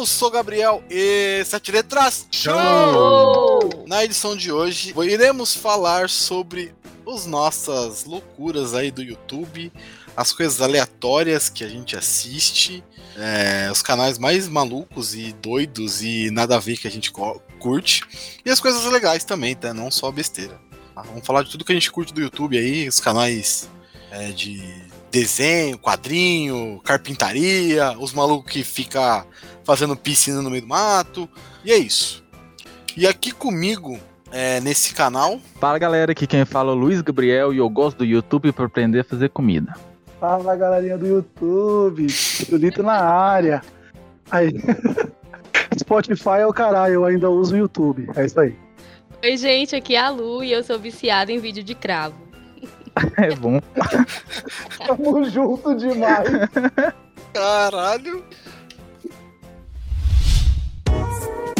Eu sou Gabriel e sete letras. Show! Na edição de hoje, iremos falar sobre as nossas loucuras aí do YouTube, as coisas aleatórias que a gente assiste, é, os canais mais malucos e doidos e nada a ver que a gente curte, e as coisas legais também, tá? Não só besteira. Tá? Vamos falar de tudo que a gente curte do YouTube aí, os canais é, de desenho, quadrinho, carpintaria, os malucos que fica fazendo piscina no meio do mato. E é isso. E aqui comigo, é, nesse canal. Fala galera, aqui quem fala é o Luiz Gabriel e eu gosto do YouTube para aprender a fazer comida. Fala galerinha do YouTube, Julito na área. Aí. Spotify é o caralho, eu ainda uso o YouTube. É isso aí. Oi, gente, aqui é a Lu e eu sou viciada em vídeo de cravo. É bom. Tamo junto demais. Caralho.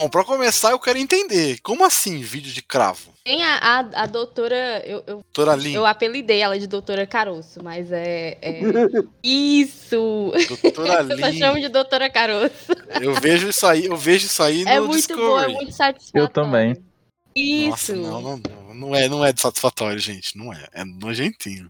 Bom, pra começar, eu quero entender. Como assim vídeo de cravo? Tem a, a, a doutora. Eu, eu, doutora Lin. Eu apelidei ela de doutora Caroço, mas é. é... Isso! Doutora Lin. eu só chamo de doutora Caroço. Eu vejo isso aí, eu vejo isso aí é no muito Discovery. Bom, é muito satisfatório. Eu também. Isso! Nossa, não, não, não, não é, não é satisfatório, gente. Não é. É nojentinho.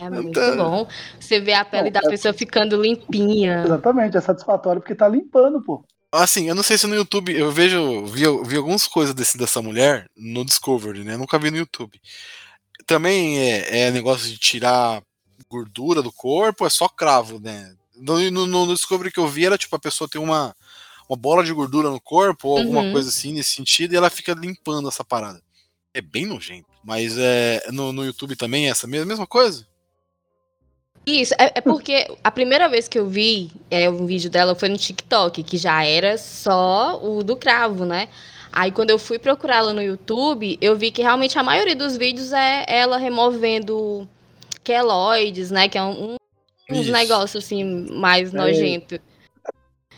É muito bom. Você vê a pele não, da é... pessoa ficando limpinha. Exatamente, é satisfatório porque tá limpando, pô. Assim, eu não sei se no YouTube eu vejo, vi, vi algumas coisas desse, dessa mulher no Discovery, né? nunca vi no YouTube. Também é, é, negócio de tirar gordura do corpo, é só cravo, né? No, no, no, Discovery que eu vi era tipo a pessoa tem uma, uma bola de gordura no corpo ou alguma Uhum. coisa assim nesse sentido e ela fica limpando essa parada. É bem nojento. Mas é, no, no YouTube também é essa mesma, mesma coisa? Isso, é, é porque a primeira vez que eu vi é, um vídeo dela foi no TikTok, que já era só o do cravo, né? Aí quando eu fui procurá-la no YouTube, eu vi que realmente a maioria dos vídeos é ela removendo queloides, né? Que é um, um uns negócios assim mais nojento.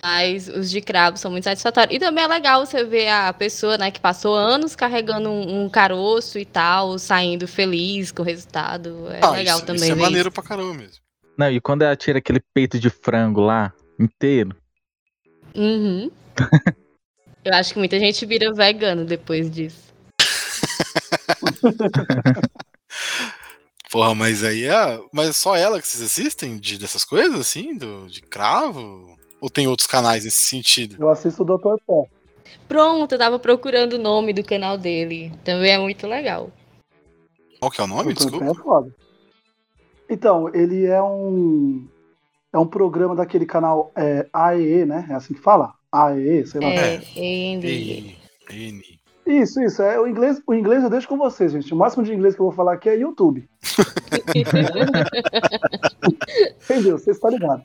Mas os de cravo são muito satisfatórios. E também é legal você ver a pessoa, né, que passou anos carregando um, um caroço e tal, saindo feliz com o resultado. É Ah, legal isso, também isso é ver maneiro pra caramba mesmo. Não, e quando ela tira aquele peito de frango lá, inteiro. Uhum. Eu acho que muita gente vira vegano depois disso. Porra, mas aí é. Mas é só ela que vocês assistem de, dessas coisas, assim? Do, de cravo? Ou tem outros canais nesse sentido? Eu assisto o Dr. Pé. Pronto, eu tava procurando o nome do canal dele. Também é muito legal. Qual que é o nome? O Desculpa. é foda. Então, ele é um. É um programa daquele canal é, AEE, né? É assim que fala? AEE, sei lá. É, É. N. N. Isso, isso. É, o, inglês, o inglês eu deixo com vocês, gente. O máximo de inglês que eu vou falar aqui é YouTube. Entendeu? Vocês estão ligados.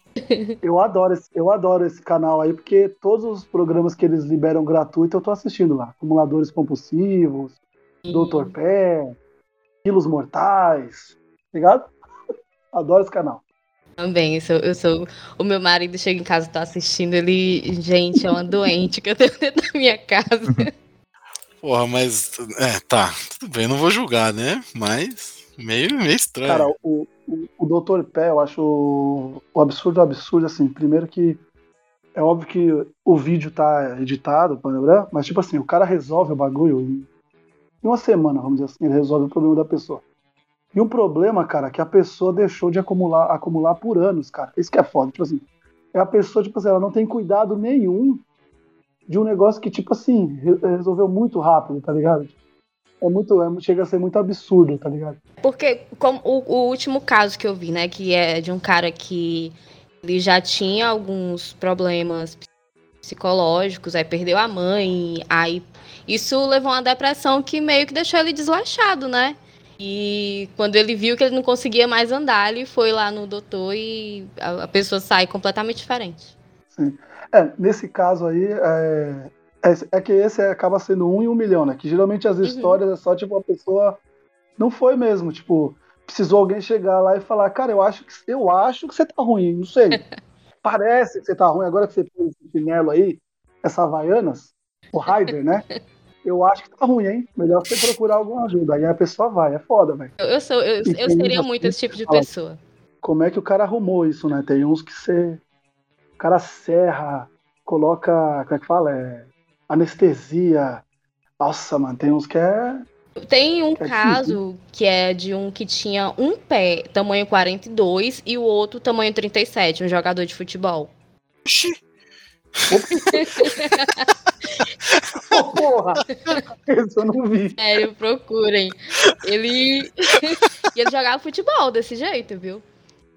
Eu adoro, esse, eu adoro esse canal aí, porque todos os programas que eles liberam gratuito eu tô assistindo lá. Acumuladores compulsivos, Doutor Pé, Quilos Mortais. Ligado? Adoro esse canal. Também, eu sou, eu sou. O meu marido chega em casa e tá assistindo, ele. Gente, é uma doente que eu tenho dentro da minha casa. Porra, mas. É, tá. Tudo bem, não vou julgar, né? Mas. Meio, meio estranho. Cara, o, o, o Doutor Pé, eu acho o, o absurdo absurdo, assim. Primeiro que é óbvio que o vídeo tá editado, mas tipo assim, o cara resolve o bagulho em, em uma semana, vamos dizer assim, ele resolve o problema da pessoa. E um problema, cara, é que a pessoa deixou de acumular, acumular por anos, cara. Isso que é foda, tipo assim. É a pessoa, tipo assim, ela não tem cuidado nenhum de um negócio que, tipo assim, re- resolveu muito rápido, tá ligado? É muito, é, chega a ser muito absurdo, tá ligado? Porque como o, o último caso que eu vi, né, que é de um cara que ele já tinha alguns problemas psicológicos, aí perdeu a mãe, aí isso levou a uma depressão que meio que deixou ele desleixado, né? E quando ele viu que ele não conseguia mais andar, ele foi lá no doutor e a, a pessoa sai completamente diferente. É, nesse caso aí, é, é, é que esse acaba sendo um em um milhão, né? Que geralmente as Uhum. histórias é só, tipo, a pessoa não foi mesmo, tipo, precisou alguém chegar lá e falar, cara, eu acho que, eu acho que você tá ruim, não sei. Parece que você tá ruim, agora que você fez esse chinelo aí, essa Havaianas, o Raider, né? Eu acho que tá ruim, hein? Melhor você procurar alguma ajuda. Aí a pessoa vai, é foda, velho. Eu, eu, sou, eu, eu seria muito esse tipo de fala- pessoa. Como é que o cara arrumou isso, né? Tem uns que você. O cara serra, coloca. Como é que fala? É, anestesia. Nossa, mano, tem uns que é. Tem um É caso que é de um que tinha um pé tamanho 42 e o outro tamanho 37, um jogador de futebol. Oxi, Ô, porra! Isso eu não vi. Sério, procurem. Ele. e ele jogava futebol desse jeito, viu?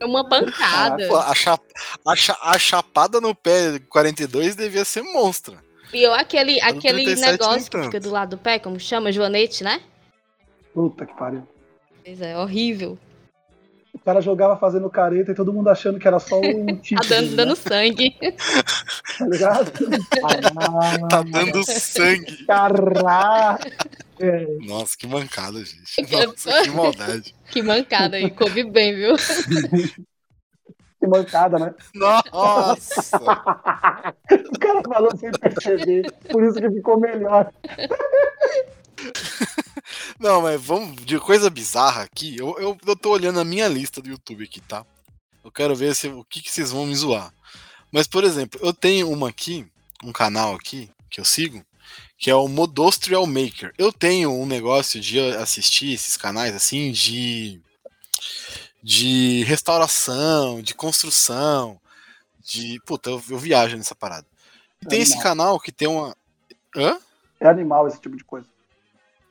É uma pancada. pô, a, cha- a cha- a chapada no pé 42 devia ser monstra. E eu, aquele, aquele 37 nem negócio que fica do lado do pé, como chama? Joanete, né? Puta que pariu. Pois é, horrível. O cara jogava fazendo careta e todo mundo achando que era só um título. Tá dando, dando sangue. Tá ligado? Ah, Tá dando sangue. Caraca! É, Nossa, que mancada, gente. Nossa, que maldade. Que mancada aí, coube bem, viu? que mancada, né? Nossa. O cara falou sem perceber. Por isso que ficou melhor. Não, mas vamos de coisa bizarra aqui. Eu, eu, eu tô olhando a minha lista do YouTube aqui, tá? Eu quero ver se, o que, que vocês vão me zoar. Mas, por exemplo, eu tenho uma aqui, um canal aqui, que eu sigo, que é o Modostrial Maker. Eu tenho um negócio de assistir esses canais assim, de. de restauração, de construção, de. Puta, eu, eu viajo nessa parada. E tem esse Animal. canal que tem uma. Hã? É animal esse tipo de coisa.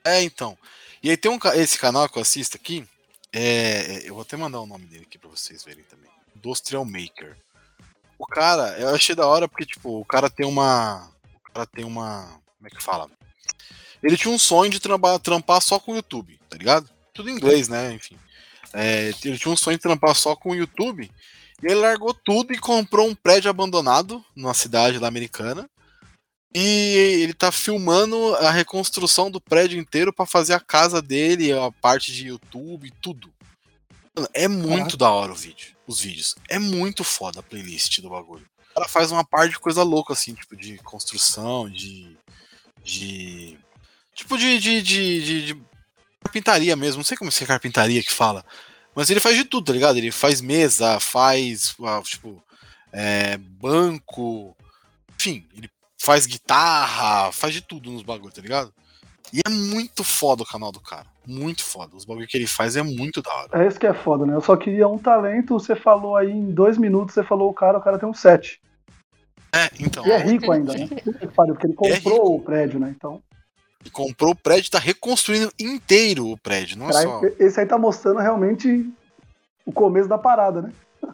É, então. E aí tem um, esse canal que eu assisto aqui. É, é, eu vou até mandar o nome dele aqui pra vocês verem também. Industrial Maker. O cara, eu achei da hora porque, tipo, o cara tem uma. O cara tem uma. Como é que fala? Ele tinha um sonho de trampar, trampar só com o YouTube, tá ligado? Tudo em inglês, né? Enfim. É, ele tinha um sonho de trampar só com o YouTube. E ele largou tudo e comprou um prédio abandonado numa cidade lá americana. E ele tá filmando a reconstrução do prédio inteiro pra fazer a casa dele, a parte de YouTube e tudo. Mano, é muito da hora o vídeo, os vídeos. É muito foda a playlist do bagulho. O cara faz uma parte de coisa louca, assim, tipo, de construção, de. De. Tipo de. de, de, de- carpintaria mesmo. Não sei como é carpintaria que fala. Mas ele faz de tudo, tá ligado? Ele faz mesa, faz, ah, tipo, é, banco. Enfim, ele faz guitarra, faz de tudo nos bagulhos, tá ligado? E é muito foda o canal do cara. Muito foda. Os bagulhos que ele faz é muito da hora. É isso que é foda, né? Eu só queria um talento, você falou aí em dois minutos, você falou o cara, o cara tem um sete. É, então. E é rico ainda, né? Porque ele É comprou rico. o prédio, né? Então, Ele comprou o prédio e tá reconstruindo inteiro o prédio. Não é só. esse aí tá mostrando realmente o começo da parada, né?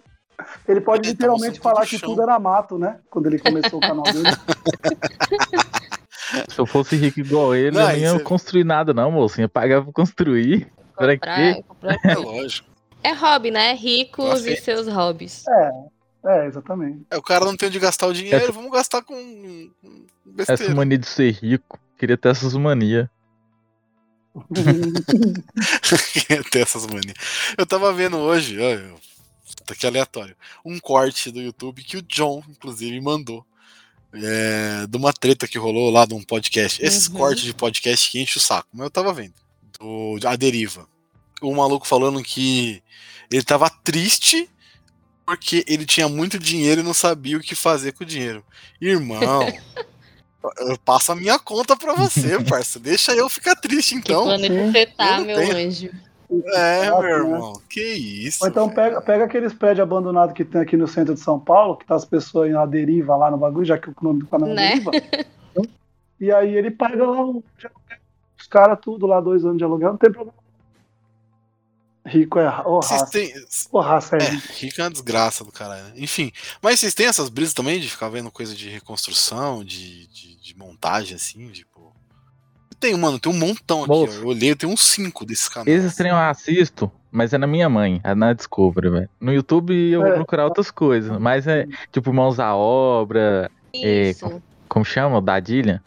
Ele pode Ele tá literalmente mostrando falar tudo que chão. tudo era mato, né? Quando ele começou o canal dele. Se eu fosse rico igual ele, Não, eu não ia é- construir nada, não, moço. Ia pagar pra construir. Pra Comprar- quê? comprar- É lógico. É hobby, né? Ricos Nossa, e é- seus hobbies. É, exatamente. É, o cara não tem onde gastar o dinheiro, Essa- vamos gastar com besteira. Essa mania de ser rico. Queria ter essas manias. ter essas manias. Eu tava vendo hoje, olha, tá aqui aleatório, um corte do YouTube que o John, inclusive, mandou. é, de uma treta que rolou lá de um podcast. Esses Uhum. cortes de podcast que enche o saco, mas eu tava vendo. Do, a deriva. O maluco falando que ele tava triste porque ele tinha muito dinheiro e não sabia o que fazer com o dinheiro. Irmão, eu passo a minha conta pra você, parça. Deixa eu ficar triste Que então. você tá, meu tenho. anjo? É, Exato, meu né? irmão. Que isso. Ou então pega, pega aqueles prédios abandonados que tem aqui no centro de São Paulo, que tá as pessoas à deriva lá no bagulho, já que o nome do canal é Né? deriva. E aí ele paga lá um, os caras tudo lá, dois anos de aluguel, não tem problema. Rico é oh, Vocês raça. têm. Ô, raça é, É, rico é uma desgraça do caralho. né? Enfim, mas vocês têm essas brisas também de ficar vendo coisa de reconstrução, de, de, de montagem, assim, tipo. Tem, mano, tem um montão aqui. Moço. Eu olhei, eu tenho uns 5 desses canais. Esses trem eu assisto, mas é na minha mãe, é na Discovery, velho. No YouTube eu vou É. procurar outras coisas, mas é tipo Mãos à Obra, É, Isso. como chama? O Dadilha?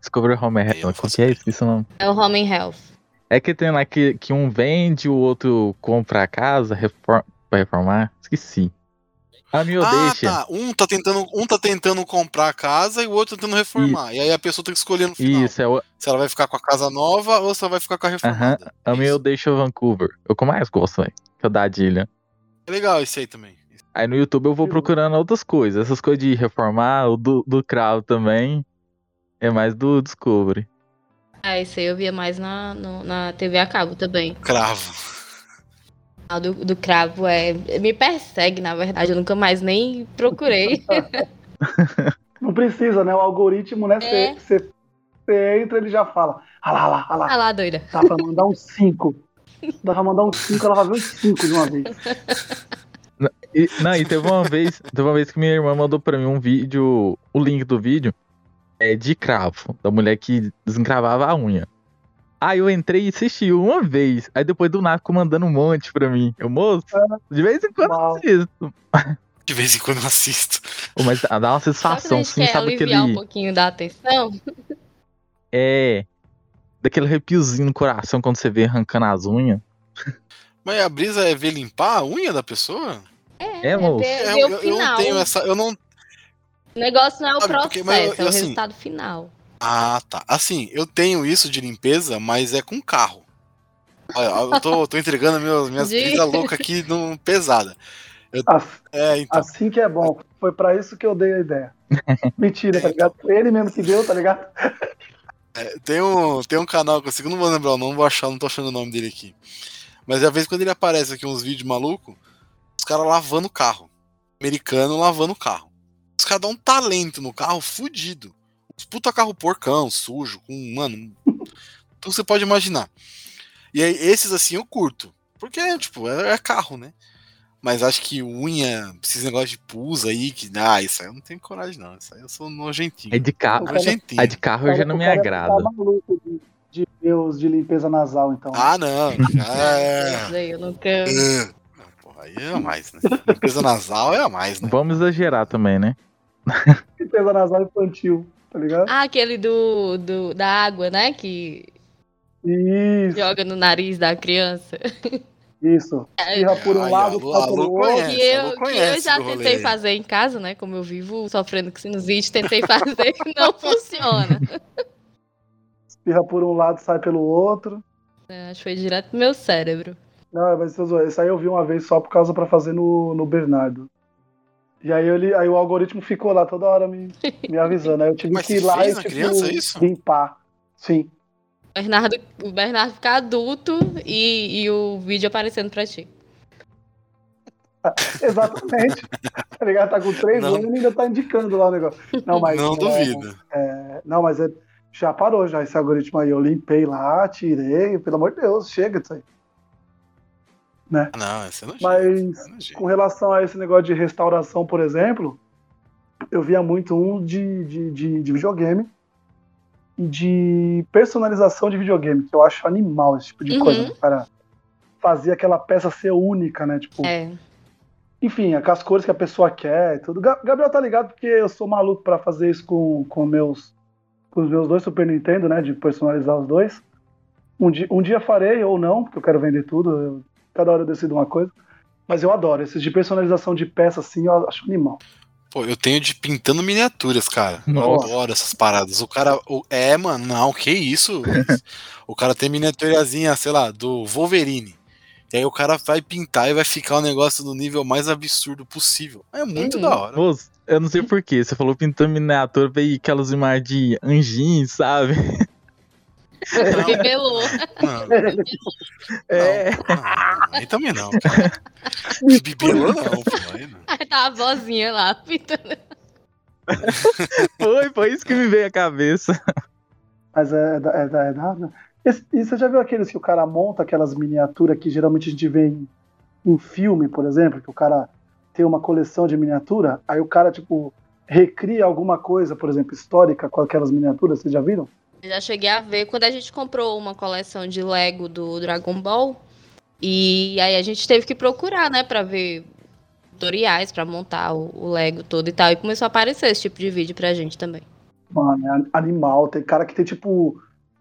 Discovery Home não Health. Qual faço que é isso? Esqueci o nome. É o Home Health. É que tem lá que, que um vende, o outro compra a casa refor pra reformar. Esqueci. A minha Ah, deixa. tá. Um tá, tentando, um tá tentando comprar a casa e o outro tentando reformar. E aí a pessoa tem que escolher no final. Isso, é o, Se ela vai ficar com a casa nova ou se ela vai ficar com a reformada. a minha eu Isso. deixo Vancouver. É que eu mais gosto, velho. Que é o Dadilha. É legal esse aí também. Aí no YouTube eu vou procurando outras coisas. Essas coisas de reformar, o do, do cravo também. É mais do Discovery. Ah, esse aí eu via mais na, no- na TV a cabo também. Cravo. Ah, do, do cravo é. Me persegue, na verdade. Eu nunca mais nem procurei. Não precisa, né? O algoritmo, né? É. Você entra, ele já fala. Ah lá, lá, ah lá. Ah lá, doida. Dá pra mandar uns 5. Dá pra mandar uns 5, ela vai ver uns 5 de uma vez. E, não, e teve uma vez, teve uma vez que minha irmã mandou pra mim um vídeo, o link do vídeo é de cravo, da mulher que desencravava a unha. Aí eu entrei e assisti uma vez. Aí depois do nada ficou mandando um monte pra mim. Eu, moço, de vez em quando eu Uau. assisto. De vez em quando eu assisto. Pô, Mas dá uma Só sensação, assim, quer sabe aliviar um aquele. pouquinho da atenção. É. Daquele arrepiozinho no coração quando você vê arrancando as unhas. Mas a brisa é ver limpar a unha da pessoa? É, moço. É, ver eu, o eu final. não tenho essa. Eu não. O negócio não é o Sabe, processo, porque- mas eu- é o assim, resultado final. Ah, tá. Assim, eu tenho isso de limpeza, mas é com carro. Olha, eu tô, tô entregando meus, minhas De- brisas loucas aqui no, pesada. As- É, então. Assim que é bom. Foi pra isso que eu dei a ideia. Mentira, tá ligado? Foi ele mesmo que deu, tá ligado? É, tem, um, tem um canal que eu eu não vou lembrar o nome, vou achar, não tô achando o nome dele aqui. Mas às vezes quando ele aparece aqui uns vídeos malucos, os caras lavando o carro. Americano lavando o carro. Caras dão um talento no carro fudido. Os puta carro porcão, sujo, com. Mano. Tudo você pode imaginar. E aí, esses assim eu curto. Porque, tipo, é, é carro, né? Mas acho que unha, esses negócios de pus aí, que. Ah, isso aí eu não tenho coragem, não. Isso aí eu sou nojentinho. É de carro. cara- Nojentinho. A de carro já não me agrada. Tá maluco de, de ver os de limpeza nasal, então. Ah, não. É. Eu nunca. Ah, Porra, aí é a mais, né? Limpeza nasal é a mais, né? Vamos exagerar também, né? Limpeza nasal infantil, tá ligado? Ah, aquele do, do, da água, né? Que Isso, joga no nariz da criança. isso. Espirra por um Ai, lado, sai pelo outro. conhece. que ela eu, que eu já tentei fazer em casa, né? Como eu vivo sofrendo com sinusite, tentei fazer e não funciona. Espirra por um lado, sai pelo outro. É, Acho que foi direto no meu cérebro. Não, mas isso isso aí eu vi uma vez só por causa pra fazer no, no Bernardo. E aí, ele, aí o algoritmo ficou lá toda hora me, me avisando. Aí eu tive Mas que ir lá e tipo, criança isso? limpar. Sim. O Bernardo, o Bernardo ficar adulto e, e o vídeo aparecendo pra ti. Exatamente. tá ligado? Tá com três anos e ainda tá indicando lá o negócio. Não, mas, não é, duvido. não, mas é- já parou já esse algoritmo aí. Eu limpei lá, tirei, pelo amor de Deus, chega disso aí. Ah, Não, esse é nojento. Mas esse é com relação a esse negócio de restauração, por exemplo, eu via muito um de, de, de, de videogame e de personalização de videogame, que eu acho animal esse tipo de Uhum. coisa. O cara fazer aquela peça ser única, né? Tipo, É. enfim, com as cores que a pessoa quer e tudo. Ga- Gabriel tá ligado porque eu sou maluco pra fazer isso com, com, meus, com os meus dois Super Nintendo, né? De personalizar os dois. Um dia, um dia farei ou não, porque eu quero vender tudo. eu- cada hora eu decido uma coisa. Mas eu adoro. Esses de personalização de peça, assim, eu acho animal. Pô, eu tenho de pintando miniaturas, cara. Eu Nossa. adoro essas paradas. O cara. o- é, mano, não, que isso? o cara tem miniaturazinha, sei lá, do Wolverine. E aí o cara vai pintar e vai ficar um negócio do nível mais absurdo possível. É muito Uhum. da hora. Moço, eu não sei porquê. Você falou pintando miniatura, veio aquelas imagens de anjinhos, sabe? Revelou. Não, É. não, aí também não. Bibelô não, pô. Aí não. Aí tá a vozinha lá, pintando. Foi, foi isso que me veio à cabeça. Mas é, é, da- é, da- é da- Esse- e você já viu aqueles que o cara monta aquelas miniaturas que geralmente a gente vê em, em filme, por exemplo, que o cara tem uma coleção de miniatura, aí o cara, tipo, recria alguma coisa, por exemplo, histórica com aquelas miniaturas, vocês já viram? Já cheguei a ver quando a gente comprou uma coleção de Lego do Dragon Ball. E aí a gente teve que procurar, né, pra ver tutoriais pra montar o, o Lego todo e tal. E começou a aparecer esse tipo de vídeo pra gente também. Mano, é animal. Tem cara que tem, tipo,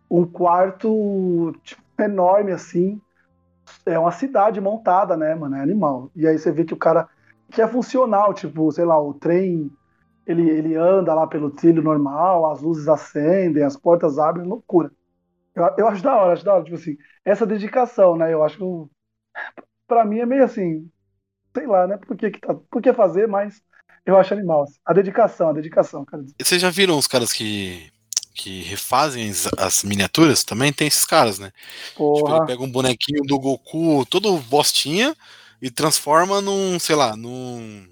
um quarto tipo, enorme, assim. É uma cidade montada, né, mano? É animal. E aí você vê que o cara. Que é funcional, tipo, sei lá, o trem. Ele, ele anda lá pelo trilho normal, as luzes acendem, as portas abrem, loucura. Eu, eu acho da hora, acho da hora, tipo assim, essa dedicação, né? Eu acho pra mim é meio assim, sei lá, né? Por que, que tá, por que fazer, mas eu acho animal. assim. A dedicação, a dedicação, cara. Vocês já viram os caras que, que refazem as, as miniaturas? Também tem esses caras, né? Tipo, ele Porra. pega um bonequinho do Goku todo bostinha e transforma num, sei lá, num.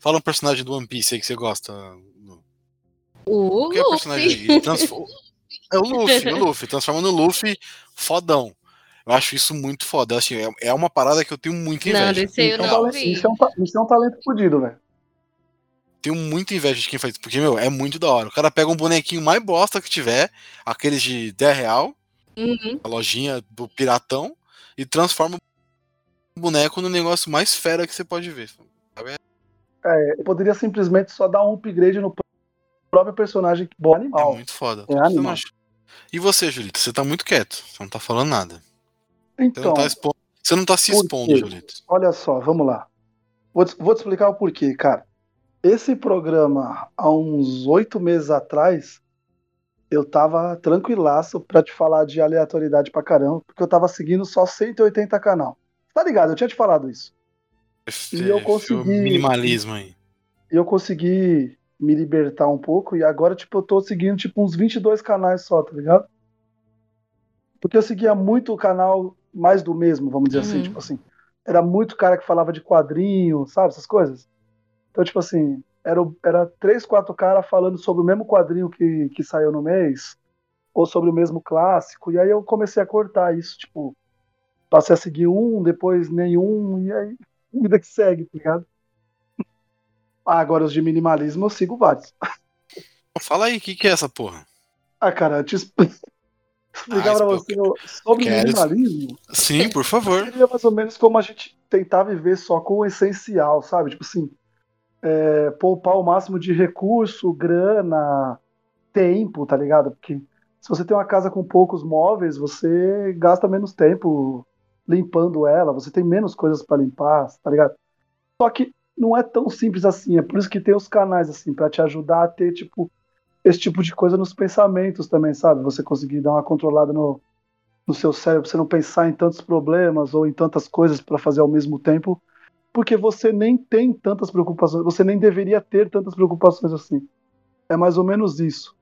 Fala um personagem do One Piece aí que você gosta. O é o personagem Luffy. aí? Transfo- É o Luffy, o Luffy. Transforma no Luffy fodão. Eu acho isso muito foda. Assim, é, é uma parada que eu tenho muita Não, inveja. desse aí eu Isso é um não talento- vi. isso é um isso é um talento fodido, velho. Tenho muita inveja de quem faz isso. Porque, meu, é muito da hora. O cara pega um bonequinho mais bosta que tiver, aqueles de 10 real, Uhum. a lojinha do Piratão, e transforma o boneco no negócio mais fera que você pode ver. É, eu poderia simplesmente só dar um upgrade no próprio personagem que bom É animal. muito foda. É Você animal. E você, Julito? Você tá muito quieto. Você não tá falando nada. Você Então, não tá, expo... você não tá se expondo? Julito. olha só, vamos lá. Vou te, vou te explicar o porquê, cara. Esse programa, há uns oito meses atrás, eu tava tranquilaço pra te falar de aleatoriedade pra caramba, porque eu tava seguindo só 180 canal. Tá ligado? Eu tinha te falado isso. E eu Esse- consegui- esse minimalismo aí. E eu consegui me libertar um pouco e agora, tipo, eu tô seguindo, tipo, uns 22 canais só, tá ligado? Porque eu seguia muito o canal mais do mesmo, vamos dizer assim, Uhum. tipo assim. Era muito cara que falava de quadrinho, sabe, essas coisas. Então, tipo assim, era, era três, quatro caras falando sobre o mesmo quadrinho que, que saiu no mês, ou sobre o mesmo clássico, e aí eu comecei a cortar isso, tipo, passei a seguir um, depois nenhum, e aí, vida que segue, tá ligado? Ah, agora os de minimalismo eu sigo vários. Fala aí, o que, que é essa porra? Ah, cara, eu te expl- explicar Ah, pra você o- sobre quero- minimalismo. Sim, por favor. Seria mais ou menos como a gente tentar viver só com o essencial, sabe? Tipo assim, é, poupar o máximo de recurso, grana, tempo, tá ligado? Porque se você tem uma casa com poucos móveis, você gasta menos tempo limpando ela, você tem menos coisas pra limpar, tá ligado? Só que não é tão simples assim, é por isso que tem os canais assim pra te ajudar a ter tipo esse tipo de coisa nos pensamentos também, sabe? Você conseguir dar uma controlada no, no seu cérebro, você não pensar em tantos problemas ou em tantas coisas para fazer ao mesmo tempo, porque você nem tem tantas preocupações, você nem deveria ter tantas preocupações assim. É mais ou menos isso.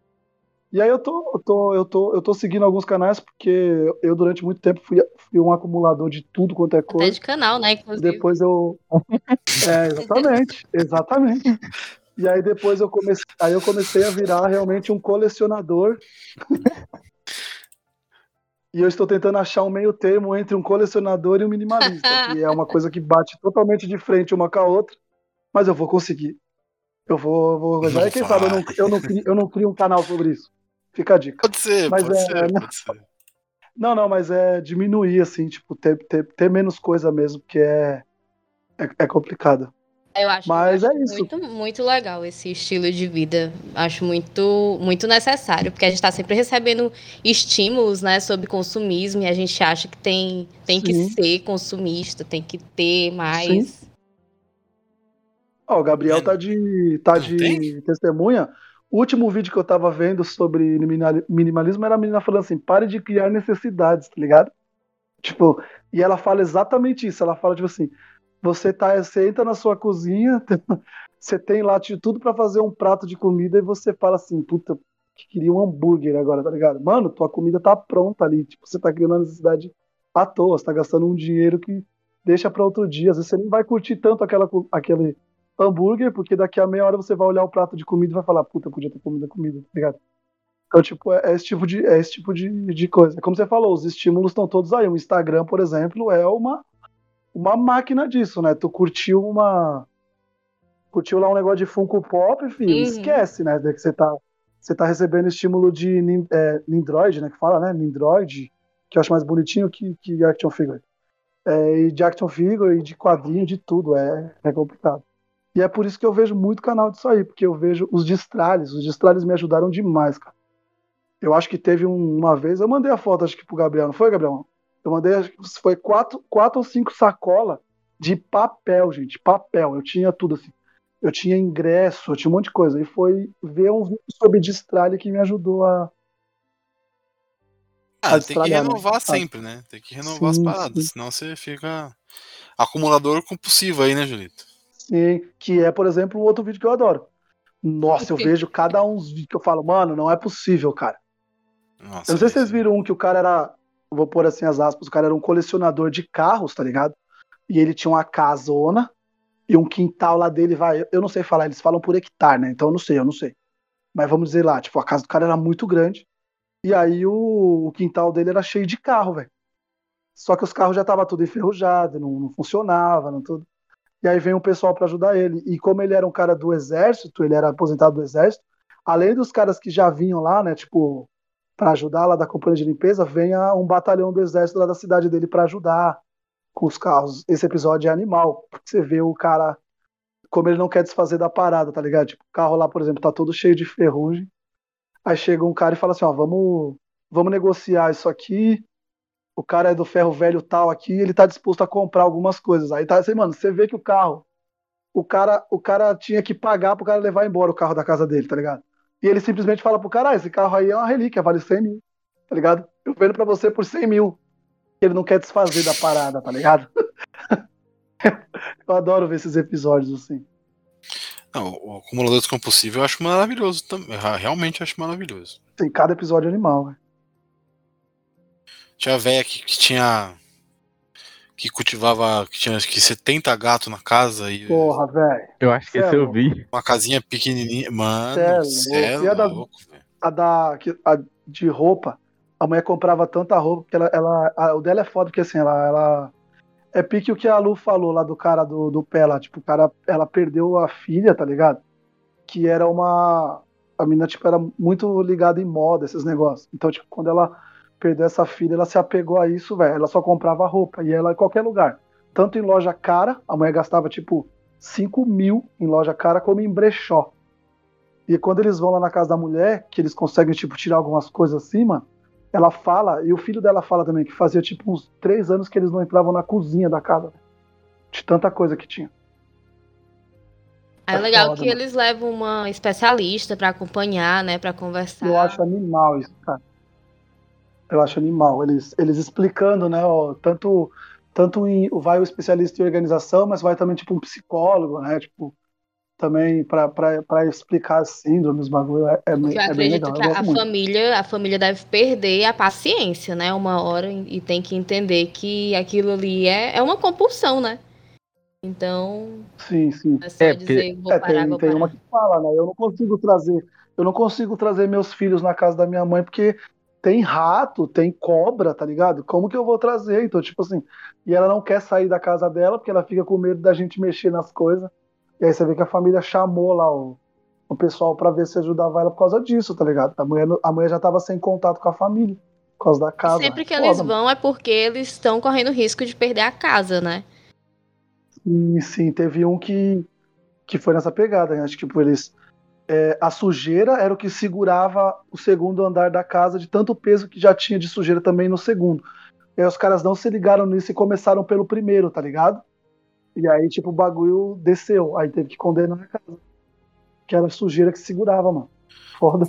E aí eu tô, eu tô, eu tô, eu tô seguindo alguns canais porque eu durante muito tempo fui, fui um acumulador de tudo quanto é Até coisa. de canal, né? Inclusive. Depois eu. É, exatamente, exatamente. E aí depois eu comecei, aí eu comecei a virar realmente um colecionador. E eu estou tentando achar um meio termo entre um colecionador e um minimalista, que é uma coisa que bate totalmente de frente uma com a outra, mas eu vou conseguir. Eu vou, vou é quem sabe, eu não, eu, não crio, eu não crio um canal sobre isso. Fica a dica. Pode ser, Mas pode é, ser, não- pode ser. Não, não, mas é diminuir, assim, tipo, ter, ter, ter menos coisa mesmo, porque é, é, é complicado. Eu acho, Mas eu acho é isso. Muito, muito legal esse estilo de vida. Acho muito, muito necessário, porque a gente está sempre recebendo estímulos, né, sobre consumismo e a gente acha que tem, tem que ser consumista, tem que ter mais. Ó, o Gabriel tá de, tá Não de tem? testemunha. O último vídeo que eu tava vendo sobre minimali- minimalismo era a menina falando assim: pare de criar necessidades, tá ligado? Tipo, e ela fala exatamente isso. Ela fala, tipo assim: você, tá, você entra na sua cozinha, você tem lá de tudo pra fazer um prato de comida e você fala assim: puta, que queria um hambúrguer agora, tá ligado? Mano, tua comida tá pronta ali. Tipo, você tá criando uma necessidade à toa, você tá gastando um dinheiro que deixa pra outro dia. Às vezes você nem vai curtir tanto aquela, aquele hambúrguer, porque daqui a meia hora você vai olhar o prato de comida e vai falar, puta, podia ter comido a comida, tá ligado? Então, tipo, é, é esse tipo, de, é esse tipo de, de coisa. Como você falou, os estímulos estão todos aí. O Instagram, por exemplo, é uma, uma máquina disso, né? Tu curtiu uma. Curtiu lá um negócio de Funko Pop, filho, Uhum. esquece, né? Que você tá você tá recebendo estímulo de nin- é, Nindroid, né? Que fala, né? Nindroid, que eu acho mais bonitinho que, que Action Figure. É, e de Action Figure e de quadrinho, de tudo. É, é complicado. E é por isso que eu vejo muito canal disso aí, porque eu vejo os destralhes. Os destralhes me ajudaram demais, cara. Eu acho que teve um- uma vez, eu mandei a foto, acho que pro Gabriel, não foi, Gabriel? Eu mandei, acho que foi quatro, quatro ou cinco sacolas de papel, gente. Papel. Eu tinha tudo assim. Eu tinha ingresso, eu tinha um monte de coisa. E foi ver um vídeo sobre destralhe que me ajudou a. Ah, a tem que né? renovar Ah. sempre, né? Tem que renovar Sim, as paradas, sim. senão você fica acumulador compulsivo aí, né, Julito? Sim, que é, por exemplo, um outro vídeo que eu adoro. Nossa, eu vejo cada um dos vídeos que eu falo, mano, não é possível, cara. Nossa, Eu não sei se vocês viram um que o cara era, vou pôr assim as aspas, o cara era um colecionador de carros, tá ligado? E ele tinha uma casona e um quintal lá dele, vai, eu não sei falar, eles falam por hectare, né? Então eu não sei, eu não sei. Mas vamos dizer lá, tipo, a casa do cara era muito grande e aí o, o quintal dele era cheio de carro, velho. Só que os carros já estavam tudo enferrujado, não, não funcionava, não tudo. E aí vem um pessoal pra ajudar ele. E como ele era um cara do exército, ele era aposentado do exército, além dos caras que já vinham lá, né, tipo, para ajudar lá da companhia de limpeza, vem um batalhão do exército lá da cidade dele para ajudar com os carros. Esse episódio é animal, porque você vê o cara como ele não quer desfazer da parada, tá ligado? Tipo, o carro lá, por exemplo, tá todo cheio de ferrugem. Aí chega um cara e fala assim, ó, vamos, vamos negociar isso aqui. O cara é do ferro velho tal aqui, ele tá disposto a comprar algumas coisas. Aí tá assim, mano, você vê que o carro, o cara, o cara tinha que pagar pro cara levar embora o carro da casa dele, tá ligado? E ele simplesmente fala pro cara, ah, esse carro aí é uma relíquia, vale 100 mil, tá ligado? Eu vendo pra você por 100 mil. Ele não quer desfazer da parada, tá ligado? eu adoro ver esses episódios assim. Não, o acumulador descompulsível eu acho maravilhoso também. Realmente acho maravilhoso. Tem cada episódio animal, velho. Tinha a véia que, que tinha. que cultivava. que tinha acho que 70 gatos na casa e Porra, velho. Eu acho que é esse eu vi. uma casinha pequenininha. Mano, Cê é louco. A da- louco, velho. A da que- a de roupa, a mulher comprava tanta roupa que ela, ela a- o dela é foda porque assim, ela, ela é pique o que a Lu falou lá do cara do, do pé lá, tipo, o cara, ela perdeu a filha, tá ligado? Que era uma a menina tipo era muito ligada em moda esses negócios. Então, tipo, quando ela perdeu essa filha, ela se apegou a isso, velho. Ela só comprava roupa e ela em qualquer lugar, tanto em loja cara, a mulher gastava tipo 5 mil em loja cara, como em brechó. E quando eles vão lá na casa da mulher, que eles conseguem, tipo, tirar algumas coisas assim, mano, ela fala, e o filho dela fala também, que fazia, tipo, uns três anos que eles não entravam na cozinha da casa. De tanta coisa que tinha. É É legal foda, que mano. eles levam uma especialista pra acompanhar, né, Pra conversar. Eu acho animal isso, cara. Eu acho animal. Eles, eles explicando, né, ó, tanto, tanto em, vai o especialista em organização, mas vai também, tipo, um psicólogo, né, tipo, também pra explicar as síndromes, os bagulho, é, é, Porque eu é bem legal. que Eu a, gosto a muito. família, a família deve perder a paciência, né? Uma hora e tem que entender que aquilo ali é, é uma compulsão, né? Então, Sim, sim. é só É, porque- dizer, vou É, parar, tem, vou tem uma que fala, né? Eu não consigo trazer, eu não consigo trazer meus filhos na casa da minha mãe porque tem rato, tem cobra, tá ligado? Como que eu vou trazer? Então, tipo assim, e ela não quer sair da casa dela porque ela fica com medo da gente mexer nas coisas. E aí você vê que a família chamou lá o, o pessoal pra ver se ajudava ela por causa disso, tá ligado? A mulher, a mulher já tava sem contato com a família por causa da casa. sempre que eles vão é porque eles estão correndo risco de perder a casa, né? Sim, sim, teve um que, que foi nessa pegada, né? Acho que tipo, eles. É, a sujeira era o que segurava o segundo andar da casa, de tanto peso que já tinha de sujeira também no segundo. E aí os caras não se ligaram nisso e começaram pelo primeiro, tá ligado? E aí, tipo, o bagulho desceu. Aí teve que condenar a casa. Que era a sujeira que segurava, mano. Foda.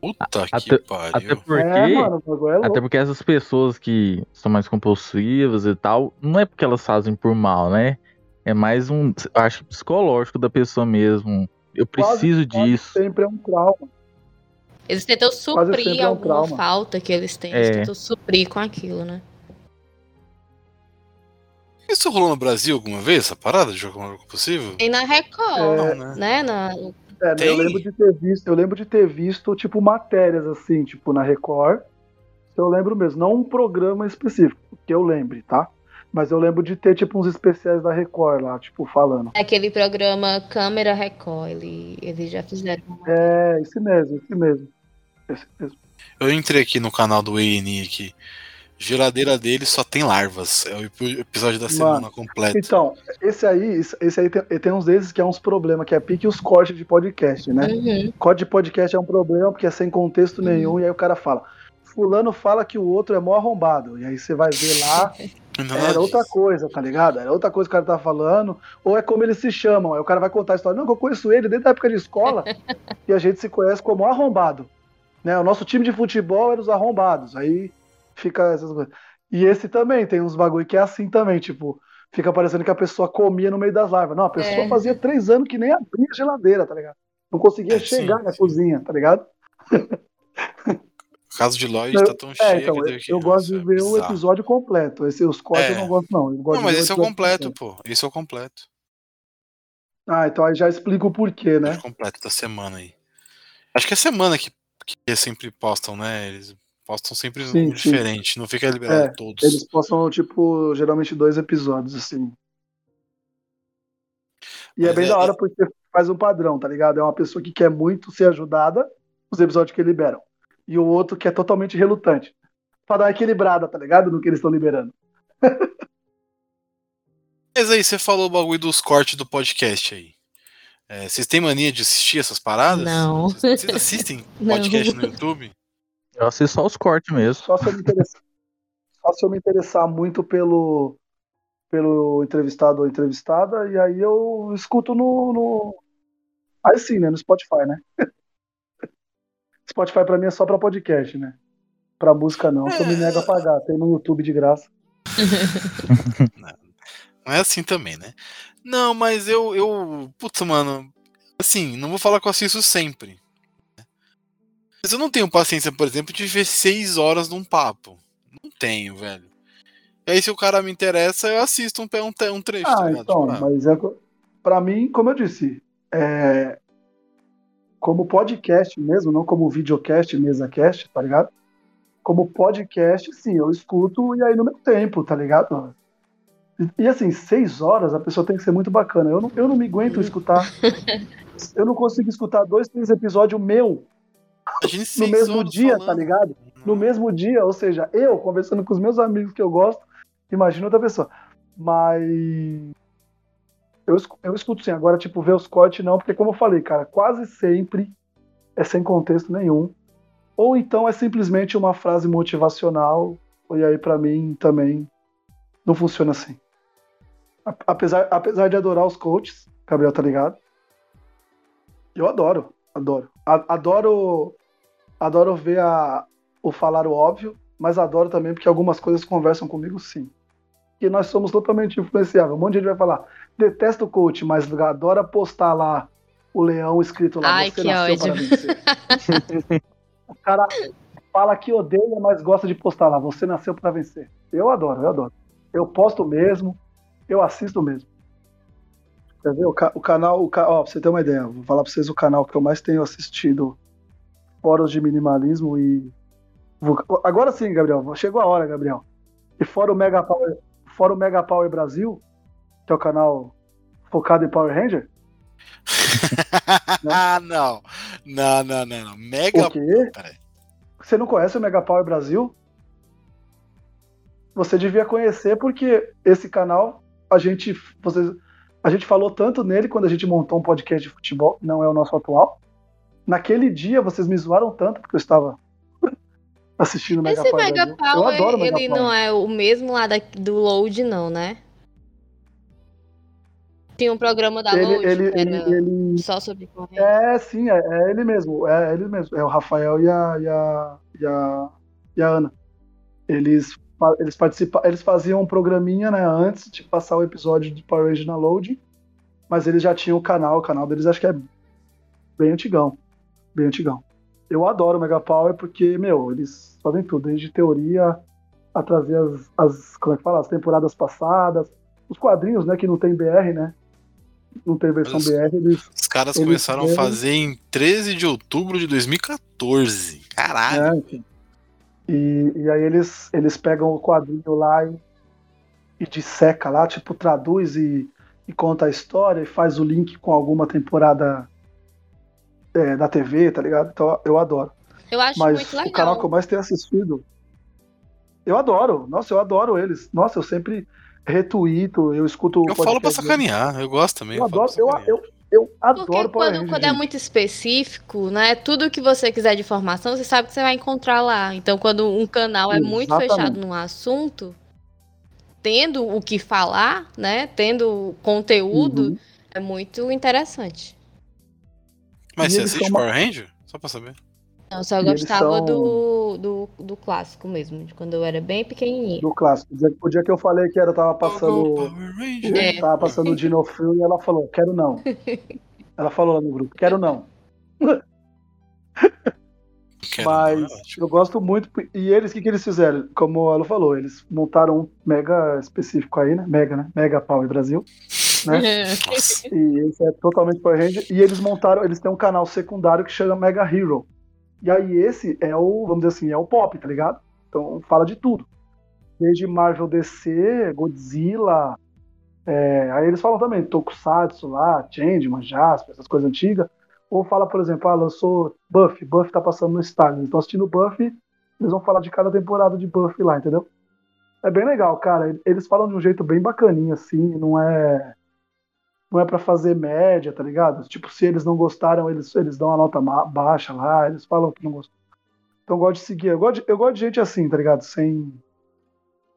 Puta que Até- pariu. Até porque. É, mano, é. Até porque essas pessoas que são mais compulsivas e tal, não é porque elas fazem por mal, né? É mais um, acho, psicológico da pessoa mesmo. Eu Quase- preciso quase disso. Sempre é um trauma. Eles tentam suprir é um alguma trauma. falta que eles têm. Eles É. tentam suprir com aquilo, né? Isso rolou no Brasil alguma vez, essa parada de jogo compulsivo? Tem na Record, É. Né? né? Na, É, Tem? eu lembro de ter visto, eu lembro de ter visto, tipo, matérias assim, tipo, na Record. Eu lembro mesmo, não um programa específico, que eu lembre, tá? Mas eu lembro de ter, tipo, uns especiais da Record lá, tipo, falando. Aquele programa Câmera Record, ele, eles já fizeram. É, esse mesmo, esse mesmo. Esse mesmo. Eu entrei aqui no canal do ENI aqui. Geladeira dele só tem larvas. É o ep- episódio da semana completo. Então, esse aí, esse aí tem, tem uns desses que é uns problemas, que é pique os cortes de podcast, né? Uhum. Corte de podcast é um problema porque é sem contexto nenhum, e aí o cara fala. Fulano fala que o outro é mó arrombado. E aí você vai ver lá, Não, era outra coisa, tá ligado? Era outra coisa que o cara tá falando. Ou é como eles se chamam. Aí o cara vai contar a história. Não, que eu conheço ele desde a época de escola. e a gente se conhece como arrombado. Né? O nosso time de futebol era os arrombados. Aí fica essas coisas. E esse também tem uns bagulho que é assim também, tipo, fica parecendo que a pessoa comia no meio das larvas. Não, a pessoa É. fazia três anos que nem abria a geladeira, tá ligado? Não conseguia É, chegar sim, na sim. cozinha, tá ligado? O caso de Lloyd Eu- tá tão cheio É, então, que eu, eu gosto de ver o bizarro. episódio completo. Esse, os cortes É. eu não gosto, não. Não, mas o esse é o episódio completo, pô. Esse é o completo. Ah, então aí já explica o porquê, né? É o completo da semana aí. Acho que é semana que, que sempre postam, né? Eles postam sempre Sim, um sim. diferente, não fica liberado É, todos. Eles postam, tipo, geralmente dois episódios, assim. E é Mas bem é- da hora porque faz um padrão, tá ligado? É uma pessoa que quer muito ser ajudada, os episódios que liberam. E o outro que é totalmente relutante. Pra dar uma equilibrada, tá ligado? No que eles estão liberando. Mas aí, você falou o bagulho dos cortes do podcast aí. É, vocês têm mania de assistir essas paradas? Não. Vocês vocês assistem Não. podcast no YouTube? Eu assisto só os cortes mesmo. Só se eu me interessar, só se eu me interessar muito pelo, pelo entrevistado ou entrevistada, e aí eu escuto no, no. Aí sim, né? No Spotify, né? Spotify pra mim é só pra podcast, né? Pra música não, eu me nego a pagar. Tem no YouTube de graça. Não é assim também, né? Não, mas eu, eu. Putz, mano. Assim, não vou falar que eu assisto sempre. né? Mas eu não tenho paciência, por exemplo, de ver seis horas num papo. Não tenho, velho. E aí, se o cara me interessa, eu assisto um, um, um trecho, tá Ah, ligado? então, Tipo, ah, mas é, pra mim, como eu disse, é, como podcast mesmo, não como videocast, mesacast, tá ligado? Como podcast, sim, eu escuto e aí no meu tempo, tá ligado? E, e, assim, seis horas a pessoa tem que ser muito bacana. Eu não, eu não me aguento escutar. Eu não consigo escutar dois, três episódios meu no mesmo dia, tá falando. ligado? No mesmo dia, ou seja, eu conversando com os meus amigos que eu gosto, imagina outra pessoa. Mas eu, eu escuto sim, agora, tipo, ver os cortes não, porque como eu falei, cara, quase sempre é sem contexto nenhum. Ou então é simplesmente uma frase motivacional, e aí pra mim também não funciona assim. Apesar, apesar de adorar os coaches, Gabriel, tá ligado? Eu adoro, adoro. Adoro adoro ver a, o falar o óbvio, mas adoro também porque algumas coisas conversam comigo sim. E nós somos totalmente influenciáveis. Um monte de gente vai falar, detesto o coach, mas adora postar lá o leão escrito lá, Ai, você que nasceu ódio. para vencer. o cara fala que odeia, mas gosta de postar lá, você nasceu para vencer. Eu adoro, eu adoro. Eu posto mesmo, eu assisto mesmo. Quer ver? O, ca- o canal, o ca- ó, pra você ter uma ideia, vou falar pra vocês o canal que eu mais tenho assistido fóruns de minimalismo e. Agora sim, Gabriel, chegou a hora, Gabriel. E fora o Mega Power, fora o Mega Power Brasil, que é o canal focado em Power Ranger. ah, não. Não, não, não, não. Mega. Peraí. Você não conhece o Mega Power Brasil? Você devia conhecer porque esse canal a gente vocês, a gente falou tanto nele quando a gente montou um podcast de futebol, não é o nosso atual. Naquele dia vocês me zoaram tanto porque eu estava assistindo Mega Esse Power Mega Brasil. eu Power, adoro o Mega ele Power. não é o mesmo lá da- do Load, não, né? Tinha um programa da ele, Load ele, que ele, era ele- só sobre corrente. É, sim, é, é ele mesmo. É ele mesmo. É o Rafael e a, e a, e a, e a Ana. Eles, eles, participa, eles faziam um programinha né, antes de passar o episódio de Power Rangers na Load, mas eles já tinham o canal. O canal deles acho que é bem antigão. Bem antigão. Eu adoro o Mega Power porque, meu, eles fazem tudo, desde teoria a trazer as, as como é que fala, as temporadas passadas, os quadrinhos, né, que não tem BR, né? Não tem versão Os- BR, eles Os caras Eles começaram a veem- fazer em 13 de outubro de 2014. Caralho. É, enfim. E, e aí eles, eles pegam o quadrinho lá e, e disseca lá, tipo, traduz e, e conta a história e faz o link com alguma temporada é, da TV, tá ligado? Então eu adoro. Eu acho Mas muito legal. o canal que eu mais tenho assistido. Eu adoro. Nossa, eu adoro eles. Nossa, eu sempre retuito, eu escuto. Eu falo pra sacanear, eu gosto também. Eu falo adoro, eu, eu, eu Porque adoro Power quando, quando é muito específico, né? Tudo que você quiser de informação, você sabe que você vai encontrar lá. Então, quando um canal é muito Exatamente. fechado num assunto, tendo o que falar, né? Tendo conteúdo, Uhum. é muito interessante. Mas E você assiste são uma- Power Ranger? Só pra saber. Não, só E eles gostava são- do, do, do clássico mesmo, de quando eu era bem pequenininha. Do clássico. O dia- que eu falei que era, tava passando. Power Ranger. É. Tava passando o Dinofil e ela falou, quero não. Ela falou lá no grupo, quero não. Quero, Mas não, é eu gosto muito. E eles, o que, que eles fizeram? Como ela falou, eles montaram um mega específico aí, né? Mega, né? Mega Power Brasil. Né? Nossa. E esse é totalmente Power Ranger. E eles montaram, eles têm um canal secundário que chama Mega Hero. E aí esse é o, vamos dizer assim, é o pop, tá ligado? Então fala de tudo. Desde Marvel DC, Godzilla. é, aí eles falam também Tokusatsu lá, Changeman, Jasper, essas coisas antigas. Ou fala, por exemplo, ah, lançou Buffy, Buffy tá passando no Star. Eles estão assistindo Buffy, eles vão falar de cada temporada de Buffy lá, entendeu? É bem legal, cara. Eles falam de um jeito bem bacaninha, assim, não é não é pra fazer média, tá ligado? Tipo, se eles não gostaram, eles, eles dão uma nota baixa lá, eles falam que não gostam. Então eu gosto de seguir, eu gosto de, eu gosto de gente assim, tá ligado? Sem,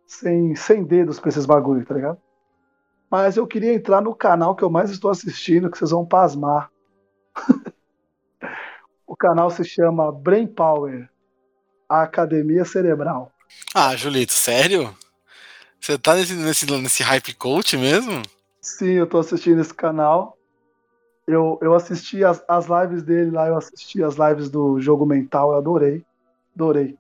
sem, sem dedos pra esses bagulho, tá ligado? Mas eu queria entrar no canal que eu mais estou assistindo, que vocês vão pasmar. o canal se chama Brain Power, a Academia Cerebral. Ah, Julito, sério? Você tá nesse, nesse, nesse hype coach mesmo? Sim, eu tô assistindo esse canal. Eu, eu assisti as, as lives dele lá, eu assisti as lives do jogo mental, eu adorei. Adorei.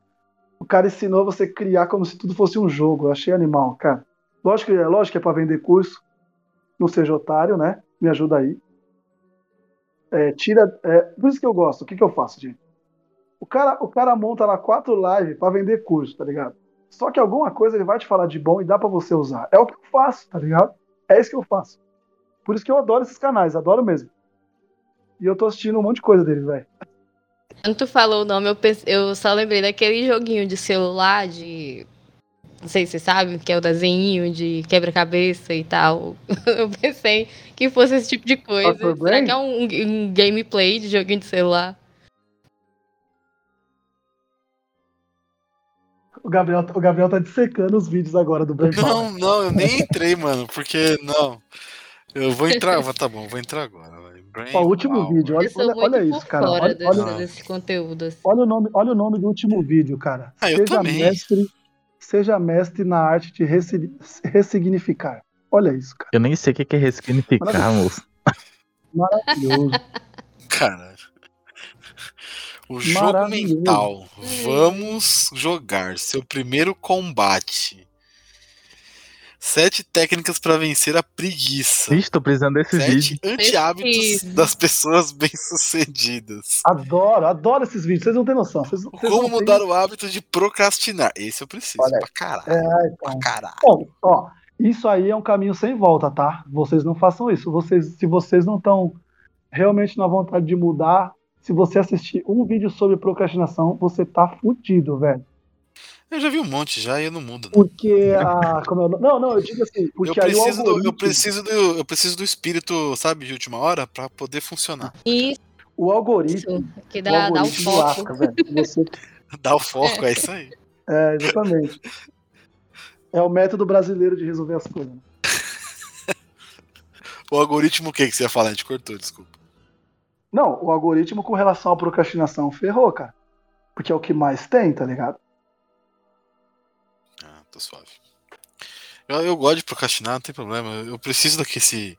O cara ensinou você criar como se tudo fosse um jogo. Eu achei animal, cara. Lógico que, lógico que é pra vender curso. Não seja otário, né? Me ajuda aí. É, tira. é, por isso que eu gosto. O que, que eu faço, gente? O cara, o cara monta lá quatro lives pra vender curso, tá ligado? Só que alguma coisa ele vai te falar de bom e dá pra você usar. É o que eu faço, tá ligado? É isso que eu faço. Por isso que eu adoro esses canais, adoro mesmo. E eu tô assistindo um monte de coisa dele, velho. Quando tu falou o nome, eu, eu só lembrei daquele joguinho de celular de. Não sei se você sabe, que é o desenho de quebra-cabeça e tal. Eu pensei que fosse esse tipo de coisa. Será que é um, um gameplay de joguinho de celular? O Gabriel, o Gabriel tá dissecando os vídeos agora do Brain. Não, não, eu nem entrei, mano, porque não. Eu vou entrar, tá bom, vou entrar agora. Brain Ó, o último Power. vídeo, olha, olha, olha isso, cara. Olha, desse, olha, desse conteúdo. assim. olha o nome, olha o nome do último vídeo, cara. Ah, eu seja também. mestre, seja mestre na arte de ressi- ressignificar. Olha isso, cara. Eu nem sei o que que é ressignificar, moço. Maravilhoso. Cara. O jogo mental. Vamos jogar seu primeiro combate. Sete técnicas pra vencer a preguiça. Vixe, tô precisando desse vídeo. Sete anti-hábitos Pesquisa. das pessoas bem-sucedidas. Adoro, adoro esses vídeos. Vocês não têm noção. Vocês, vocês Como não têm- mudar o hábito de procrastinar? Esse eu preciso. Olha. Pra caralho. É, Pra então. caralho. Bom, ó, isso aí é um caminho sem volta, tá? Vocês não façam isso. Vocês, se vocês não estão realmente na vontade de mudar, se você assistir um vídeo sobre procrastinação, você tá fudido, velho. Eu já vi um monte já e eu não mudo. não. Porque a. Como é o nome? Não, não, eu digo assim, Eu porque aí o preciso, do, eu, preciso do, eu preciso do espírito, sabe, de última hora pra poder funcionar. Isso, o algoritmo, que o dá, dá o foco. lasca, velho. Você, Dá o foco, é isso aí. é, exatamente. É o método brasileiro de resolver as coisas. né? O algoritmo o que que você ia falar? A gente cortou, desculpa. Não, o algoritmo com relação à procrastinação ferrou, cara. Porque é o que mais tem, tá ligado? Ah, tô suave. Eu, eu gosto de procrastinar, não tem problema. Eu preciso daquele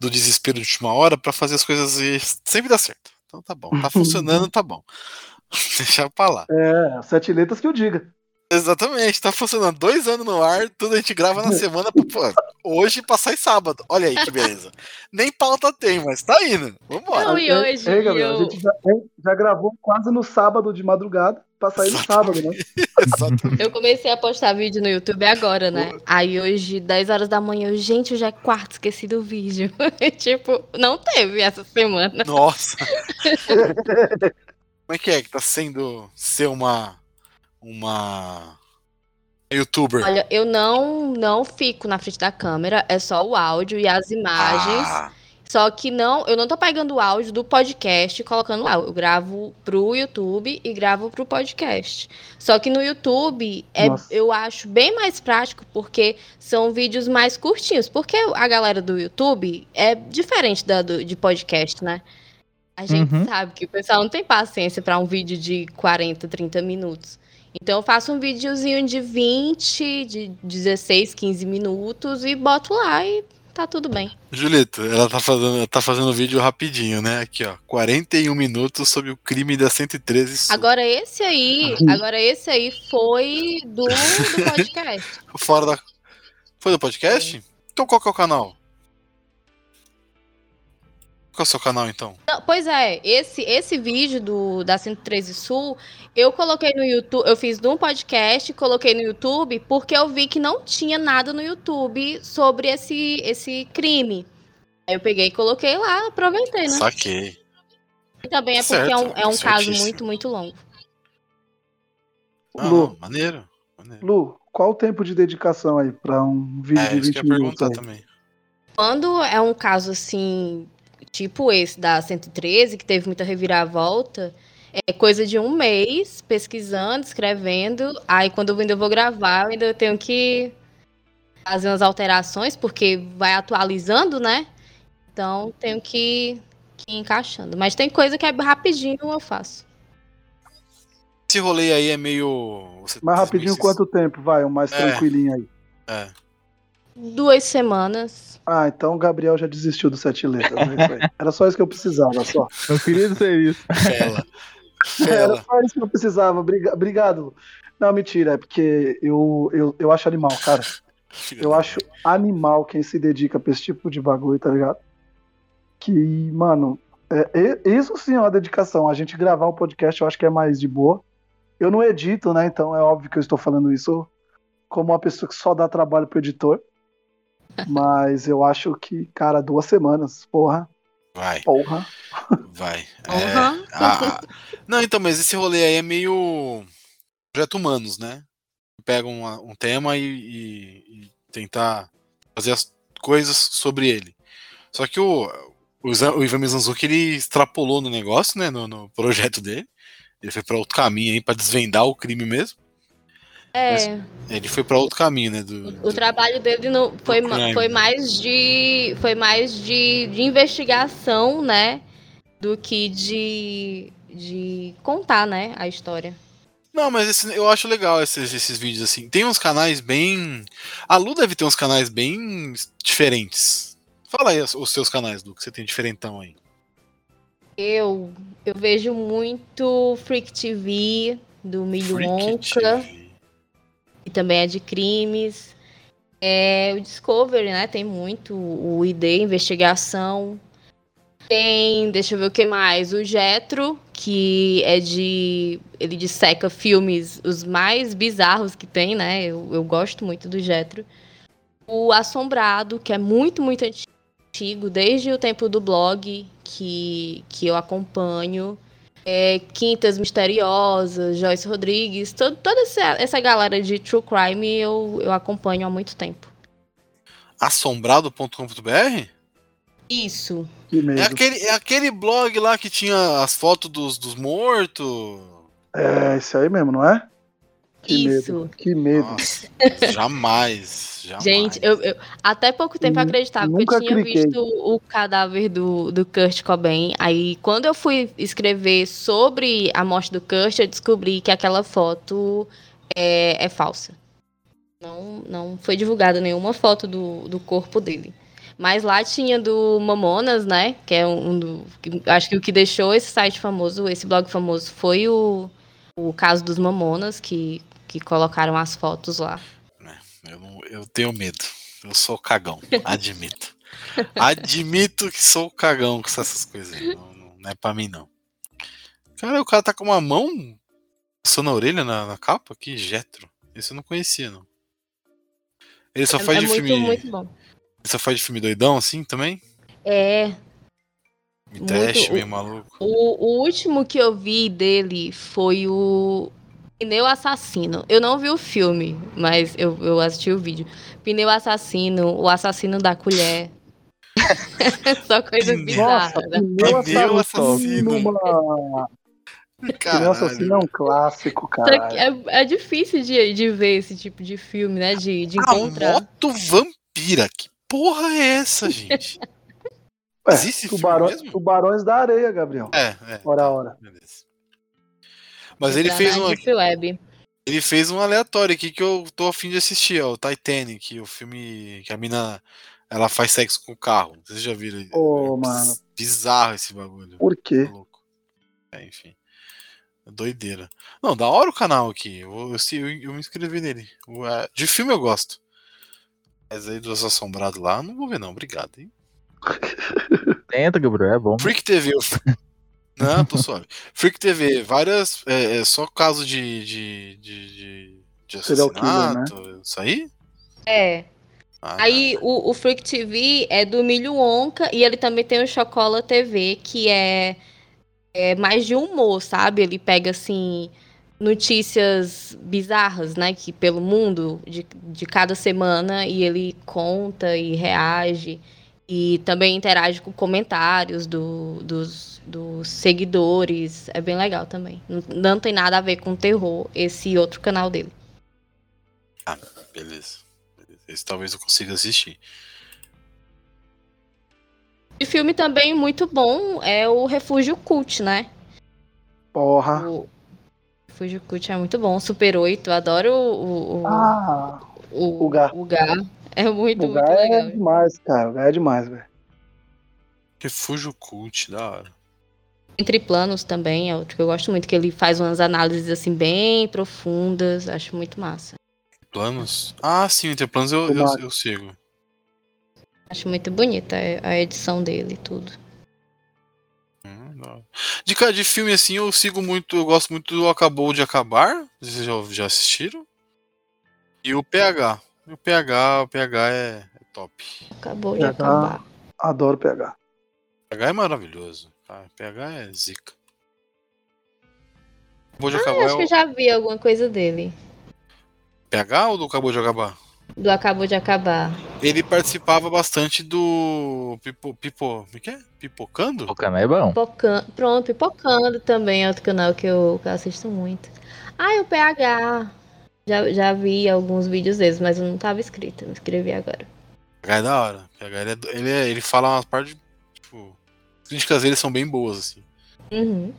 do desespero de última hora pra fazer as coisas e sempre dá certo. Então tá bom. Tá funcionando, tá bom. Deixa pra lá. É, sete letras que eu diga. Exatamente, tá funcionando. Dois anos no ar, tudo a gente grava na semana. Pô, hoje passar sábado. Olha aí que beleza. Nem pauta tem, mas tá indo. Vambora. Não, e hoje ei, Gabriel, eu- a gente já, já gravou quase no sábado de madrugada. pra sair no sábado, né? Exatamente. Eu comecei a postar vídeo no YouTube agora, né? Aí hoje, 10 horas da manhã, eu, gente, eu já é quarto, esqueci do vídeo. tipo, não teve essa semana. Nossa. Como é que é que tá sendo ser uma. Uma. Youtuber? Olha, eu não não fico na frente da câmera, é só o áudio e as imagens. Ah, Só que não, eu não tô pegando o áudio do podcast e colocando lá. Eu gravo pro YouTube e gravo pro podcast. Só que no YouTube é, Nossa. eu acho bem mais prático porque são vídeos mais curtinhos. Porque a galera do YouTube é diferente da do, de podcast, né? A gente Uhum. sabe que o pessoal não tem paciência para um vídeo de 40, 30 minutos. Então eu faço um videozinho de 20, de 16, 15 minutos e boto lá e tá tudo bem. Julito, ela tá fazendo, ela tá fazendo vídeo rapidinho, né? Aqui, ó. 41 minutos sobre o crime da 113 Sul. Agora esse aí, agora esse aí foi do, do podcast. Fora da. Foi do podcast? Então qual que é o canal? Qual é o seu canal então? Não, pois é, esse esse vídeo do da 113 Sul, eu coloquei no YouTube, eu fiz de um podcast, coloquei no YouTube porque eu vi que não tinha nada no YouTube sobre esse esse crime. Aí eu peguei e coloquei lá, aproveitei, né? Saquei. E também é porque é um, é um caso muito, muito longo. Ah, Lu, maneiro. maneiro. Lu, qual o tempo de dedicação aí pra um vídeo É, de isso que 20 eu minutos perguntar aí? também. Quando é um caso assim, tipo esse da 113, que teve muita reviravolta, é coisa de um mês pesquisando, escrevendo. Aí quando eu ainda vou gravar, eu ainda tenho que fazer umas alterações, porque vai atualizando, né? Então tenho que, que ir encaixando. Mas tem coisa que é rapidinho eu faço. Esse rolê aí é meio. você- Mais rapidinho, quanto tempo? Vai, o mais É. tranquilinho aí. É. Duas semanas. Ah, então o Gabriel já desistiu do sete letras. é aí. Era só isso que eu precisava, só. Eu queria dizer isso. Fela. Era Fela. só isso que eu precisava. Briga- Obrigado. Não, mentira, é porque eu, eu, eu acho animal, cara. Eu acho animal quem se dedica pra esse tipo de bagulho, tá ligado? Que, mano, é- é- isso sim é uma dedicação. A gente gravar um podcast eu acho que é mais de boa. Eu não edito, né? Então é óbvio que eu estou falando isso como uma pessoa que só dá trabalho pro editor. Mas eu acho que, cara, duas semanas, porra, Vai, porra. vai. É, Uhum. ah, não, então, mas esse rolê aí é meio. Projeto humanos, né? Pega um, um tema e, e- e tentar fazer as coisas sobre ele. Só que o, o, o Ivan Mizanzuki ele extrapolou no negócio, né? No, no projeto dele. Ele foi pra outro caminho aí pra desvendar o crime mesmo. É. Ele foi pra outro caminho, né? Do, O do- trabalho dele não, foi, foi mais de foi mais de, de investigação, né, do que de, de contar, né, a história. Não, mas esse- eu acho legal esses, esses vídeos assim. Tem uns canais bem. A Lu deve ter uns canais bem diferentes. Fala aí os, os seus canais, Lu, que você tem diferentão aí. Eu eu vejo muito Freak TV do Milho Freak Onca, TV. Que também é de crimes. É, o Discovery, né, tem muito o ID investigação. Tem, deixa eu ver o que mais, o Jetro, que é de ele disseca filmes os mais bizarros que tem, né? Eu, eu gosto muito do Jetro. O Assombrado, que é muito, muito antigo, desde o tempo do blog que, que eu acompanho. É, Quintas Misteriosas, Joyce Rodrigues, to- toda essa, essa galera de true crime eu, eu acompanho há muito tempo. Assombrado.com.br? Isso. É aquele, é aquele blog lá que tinha as fotos dos, dos mortos. É, isso aí mesmo, não é? Que Isso. medo. Que medo. Nossa, jamais, jamais. Gente, eu, eu- até pouco tempo eu Nun- acreditava que eu tinha cliquei. visto o cadáver do, do Kurt Cobain. Aí, quando eu fui escrever sobre a morte do Kurt, eu descobri que aquela foto é, é falsa. Não, não foi divulgada nenhuma foto do, do corpo dele. Mas lá tinha do Mamonas, né? Que é um do. que- acho que o que deixou esse site famoso, esse blog famoso, foi o, o caso dos Mamonas, que, que colocaram as fotos lá. Eu, não- eu tenho medo. Eu sou cagão, admito. Admito que sou cagão com essas coisas. Não, não- é pra mim, não. Cara, o cara tá com uma mão Passou na orelha na, na capa? Que Jetro. Esse eu não conhecia, não. Ele só É, faz é de muito, filme. muito bom. Ele só faz de filme doidão assim também? É, Me teste, meio maluco. o, o último que eu vi dele foi o Pneu Assassino. Eu não vi o filme, mas eu, eu assisti o vídeo. Pneu Assassino, o assassino da colher. Só coisa bizarra. Nossa, né? pneu Pneu assassino, mano. Pneu assassino é um clássico, cara. É, é difícil de, de ver esse tipo de filme, né? De, de A encontrar. moto vampira. Que porra é essa, gente? Ué, existe filme tubarões, mesmo? tubarões da areia, Gabriel. É, é. Ora, ora. Beleza. Mas ele fez, um, Deep Web. ele fez um aleatório aqui que eu tô afim de assistir, ó, o Titanic, o filme que a mina ela faz sexo com o carro. Vocês já viram? Ô, É biz- mano. Bizarro esse bagulho. Por quê? Tá louco. É, enfim. É Doideira. Não, da hora o canal aqui. Eu, eu, eu, eu me inscrevi nele. O, é, de filme eu gosto. Mas aí dos assombrados lá, não vou ver não. Obrigado, hein? Tenta, Gabriel, é bom. Freak TV. eu- Não, tô suave. Freak TV, várias. É, é só caso de. de, de, de, de Serial killer, né? assassinato. Isso aí? É. Ah, Aí o, o Freak TV é do Milho Onca e ele também tem o Chocola TV, que é, é mais de humor, sabe? Ele pega assim notícias bizarras, né, que pelo mundo de, de cada semana e ele conta e reage e também interage com comentários do, dos, dos seguidores. É bem legal também. Não, não tem nada a ver com terror esse outro canal dele. Beleza. Beleza. Esse talvez eu consiga assistir. De filme também muito bom é o Refúgio Cult, né? Porra. O Refúgio Cult é muito bom. Super 8, eu adoro o, o, Ah, o, o Gá. o Gá. É muito, o muito é legal. demais, cara. O Gá é demais, velho. Refúgio Cult, da hora. Entre Planos também é outro que eu gosto muito, que ele faz umas análises assim bem profundas. Acho muito massa. Planos? Ah, sim, Entre Planos eu, eu, eu sigo. Acho muito bonita a edição dele e tudo. Hum, de, ca- de filme assim, eu sigo muito, eu gosto muito do Acabou de Acabar. Vocês já, já assistiram? E o PH. O PH, o PH é, é top. Acabou de tá. acabar. Adoro. O PH é maravilhoso. Tá? O PH é zica. Acabou de Eu acabar é acho o que eu já vi alguma coisa dele. PH ou do Acabou de Acabar? Do Acabou de Acabar. Ele participava bastante do Pipo, Pipo, como é que é? Pipocando? O canal é bom. Pipocan... Pronto, Pipocando também é outro canal que eu, que eu assisto muito. Ah, e o PH. Já, já vi alguns vídeos deles, mas eu não tava inscrito. Me inscrevi agora. PH é da hora. PH ele, é ele, é- ele fala umas partes, tipo, as críticas dele são bem boas, assim. Uhum.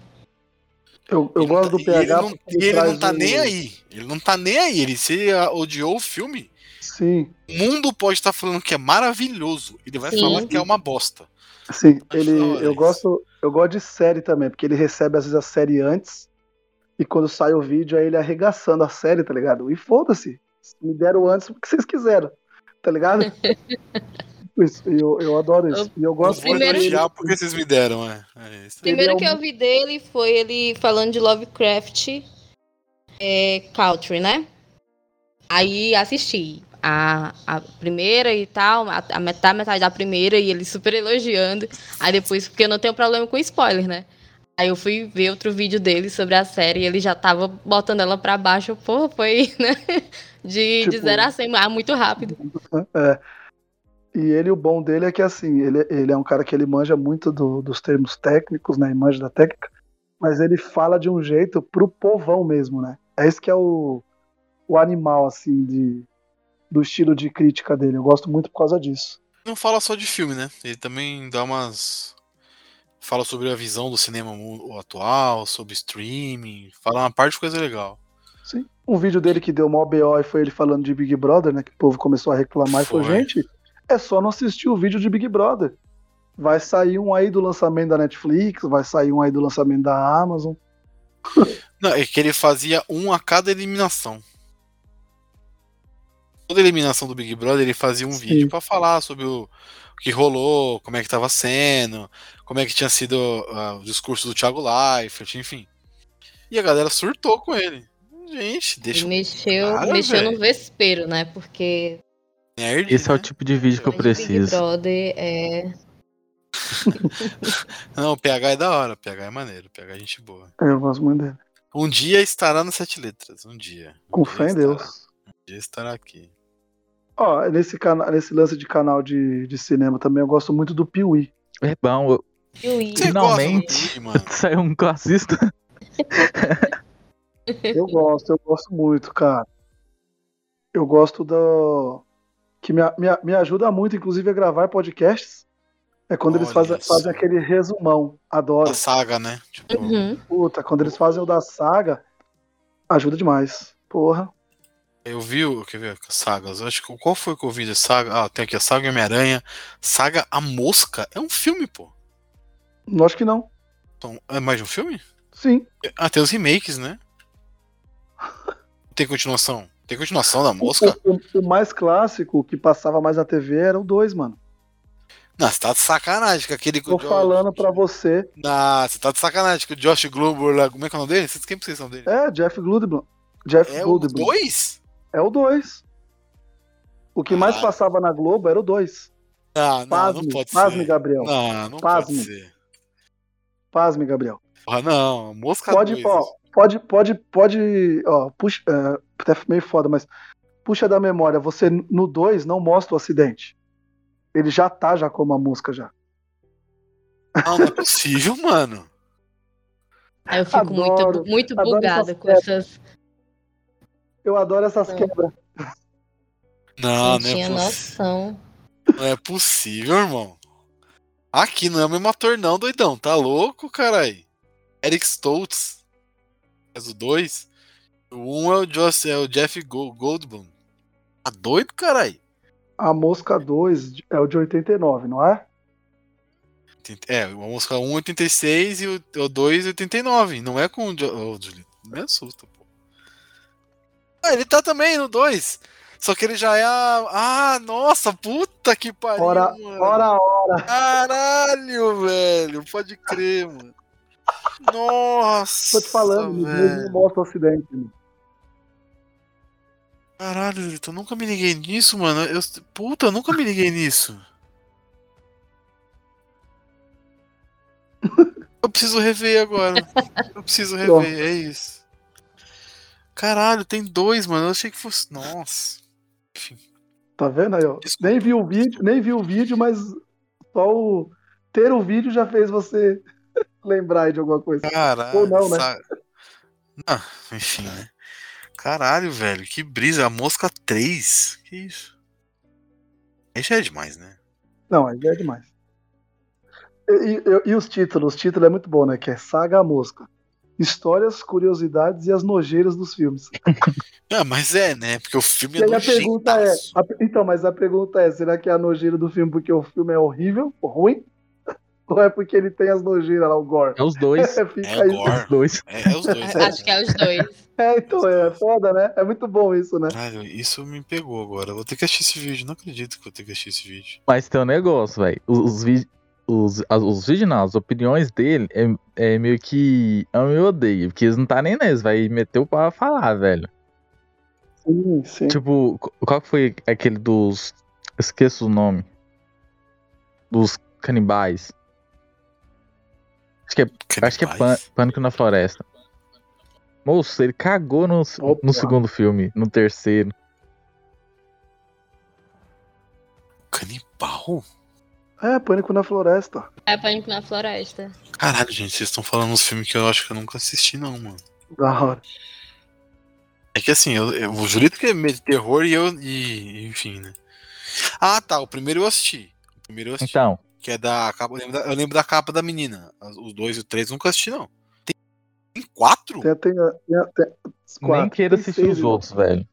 Eu, eu E gosto do tá- e ele PH não, porque ele traz não tá o- nem aí. Ele não tá nem aí. Ele se ah, odiou o filme. Sim, O mundo pode estar falando que é maravilhoso. Ele vai Sim. falar que é uma bosta. sim. Ele, eu gosto, eu gosto de série também, porque ele recebe às vezes a série antes e quando sai o vídeo aí ele arregaçando a série, tá ligado? E foda-se. Me deram antes o que vocês quiseram, tá ligado? isso, eu, eu adoro isso. E eu Eu gosto Primeiro- elogiar porque vocês me deram, é. é. Primeiro é que um- eu vi dele foi ele falando de Lovecraft é, Country, né? Aí assisti a, a primeira e tal, a, a metade, metade da primeira, e ele super elogiando. Aí depois, porque eu não tenho problema com spoiler, né? Aí eu fui ver outro vídeo dele sobre a série e ele já tava botando ela pra baixo. Pô, foi, né? De, de Tipo- 0 a 100, ah, muito rápido. É. E ele, o bom dele é que assim, ele, ele é um cara que ele manja muito do- dos termos técnicos, né? E manja da técnica, mas ele fala de um jeito pro povão mesmo, né? É esse que é o, o animal, assim, de, do estilo de crítica dele. Eu gosto muito por causa disso. Não fala só de filme, né? Ele também dá umas. Fala sobre a visão do cinema atual, sobre streaming, fala uma parte de coisa legal. Sim. Um vídeo dele que deu mó BO e foi ele falando de Big Brother, né? Que o povo começou a reclamar e falou, Foi. gente, é só não assistir o vídeo de Big Brother. Vai sair um aí do lançamento da Netflix, vai sair um aí do lançamento da Amazon. Não, é que ele fazia um a cada eliminação. Toda eliminação do Big Brother ele fazia um Sim. vídeo pra falar sobre o que rolou, como é que tava sendo, como é que tinha sido ah, o discurso do Thiago Leifert, enfim. E a galera surtou com ele. Gente, deixa mexeu, cara, mexeu velho. no vespeiro, né? Porque nerd. Esse é o né? tipo de vídeo que eu o Big preciso. Brother é. Não, o PH é da hora, o PH é maneiro, o PH é gente boa. Eu gosto muito dele. Um dia estará nas sete letras, um dia. Um Com dia fé em estará, Deus. Um dia estará aqui. Ó, nesse, cana nesse lance de canal de, de cinema também, eu gosto muito do Piuí. É bom, eu- Piuí. Finalmente. Piuí, saiu um que eu gosto, eu gosto muito, cara. Eu gosto do. Que me, me, me ajuda muito, inclusive, a gravar podcasts. É quando eles Olha fazem, só. fazem aquele resumão. Adoro. A saga, né? Tipo, Uhum. Puta, quando eles fazem o da saga, ajuda demais. Porra. Eu vi o. Quer ver? Sagas. Acho que qual foi que eu vi de saga? Ah, tem aqui a Saga Homem-Aranha. Saga A Mosca. É um filme, pô. Não acho que não. Então, é mais de um filme? Sim. Ah, tem os remakes, né? Tem continuação. Tem continuação da mosca? O, o- o mais clássico que passava mais na TV era o 2, mano. Não, você tá de sacanagem com aquele. Tô falando pra você. Não, você tá de sacanagem com o Josh Glover lá. Como é que é o nome dele? Vocês- Quem que vocês são dele? É, Jeff Goldblum. Jeff É o Goldblum. 2? É o 2. O que mais Ah. passava na Globo era o 2. Ah, não, Pasme, não pode pasme, ser. Gabriel. Não, não Pasme. pode ser. Pasme, Gabriel. Porra, não. Mosca Pode, 2. ó, pode, pode, pode, ó, puxa, é, até meio foda, mas puxa da memória, você no 2 não mostra o acidente. Ele já tá já como a música já. Não, não é possível, mano. Aí eu fico Adoro, muito, muito bugada com essas. Eu adoro essas É. quebras. Não, Não, não é noção. Não é possível, irmão. Aqui não é o mesmo ator, não, doidão. Tá louco, carai? Eric Stoltz. É o 2. O 1 um é o, Joss, é o Jeff Go- Goldblum. Tá doido, carai? A Mosca 2 é o de 89, não é? É, a música 1 86 e o, o 2 89. Não é com o. Jo- não me assusta, pô. Ah, ele tá também no 2. Só que ele já é a. Ah, nossa, puta que pariu. Ora, mano. ora, ora. Caralho, velho. Pode crer, mano. Nossa. Tô te falando, no 2 velho. não mostra o acidente. mano. Caralho, Julito, eu nunca me liguei nisso, mano. Eu, puta, eu nunca me liguei nisso. Eu preciso rever agora. Eu preciso rever, é isso. Caralho, tem dois, mano. Eu achei que fosse. Nossa. Enfim. Tá vendo aí, ó? Desculpa. Nem vi o vídeo, nem vi o vídeo, mas só o ter o vídeo já fez você lembrar de alguma coisa. Caralho. Ou não, né? Ah, enfim, né? Caralho, velho. Que brisa. A mosca 3. Que isso? Aí já é demais, né? Não, aí já é demais. E, e- e os títulos? O título é muito bom, né? Que é Saga a Mosca. Histórias, curiosidades e as nojeiras dos filmes. Ah, mas é, né? Porque o filme E é aí a pergunta é, a- então, mas a pergunta é, será que é a nojeira do filme porque o filme é horrível, ruim? Ou é porque ele tem as nojeiras lá, o gore? É os dois. Fica É aí. gore. Os dois. É, é os dois. Acho que é os dois. É, então, é foda, né? É muito bom isso, né? Caralho, isso me pegou agora. Vou ter que assistir esse vídeo. Não acredito que eu vou ter que assistir esse vídeo. Mas tem um negócio, velho. Os, os, vi- os, as- os vídeos, não, as opiniões dele é, é meio que amo e odeio. Porque eles não tá nem neles, vai meter o pau a falar, velho. Sim, sim. Tipo, qu- qual que foi aquele dos. Esqueço o nome. Dos canibais. Acho que é, acho que é Canibais? Pânico na Floresta. Moço, ele cagou no, Opa. no segundo filme, no terceiro. Canibal? É, Pânico na Floresta. É Pânico na Floresta. Caralho, gente, vocês estão falando uns filmes que eu acho que eu nunca assisti, não, mano. Da hora. É que assim, eu, eu, o Julito que é meio de terror e eu. E, enfim, né? Ah, tá. O primeiro eu assisti. O primeiro eu assisti. Então, Que é da capa. Eu lembro da, eu lembro da capa da menina. Os dois e o três eu nunca assisti, não. Tem, tem quatro? Tem, tem, tem, tem os nem quatro. queira assistir seis, os outros, velho.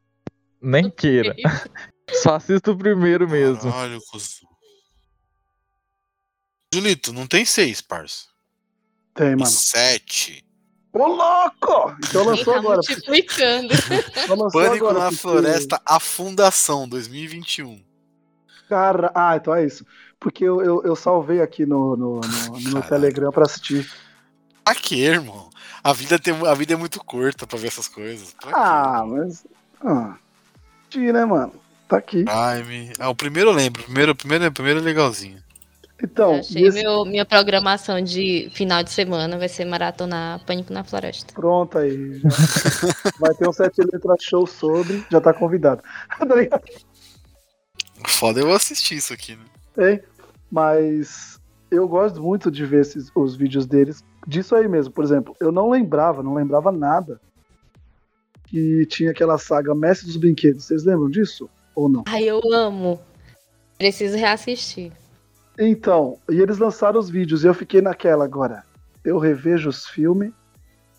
Nem queira. Só assista o primeiro mesmo. Caralho, cuzão. Julito, não tem seis, parça. Tem, mano. sete. Ô, louco! Então lançou tá agora. multiplicando. Então lançou Pânico agora, na porque- Floresta, a Fundação, 2021. Cara, ah, então é isso. Porque eu, eu, eu salvei aqui no, no, no, no. Telegram pra assistir. Pra quê, irmão? A vida, tem, a vida é muito curta pra ver essas coisas. Ah, mas. Ah, né, mano? Tá aqui. Prime. Ah, o primeiro eu lembro. O primeiro, o primeiro, o primeiro é legalzinho. Então, Eu achei e esse- meu- minha programação de final de semana vai ser maratonar Pânico na Floresta. pronto aí. já. Vai ter um sete letras show sobre, já tá convidado. Tá? Foda eu assistir isso aqui, né? Tem, mas eu gosto muito de ver esses, os vídeos deles disso aí mesmo. Por exemplo, eu não lembrava, não lembrava nada que tinha aquela saga Mestre dos Brinquedos. Vocês lembram disso? Ou não? Ai, eu amo. Preciso reassistir. Então, e eles lançaram os vídeos e eu fiquei naquela agora. Eu revejo os filmes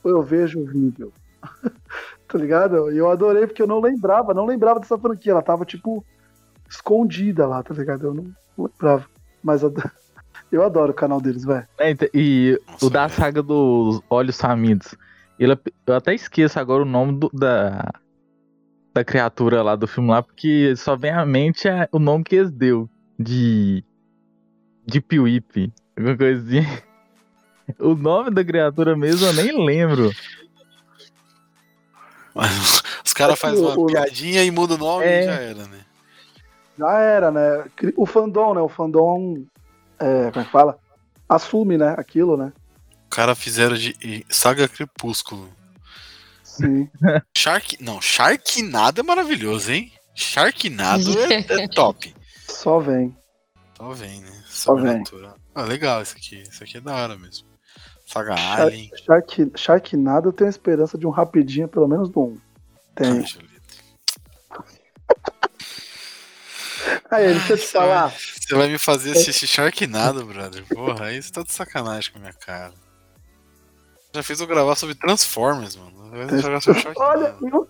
ou eu vejo o vídeo? tá ligado? E eu adorei porque eu não lembrava, não lembrava dessa franquia. Ela tava, tipo, escondida lá, tá ligado? Eu não lembrava. Mas eu, eu adoro o canal deles, velho. É, E Nossa, o da saga dos Olhos Famintos. Ele, eu até esqueço agora o nome do- da, da criatura lá do filme lá, porque só vem à mente é o nome que eles deu. De. De Piuípe. Alguma coisinha. O nome da criatura mesmo eu nem lembro. Mas os caras É fazem uma piadinha e mudam o nome É. e já era, né? Já era, né? O fandom, né? O fandom, é, como é que fala? Assume, né? Aquilo, né? O cara fizeram de Saga Crepúsculo. Sim. Shark. Não, Sharknado é maravilhoso, hein? Sharknado é, é top. Só vem. Só vem, né? Vem. Sobrenatural. Ah, legal isso aqui. Isso aqui é da hora mesmo. Saga Alien. Shark, Sharknado eu tenho esperança de um rapidinho, pelo menos do um. Tem. Aí, deixa eu te Você falar. vai- Você vai me fazer assistir Sharknado, brother. Porra, aí você tá de sacanagem com a minha cara. Já fez eu gravar sobre Transformers, mano. Vai jogar sobre Sharknado. Olha, eu...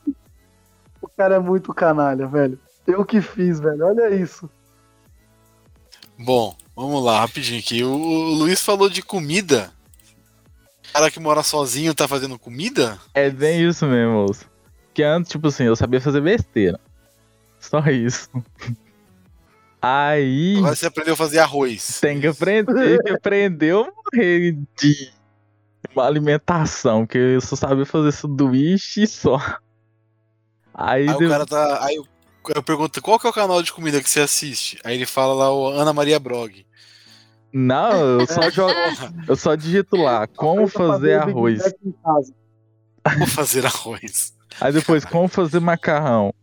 o cara é muito canalha, velho. Eu que fiz, velho. Olha isso. Bom, vamos lá, rapidinho aqui. O, o Luiz falou de comida. O cara que mora sozinho tá fazendo comida? É bem isso mesmo, moço. Que antes, tipo assim, eu sabia fazer besteira. Só isso. Aí Agora você aprendeu a fazer arroz. tem que aprender, que aprender a morrer de uma alimentação, porque eu só sabia fazer sanduíche só. Aí, Aí o de- cara tá. Aí eu, eu pergunto, qual que é o canal de comida que você assiste? Aí ele fala lá o Ana Maria Brog. Não, eu só jogo, eu só digito lá como fazer arroz. Vou fazer arroz. Aí depois, como fazer macarrão?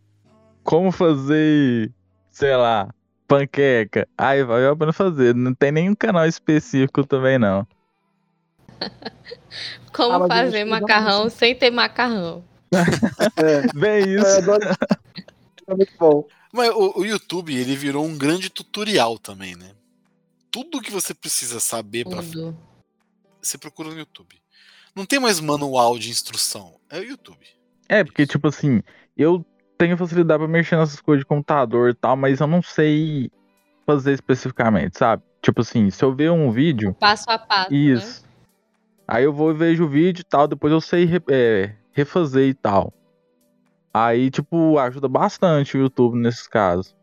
Como fazer, sei lá, panqueca? Aí vai eu aprendo a fazer. Não tem nenhum canal específico também, não. Como Ah, fazer macarrão sem ter macarrão. É, Bem é, isso. eu adoro... é muito bom. Mas o, o YouTube, ele virou um grande tutorial também, né? Tudo que você precisa saber para você procura no YouTube. Não tem mais manual de instrução, é o YouTube. É, porque, tipo assim, eu tenho facilidade pra mexer nessas coisas de computador e tal, mas eu não sei fazer especificamente, sabe? Tipo assim, se eu ver um vídeo, Passo a passo. Né? isso. Aí eu vou e vejo o vídeo e tal, depois eu sei re- é, refazer e tal. Aí, tipo, ajuda bastante o YouTube nesses casos.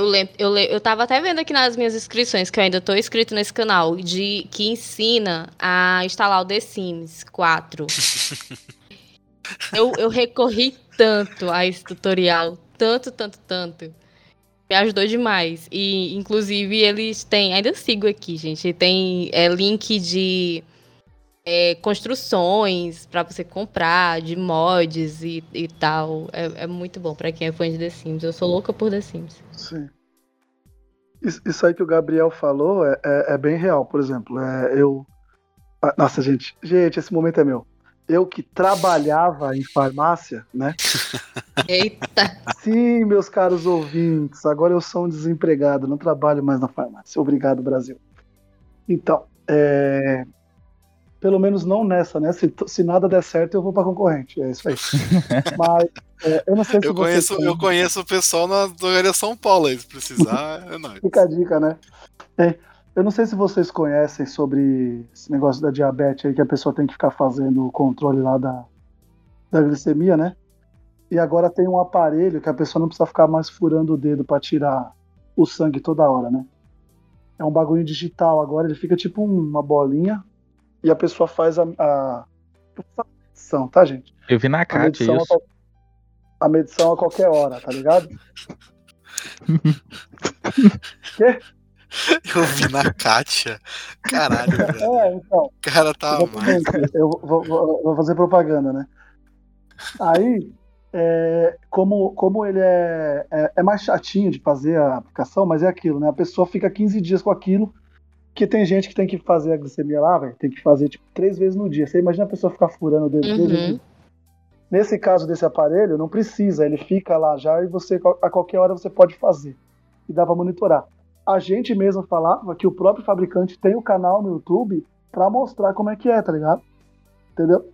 Eu lembro, eu, le- eu tava até vendo aqui nas minhas inscrições, que eu ainda tô inscrito nesse canal, de que ensina a instalar o The Sims 4. eu, eu recorri tanto a esse tutorial, tanto, tanto, tanto. Me ajudou demais. E, inclusive, eles têm. Ainda sigo aqui, gente. Tem é, link de é, construções pra você comprar, de mods e, e tal. É, é muito bom pra quem é fã de The Sims. Eu sou louca por The Sims. Sim. Isso, aí que o Gabriel falou é, é, é bem real. Por exemplo, é, eu. Nossa, gente, gente, esse momento é meu. Eu que trabalhava em farmácia, né? Eita! Sim, meus caros ouvintes, agora eu sou um desempregado, não trabalho mais na farmácia. Obrigado, Brasil. Então, é, pelo menos não nessa, né? Se, se nada der certo, eu vou para concorrente. É isso aí. Mas é, eu não sei se Eu vocês conheço, eu conheço o pessoal na drogaria São Paulo aí, se precisar, é nóis. Fica a dica, né? É, eu não sei se vocês conhecem sobre esse negócio da diabetes aí, que a pessoa tem que ficar fazendo o controle lá da, da glicemia, né? E agora tem um aparelho que a pessoa não precisa ficar mais furando o dedo para tirar o sangue toda hora, né? É um bagulho digital agora, ele fica tipo uma bolinha e a pessoa faz a, a, a medição, tá, gente? Eu vi na A a, isso. qual- a medição a qualquer hora, tá ligado? Eu vi na Kátia. Caralho, velho. É, então. O cara tá. Exatamente. Eu vou, vou- vou fazer propaganda, né? Aí, é, como, como ele é, é, é mais chatinho de fazer a aplicação, mas é aquilo, né? A pessoa fica 15 dias com aquilo, que tem gente que tem que fazer a glicemia lá, velho, tem que fazer tipo três vezes no dia. Você imagina a pessoa ficar furando o dedo três vezes no Uhum. dia. Nesse caso desse aparelho, não precisa, ele fica lá já e você a qualquer hora você pode fazer. E dá pra monitorar. A gente mesmo falava que o próprio fabricante tem o canal no YouTube pra mostrar como é que é, tá ligado? Entendeu?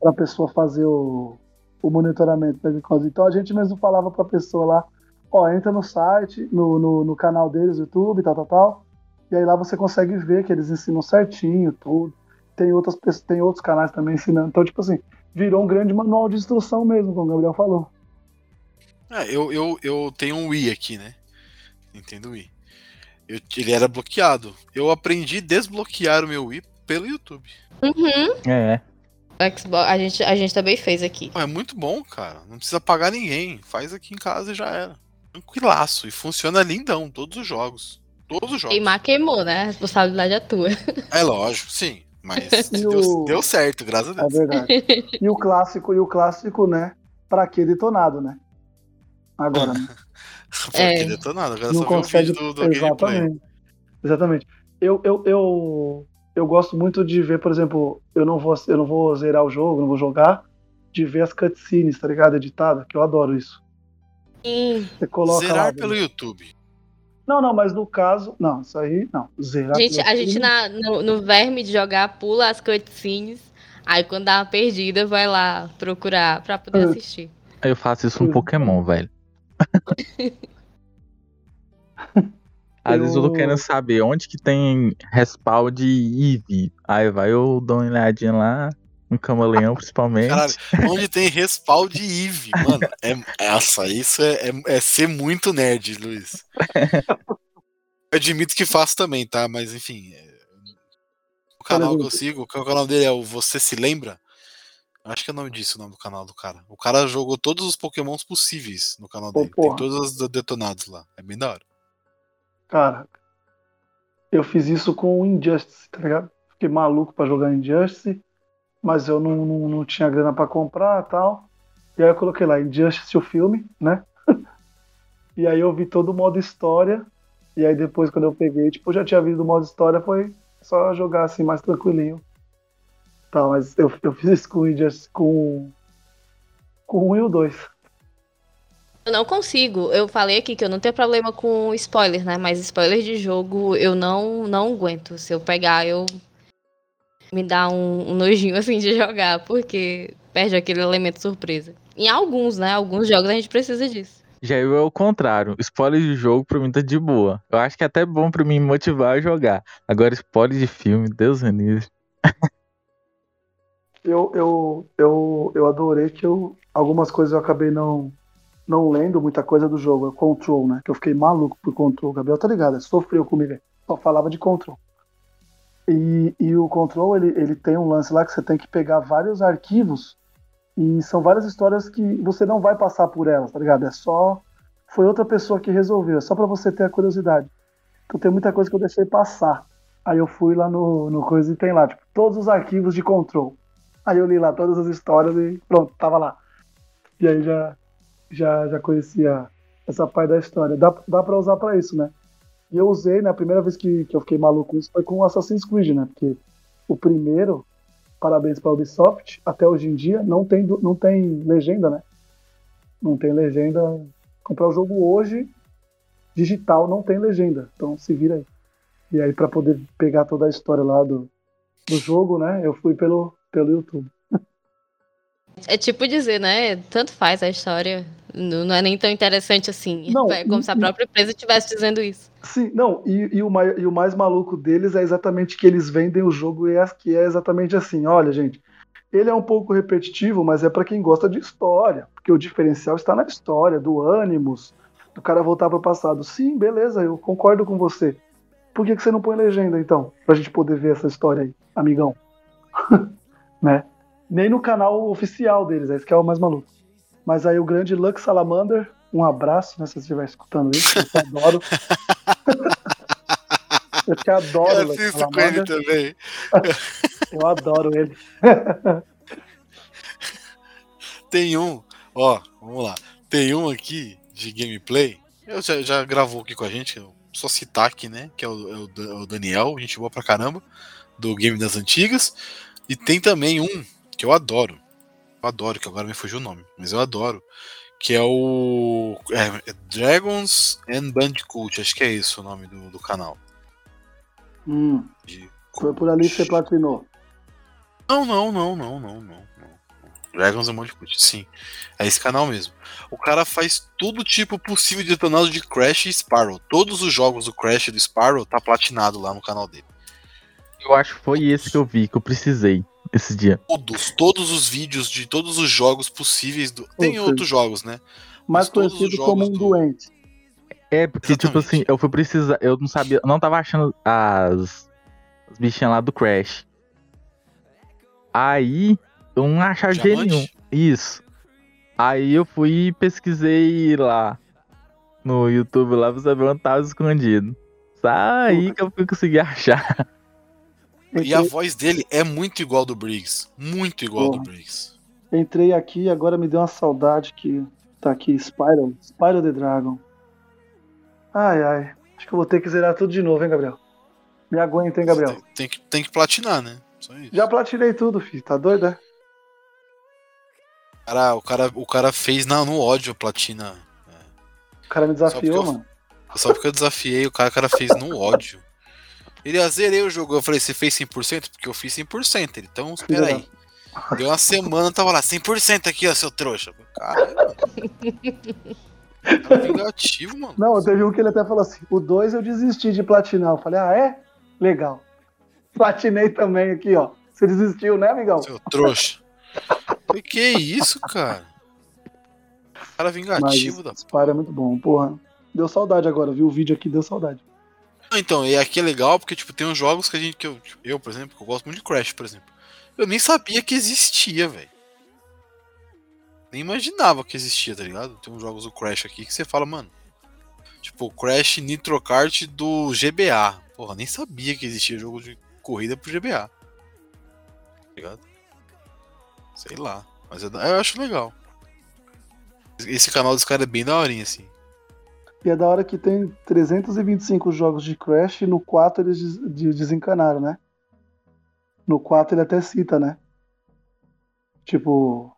Pra pessoa fazer o, o monitoramento da glicose. Então a gente mesmo falava pra pessoa lá, ó, entra no site, no, no, no canal deles, YouTube, tal, tal, tal. E aí lá você consegue ver que eles ensinam certinho, tudo. Tem, outras, tem outros canais também ensinando. Então, tipo assim, virou um grande manual de instrução mesmo, como o Gabriel falou. É, eu, eu, eu tenho um Wii aqui, né? Nintendo Wii. Eu- ele era bloqueado. Eu aprendi a desbloquear o meu Wii pelo YouTube. Uhum. É. Xbox, a gente, a gente também fez aqui. É muito bom, cara. Não precisa pagar ninguém. Faz aqui em casa e já era. Tranquilaço. E funciona lindão, todos os jogos. Todos os jogos. Queimar queimou, né? A responsabilidade é tua. É lógico, sim. Mas deu, o- deu certo, graças a É Deus. verdade. e o clássico, e o clássico, né? Pra que detonado, né? Agora, né? Porque É. detonado. Agora não só consegue. vídeo do, do gameplay. Exatamente. Exatamente. Eu, eu, eu, eu gosto muito de ver, por exemplo, eu não, vou, eu não vou zerar o jogo, não vou jogar, de ver as cutscenes, tá ligado? Editada, que eu adoro isso. Sim. Você coloca Zerar lá. pelo YouTube. Não, não, mas no caso. Não, isso aí não. Zerar. Gente, a gente na, no, no verme de jogar pula as cutscenes. Aí quando dá uma perdida, vai lá procurar pra poder É. assistir. Eu faço isso no é. Pokémon, velho. Às vezes eu tô Eu- querendo saber onde que tem respawn de Eevee. Aí vai eu dou uma olhadinha lá, no Camaleão principalmente. Caralho, onde tem respaldo de Eve, mano. É, essa, isso é, é, é ser muito nerd, Luiz. Eu admito que faço também, tá? Mas enfim. é- O canal que eu sigo, o canal dele é o Você Se Lembra? Acho que é o nome disso, o nome do canal do cara. O cara jogou todos os pokémons possíveis no canal Pô, dele. Tem todos os detonados lá. É bem da hora. Cara, eu fiz isso com o Injustice, tá ligado? Fiquei maluco pra jogar Injustice, mas eu não, não, não tinha grana pra comprar tal. E aí eu coloquei lá Injustice o filme, né? e aí eu vi todo o modo história. E aí depois, quando eu peguei, tipo, já tinha visto o modo história, foi só jogar assim mais tranquilinho. Tá, mas eu, eu fiz isso com o Injustice com, com 1 e o 2. Eu não consigo. Eu falei aqui que eu não tenho problema com spoiler, né? Mas spoiler de jogo eu não, não aguento. Se eu pegar, eu. Me dá um, um nojinho assim de jogar, porque perde aquele elemento surpresa. Em alguns, né? Alguns jogos a gente precisa disso. Já eu é o contrário. Spoiler de jogo pra mim tá de boa. Eu acho que é até bom pra me motivar a jogar. Agora, spoiler de filme, Deus me livre. eu, eu, eu, eu adorei que eu, algumas coisas eu acabei não, não lendo muita coisa do jogo. É Control, né? Que eu fiquei maluco por Control. O Gabriel tá ligado, sofreu comigo. Só falava de Control. E, e o Control, ele, ele tem um lance lá que você tem que pegar vários arquivos e são várias histórias que você não vai passar por elas, tá ligado? É só. Foi outra pessoa que resolveu, é só pra você ter a curiosidade. Então tem muita coisa que eu deixei passar. Aí eu fui lá no, no coisa e tem lá, tipo, todos os arquivos de Control. Aí eu li lá todas as histórias e pronto, tava lá. E aí já, já, já conhecia essa parte da história. Dá, dá pra usar pra isso, né? E eu usei, né? A primeira vez que, que eu fiquei maluco com isso foi com Assassin's Creed, né? Porque o primeiro, parabéns pra Ubisoft, até hoje em dia não tem, não tem legenda, né? Não tem legenda. Comprar o jogo hoje, digital, não tem legenda. Então se vira aí. E aí, pra poder pegar toda a história lá do, do jogo, né? Eu fui pelo, pelo YouTube. É tipo dizer, né? Tanto faz a história. Não, não é nem tão interessante assim. Não, é como se a e- própria empresa estivesse dizendo isso. Sim, não, e, e o mai- e o mais maluco deles é exatamente que eles vendem o jogo e é, que é exatamente assim, olha, gente, ele é um pouco repetitivo, mas é pra quem gosta de história, porque o diferencial está na história, do ânimos, do cara voltar pro passado. Sim, beleza, eu concordo com você. por que, que você não põe legenda, então? Pra gente poder ver essa história aí, amigão. né? Nem no canal oficial deles, esse que é o mais maluco. Mas aí o grande Lux Salamander, um abraço, né? Se você estiver escutando isso, eu adoro. eu te adoro, Eu Lux assisto com ele Salamander. também. Eu adoro ele. Tem um, ó, vamos lá. Tem um aqui de gameplay. Eu já, já gravou aqui com a gente, só citar aqui, né? Que é o, é Da- o Daniel, gente boa pra caramba, do Game das Antigas. E tem também um que eu adoro. Eu adoro, que agora me fugiu o nome, mas eu adoro. Que é o é, é Dragons and Bandicoot, acho que é esse o nome do, do canal. Hum, De- foi por ali que você platinou. Não, não, não, não, não, não. não. Dragons and Bandicoot, sim. É esse canal mesmo. O cara faz todo tipo possível de detonado de Crash e Sparrow. Todos os jogos do Crash e do Sparrow tá platinado lá no canal dele. Eu acho que foi esse que eu vi, que eu precisei esse dia. Todos, todos os vídeos de todos os jogos possíveis. Do... Tem outros jogos, né? Mais Mas os conhecido como um do- doente. É, porque, tipo Exatamente. assim, eu fui precisar. Eu não sabia, eu não tava achando as, as bichinhas lá do Crash. Aí, eu não achava de jeito nenhum. Isso. Aí eu fui e pesquisei lá no YouTube lá pra saber onde tava escondido. Só aí que eu fui conseguir achar. E a Entrei, voz dele é muito igual do Briggs. Muito igual Porra. do Briggs. entrei aqui e agora me deu uma saudade que tá aqui, Spyro. Spyro the Dragon. Ai, ai. Acho que eu vou ter que zerar tudo de novo, hein, Gabriel? Me aguenta, hein, Gabriel? Tem, tem que, tem que platinar, né? Já platinei tudo, filho. Tá doido, é? Cara, o, cara, o cara fez na, no ódio a platina. O cara me desafiou, Só eu- mano. Só porque eu desafiei, o cara, o cara fez no ódio. Ele, zerei o jogo. Eu falei, você fez 100%? Porque eu fiz 100%. Ele, então, espera aí. Deu uma semana, tava lá, 100% aqui, ó, seu trouxa. Cara, Cara vingativo, mano. Não, teve um que ele até falou assim: o 2 eu desisti de platinar. Eu falei, ah, é? Legal. Platinei também aqui, ó. Você desistiu, né, amigão? Seu trouxa. Falei, que isso, cara? Cara vingativo da Mas Spyro é muito bom, porra. Deu saudade agora, viu o vídeo aqui, deu saudade. Então, e aqui é legal porque, tipo, tem uns jogos que a gente. Que eu, tipo, eu, por exemplo, que eu gosto muito de Crash, por exemplo. Eu nem sabia que existia, velho. Nem imaginava que existia, tá ligado? Tem uns jogos do Crash aqui que você fala, mano. Tipo, Crash Nitro Kart do GBA. Porra, nem sabia que existia jogo de corrida pro GBA. Tá ligado? Sei lá. Mas eu, eu acho legal. Esse canal dos caras é bem daorinha, assim. E é da hora que tem 325 jogos de Crash e no 4 eles des- de- desencanaram, né? No 4 ele até cita, né? Tipo,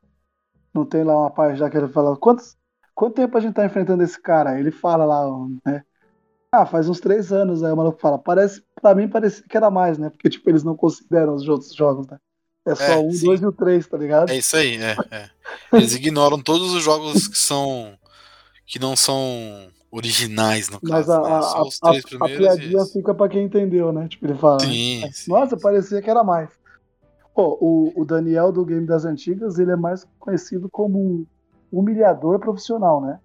não tem lá uma parte já que ele fala, quantos, quanto tempo a gente tá enfrentando esse cara? Ele fala lá, né? Ah, faz uns três anos. Aí o maluco fala, parece, pra mim parecia que era mais, né? Porque, tipo, eles não consideram os outros jogos, né? É só É, um, sim. dois e o três, tá ligado? É isso aí, é, é. Eles ignoram todos os jogos que são. que não são originais, no Mas caso. a, né? a, Só os a- três a primeiros. piadinha fica pra quem entendeu, né? Tipo, ele fala. Sim, né? sim. Nossa, parecia que era mais. Pô, o, o Daniel do Game das Antigas, ele é mais conhecido como um humilhador profissional, né?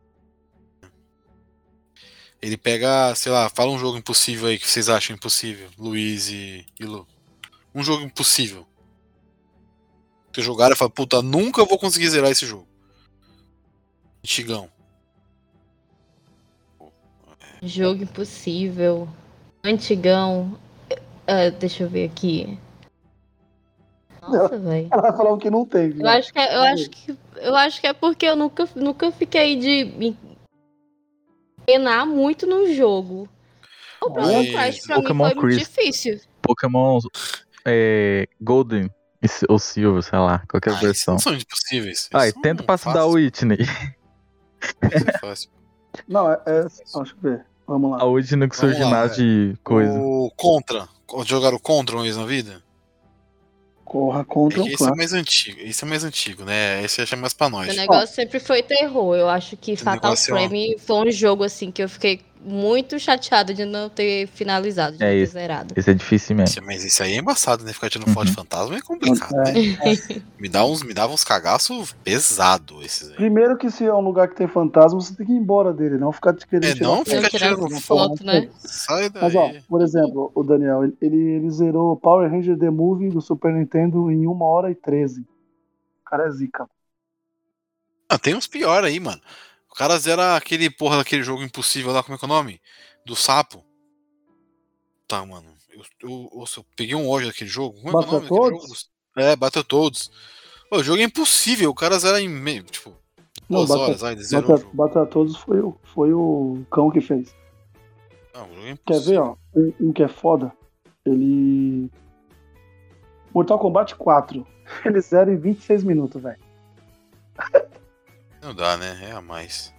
Ele pega, sei lá, fala um jogo impossível aí que vocês acham impossível, Luiz e, e Lu. Um jogo impossível. Que jogaram e fala, puta, nunca vou conseguir zerar esse jogo. Antigão. Jogo impossível. Antigão. Ah, deixa eu ver aqui. Nossa, velho. Ela vai falar o que não tem. Eu viu? acho que é, eu acho que eu acho que é porque eu nunca, nunca fiquei de me penar muito no jogo. O Crash pra Pokémon mim foi muito Crystal. difícil. Pokémon é, Golden ou Silver, sei lá, qualquer Ah, versão. não são impossíveis. Ai, esses tenta passar da Whitney. isso é fácil. Não, é. é deixa eu ver. Vamos lá. A seu Vamos lá, ginásio de coisa. O Contra. Jogaram Contra uma vez na vida? Corra É contra que o esse é mais antigo. Esse é mais antigo, né? Esse é mais pra nós. O negócio sempre foi terror. Eu acho que Esse Fatal é uma- Frame foi um jogo assim que eu fiquei muito chateada de não ter finalizado, de É não ter isso. zerado. Esse é difícil mesmo. Isso- Mas isso aí é embaçado, né? Ficar tirando foto de Uhum. fantasma é complicado, né? Me, dá uns, me dava uns cagaços pesado esses aí. Primeiro que se é um lugar que tem fantasma, você tem que ir embora dele, não ficar te querendo É, tirar não foto. fica tirar tirando foto, né? Sai daí. Mas ó, por exemplo, o Daniel, ele, ele zerou Power Ranger The Movie do Super Nintendo em 1 hora e 13. O cara é zica. Ah, tem uns pior aí, mano. O cara zera aquele porra daquele jogo impossível lá, como é que é o nome? Do sapo. Tá, mano. Eu, eu, nossa, eu peguei um ódio daquele jogo. Como é que é o nome daquele Battletoads? jogo? É. Pô, o jogo é impossível, o cara zera em meio, tipo, Não, duas Bata- horas, jogo. Bata Todos foi, o- foi o cão que fez. Não, é Quer ver, ó? Um, um que é foda. Ele. Mortal Kombat 4. Ele zera em 26 minutos, velho. Não dá, né? É a mais.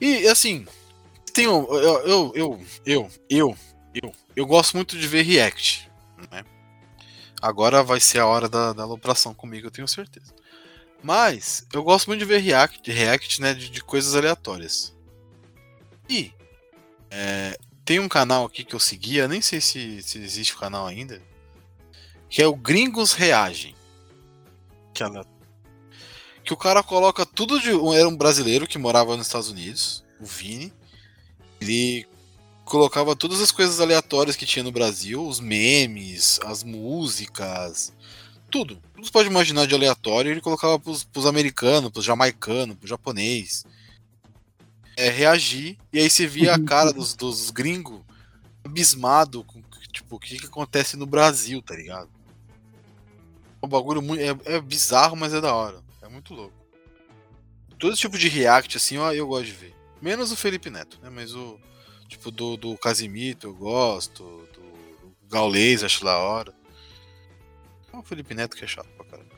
E assim, tem eu, eu, eu, eu, eu, eu, eu gosto muito de ver react, né? Agora vai ser a hora da, da alopração comigo, eu tenho certeza. Mas eu gosto muito de ver react, react né, de, de coisas aleatórias. E é, tem um canal aqui que eu seguia, nem sei se, se existe o canal ainda, que é o Gringos Reagem. Que ela que o cara coloca tudo de. Era um brasileiro que morava nos Estados Unidos, o Vini. Ele colocava todas as coisas aleatórias que tinha no Brasil, os memes, as músicas, tudo. Tudo que você pode imaginar de aleatório, ele colocava pros, pros americanos, pros jamaicanos, pro japonês. É, reagir, e aí você via a cara dos, dos gringos abismado com tipo, o que, que acontece no Brasil, tá ligado? É um bagulho muito. É, é bizarro, mas é da hora. É muito louco. Todo tipo de react, assim, ó, eu gosto de ver. Menos o Felipe Neto, né? Mas o. Tipo, do, do Casimito eu gosto. Do, do Gaulês, acho da hora. É o Felipe Neto que é chato pra caramba.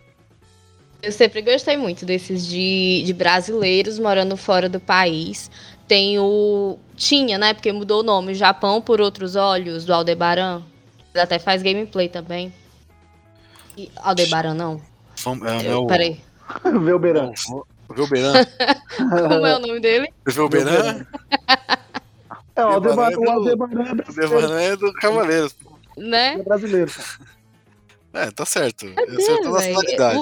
Eu sempre gostei muito desses de, de brasileiros morando fora do país. Tem o. Tinha, né? Porque mudou o nome. Japão por Outros Olhos, do Aldebaran. Ele até faz gameplay também. E, Aldebaran, não. Vamos- É, Eu, é o. Peraí. O Velberan. Como é o nome dele? O Velberan. É, o Aldebaran, o Aldebaran Aldebaran é brasileiro. Velberan é do Cavaleiros. Né? É brasileiro. É, tá certo. Acertou Véi, nacionalidade.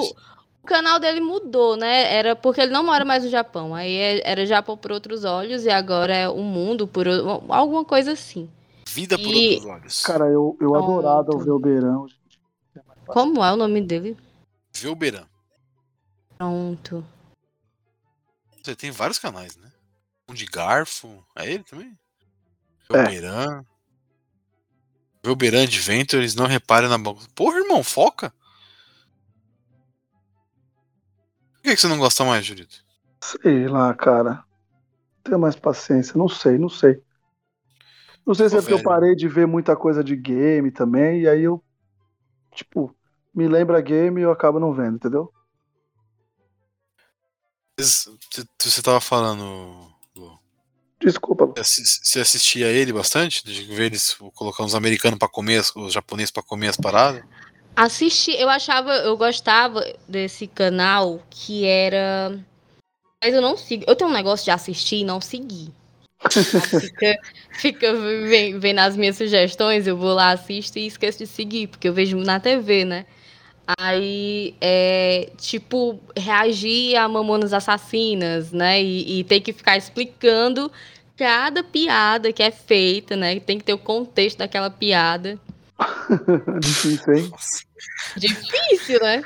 O, canal dele mudou, né? Era porque ele não mora mais no Japão. Aí é- era Japão por outros olhos e agora é o mundo por alguma coisa assim. Vida por E- outros olhos. Cara, eu, eu adorava o Beirão. Como é o nome dele? Velberan. Pronto. Você tem vários canais, né? Um de garfo. É ele também? É. Velberan. Velberan Adventures, não repare na boca. Porra, irmão, foca! Por que, que você não gosta mais, Jurito? Sei lá, cara. Tenho mais paciência. Não sei, não sei. Não sei se Ô, é porque eu velho. parei de ver muita coisa de game também, e aí eu, tipo, me lembra game e eu acabo não vendo, entendeu? Você você tava falando. Lu, Desculpa. Lu. Você você assistia ele bastante? De ver eles colocar os americanos pra comer, os japoneses pra comer as paradas? Assisti, eu achava, eu gostava desse canal que era. Mas eu não sigo. Eu tenho um negócio de assistir e não seguir. fica fica vem- vendo as minhas sugestões, eu vou lá, assisto e esqueço de seguir, porque eu vejo na TV, né? Aí, é, tipo, reagir a Mamonas Assassinas, né? E, e ter que ficar explicando cada piada que é feita, né? Tem que ter o contexto daquela piada. Difícil, hein? Difícil, né?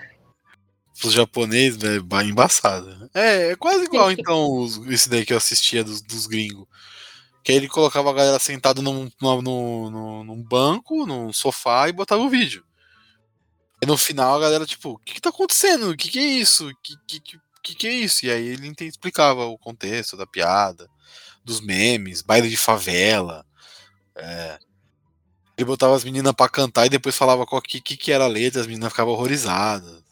Os japoneses, né? ba- Embaçado. É, é quase igual, então, os- esse daí que eu assistia dos, dos gringos. Que aí ele colocava a galera sentada num, num, num- num- num banco, num sofá e botava o vídeo. E no final a galera, tipo, o que, que tá acontecendo? O que, que é isso? O que, que, que, que é isso? E aí ele explicava o contexto da piada, dos memes, baile de favela. é. Ele botava as meninas pra cantar e depois falava qual que, que, que era a letra, as meninas ficavam horrorizadas.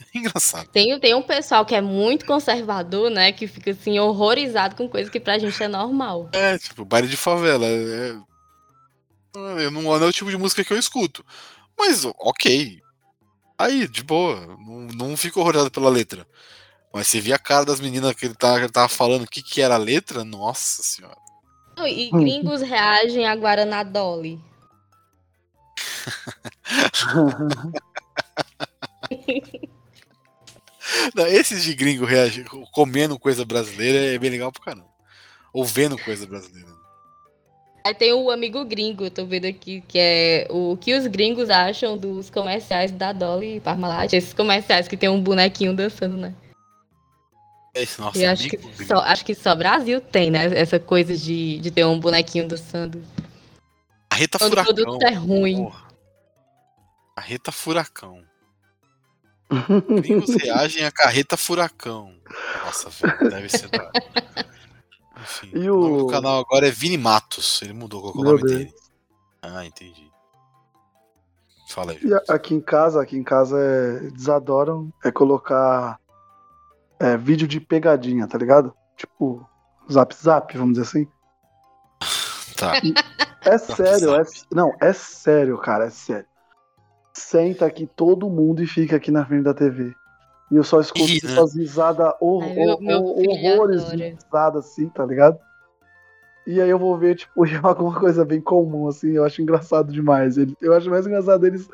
Engraçado. Tem, tem um pessoal que é muito conservador, né? Que fica assim, horrorizado com coisa que pra gente é normal. É, tipo, baile de favela. É... Eu não, não é o tipo de música que eu escuto. Mas, ok. Aí, de boa. Não, não fico horrorizado pela letra. Mas você via a cara das meninas que ele tava, que ele tava falando o que, que era a letra? Nossa senhora. E gringos reagem a Guaraná Dolly. Não, esses de gringo reagir, comendo coisa brasileira é bem legal pro caramba. Ou vendo coisa brasileira. Aí tem o amigo gringo, eu tô vendo aqui, que é o que os gringos acham dos comerciais da Dolly e Parmalat. Esses comerciais que tem um bonequinho dançando, né? Esse nosso E acho que, amigo gringo. só, acho que só Brasil tem, né? Essa coisa de, de ter um bonequinho dançando. Carreta Quando o furacão. produto é ruim. Porra. Carreta furacão. Gringos reagem a carreta furacão. Nossa, velho, deve ser da... Enfim, E o nome do o- canal agora é Vini Matos. Ele mudou qual é o nome Deus. dele. Ah, entendi. Fala aí. E a- aqui em casa, aqui em casa é, eles adoram é colocar é, vídeo de pegadinha, tá ligado? Tipo, zap zap, vamos dizer assim. Tá. É sério, é, não, é sério, cara, é sério. Senta aqui todo mundo e fica aqui na frente da TV. E eu só escuto Ih, né? essas risadas hor Ai, meu- hor- meu filho horrores de risada assim, tá ligado? E aí eu vou ver, tipo, alguma coisa bem comum, assim, eu acho engraçado demais. Ele- Eu acho mais engraçado eles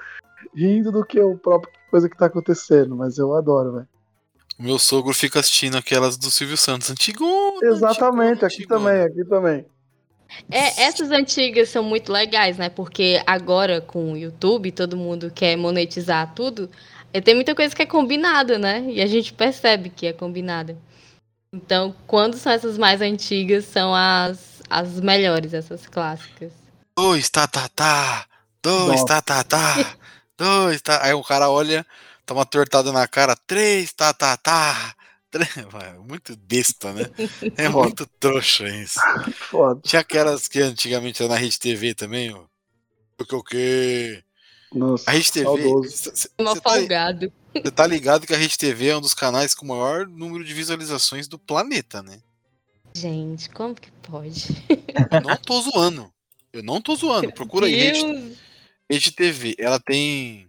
rindo do que o próprio coisa que tá acontecendo, mas eu adoro, velho. O meu sogro fica assistindo aquelas do Silvio Santos. Antigona. Exatamente, antigona, aqui antigona. também, aqui também. É, essas antigas são muito legais, né? Porque agora com o YouTube, todo mundo quer monetizar tudo. E tem muita coisa que é combinada, né? E a gente percebe que é combinada. Então, quando são essas mais antigas, são as, as melhores, essas clássicas. Dois, tá, tá, tá. Dois, Nossa. tá, tá, tá. Dois, tá. Aí o cara olha, tá uma tortada na cara. Três, tá, tá, tá. Muito besta, né? É muito trouxa isso. Foda. Tinha aquelas que antigamente era na Rede TV também, ó. O que o que? Nossa, A Rede TV. saudoso. Você Uma tá, folgado. cê tá ligado que a Rede TV é um dos canais com o maior número de visualizações do planeta, né? Gente, como que pode? Eu não tô zoando. Eu não tô zoando. Procura aí, Rede TV, ela tem.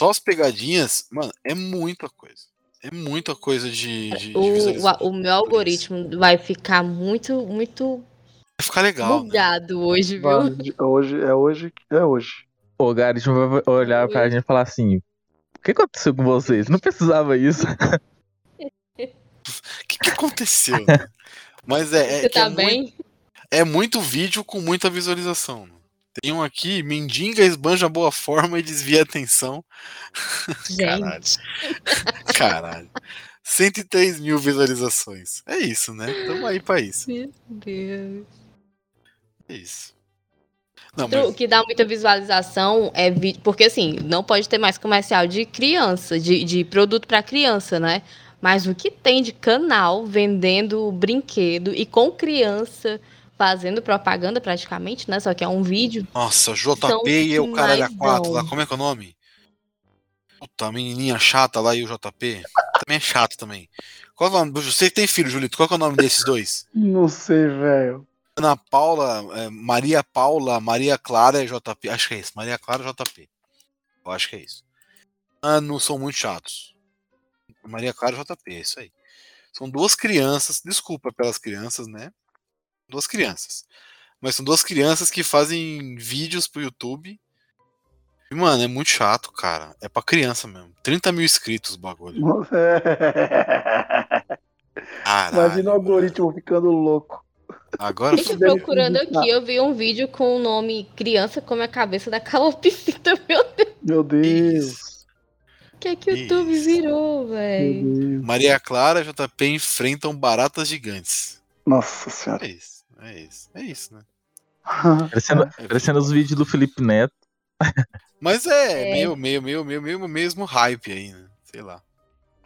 Só as pegadinhas, mano, é muita coisa. É muita coisa de, de, de O, meu algoritmo vai ficar muito, muito Vai ficar legal. Né? bugado hoje, viu? Vai, hoje, é hoje, é hoje. O Garismo vai olhar pra gente e falar assim: O que aconteceu com vocês? Não precisava isso. O que, que aconteceu? Mas é, é, Você é tá mui- bem? é muito vídeo com muita visualização. Tem um aqui, mendiga esbanja boa forma e desvia a atenção. Caralho. Caralho. 103 mil visualizações. É isso, né? Tamo aí pra isso. Meu Deus. É isso. Não, Outro mas que dá muita visualização é vídeo. Porque assim, não pode ter mais comercial de criança, de, de produto pra criança, né? Mas o que tem de canal vendendo brinquedo e com criança fazendo propaganda praticamente, né? Só que é um vídeo. Nossa, JP e o caralho a mais 4 lá, como é que é o nome? Puta, a menininha chata lá e o JP. Também é chato também. Qual é o nome? Você que tem filho, Julito, qual que é o nome desses dois? Não sei, velho. Ana Paula, é, Maria Paula, Maria Clara e JP. Acho que é isso, Maria Clara e JP. Eu acho que é isso. Ah, não são muito chatos. Maria Clara e JP, é isso aí. São duas crianças, desculpa pelas crianças, né? Duas crianças. Mas são duas crianças que fazem vídeos pro YouTube. E, mano, é muito chato, cara. É pra criança mesmo. 30 mil inscritos o bagulho. Caralho, Imagina o algoritmo ficando louco. Agora Gente, deve procurando aqui, eu vi um vídeo com o nome Criança come a cabeça da calopsita. Meu Deus, Meu Deus. o que é que o YouTube Isso. virou, velho? Maria Clara e JP enfrentam baratas gigantes. Nossa senhora. É isso, é isso, é isso, né? Parecendo, É, parecendo os vídeos do Felipe Neto. Mas é, É. meio, meio, meio, meio, meio mesmo hype aí, né? Sei lá.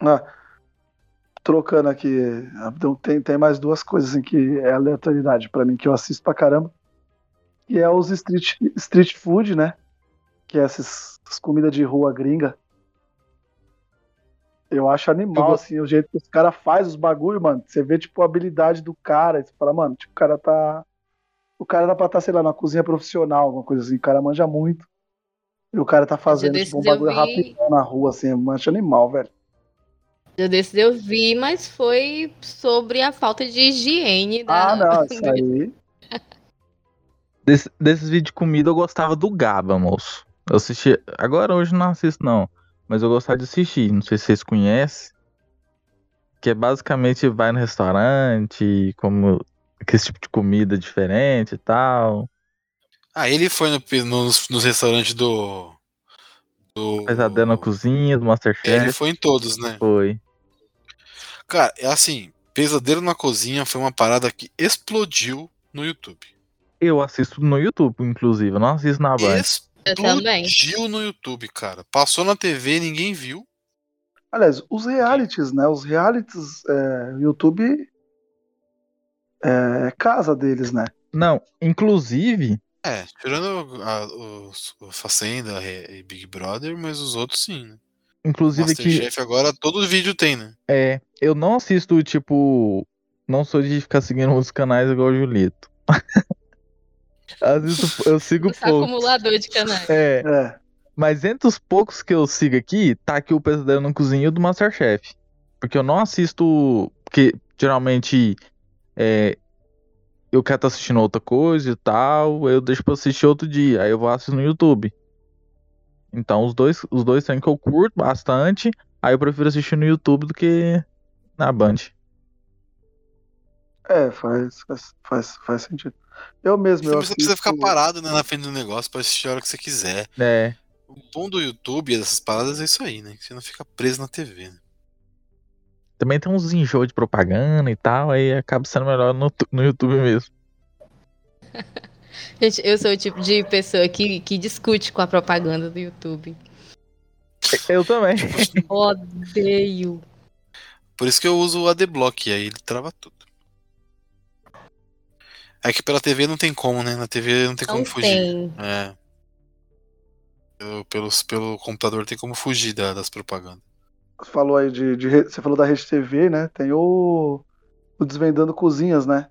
Ah, trocando aqui, então tem, tem mais duas coisas assim, que é aleatoriedade pra mim, que eu assisto pra caramba. Que é os street, street food, né? Que é essas, essas comidas de rua gringa. Eu acho animal, Eu- assim, o jeito que os caras fazem os bagulho, mano. Você vê, tipo, a habilidade do cara. E você fala, mano, tipo, o cara tá. O cara dá pra estar, sei lá, na cozinha profissional, alguma coisa assim. O cara manja muito. E o cara tá fazendo, tipo, um bagulho vi- rapidão na rua, assim. Acho animal, velho. Eu desses eu vi, mas foi sobre a falta de higiene da. Ah, não, isso aí. Desse, desses vídeos de comida eu gostava do Gaba, moço. Eu assisti. Agora hoje não assisto, não. Mas eu gostava de assistir. Não sei se vocês conhecem. Que é basicamente vai no restaurante, como aquele tipo de comida diferente e tal. Ah, ele foi no- nos, nos restaurantes do. do Pesadelo na cozinha, do Ele Masterchef. foi em todos, né? Foi. Cara, é assim, Pesadelo na Cozinha foi uma parada que explodiu no YouTube. Eu assisto no YouTube, inclusive. Eu não assisto na Band. Explodiu no YouTube, cara. Passou na TV, ninguém viu. Aliás, os realities, né? Os realities, é, o YouTube é casa deles, né? Não, inclusive, É, tirando a, os, o Facenda e Big Brother, mas os outros sim, né? Inclusive que Masterchef agora todo vídeo tem, né? é, eu não assisto, tipo, não sou de ficar seguindo os canais igual o Julito. Assisto, eu sigo Esse poucos. acumulador de canais. É, É. mas entre os poucos que eu sigo aqui, tá aqui o Pesadelo na Cozinha e o do Masterchef. Porque eu não assisto, porque geralmente é, eu quero estar assistindo outra coisa e tal, eu deixo pra assistir outro dia, aí eu vou assistir no YouTube. Então os dois, os dois tem que eu curto bastante, aí eu prefiro assistir no YouTube do que na Band. É, faz, faz, faz, sentido. Eu mesmo, Você eu não precisa ficar assisto- parado né, na frente do negócio pra assistir a hora que você quiser. É, O bom do YouTube e dessas paradas é isso aí, né? Que você não fica preso na TV, né? também tem uns enjoos de propaganda e tal, aí acaba sendo melhor no, no YouTube mesmo. Gente, eu sou o tipo de pessoa que, que discute com a propaganda do YouTube. Eu também. Odeio. Por isso que eu uso o ADBlock, aí ele trava tudo. É que pela TV não tem como, né? Na TV não tem Não como fugir. tem. É. Pelo, pelos- pelo computador tem como fugir da- das propagandas. Você falou aí de, de Você falou da Rede TV, né? Tem o. O Desvendando Cozinhas, né?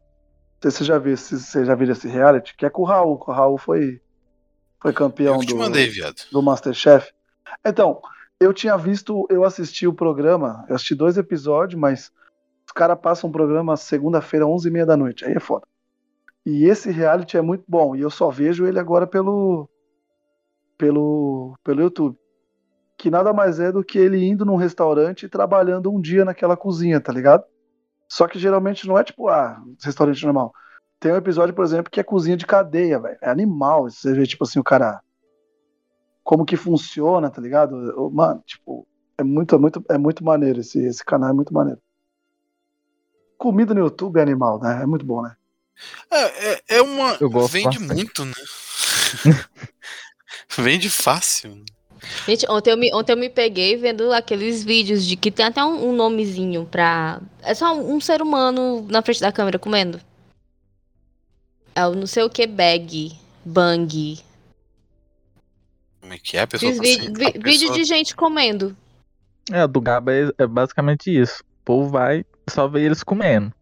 Não sei se você já viu, se você já viu esse reality, que é com o Raul. que O Raul foi, foi campeão do, mandei, do Masterchef. Então, eu tinha visto, eu assisti o programa, eu assisti dois episódios, mas os caras passam um programa segunda-feira, 11h30 da noite, aí é foda. E esse reality é muito bom, e eu só vejo ele agora pelo, pelo, pelo YouTube. Que nada mais é do que ele indo num restaurante e trabalhando um dia naquela cozinha, tá ligado? Só que geralmente não é tipo, ah, restaurante normal. Tem um episódio, por exemplo, que é cozinha de cadeia, velho. É animal. Você vê, tipo assim, o cara como que funciona, tá ligado? Mano, tipo, é muito, é muito, é muito maneiro esse, esse canal, é muito maneiro. Comida no YouTube é animal, né? É muito bom, né? É, é, é uma. Eu gosto Vende bastante. muito, né? Vende fácil. Gente, ontem eu, me, ontem eu me peguei vendo aqueles vídeos de que tem até um, um nomezinho pra. É só um, um ser humano na frente da câmera comendo. É o não sei o que bag. Bang. Como é que é, a pessoa? Tá sem- vi- a vídeo pessoa- de gente comendo. É, do Gaba é, é basicamente isso. O povo vai só ver eles comendo.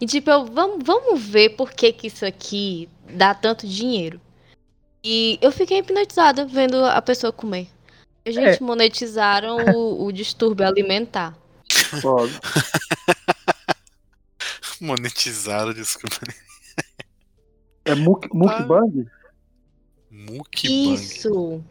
E tipo, eu, vamos, vamos ver por que, que isso aqui dá tanto dinheiro. E eu fiquei hipnotizada vendo a pessoa comer. A gente monetizaram o, o distúrbio alimentar. Foda. Monetizaram, desculpa. É muk, mukbang? Mukbang. Isso!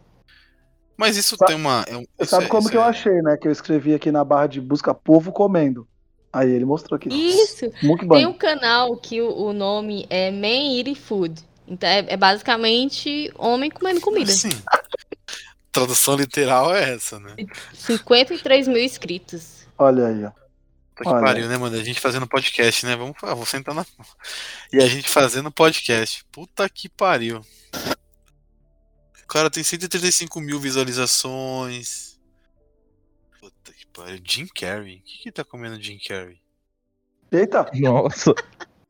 Mas isso Sa- tem uma. É isso sabe é- como isso que eu é- achei, né? Que eu escrevi aqui na barra de busca povo comendo. Aí ele mostrou aqui. Isso! Mukbang. Tem um canal que o, o nome é Man Eating Food. Então é, é basicamente homem comendo comida. Sim. Tradução literal é essa, né? 53 mil inscritos. Olha aí, ó. Puta que Olha. pariu, né, mano? A gente fazendo podcast, né? Vamos, ah, vou sentar na. E a gente fazendo podcast. Puta que pariu. O cara tem 135 mil visualizações. Puta que pariu. Jim Carrey. O que que tá comendo Jim Carrey? Eita! Nossa,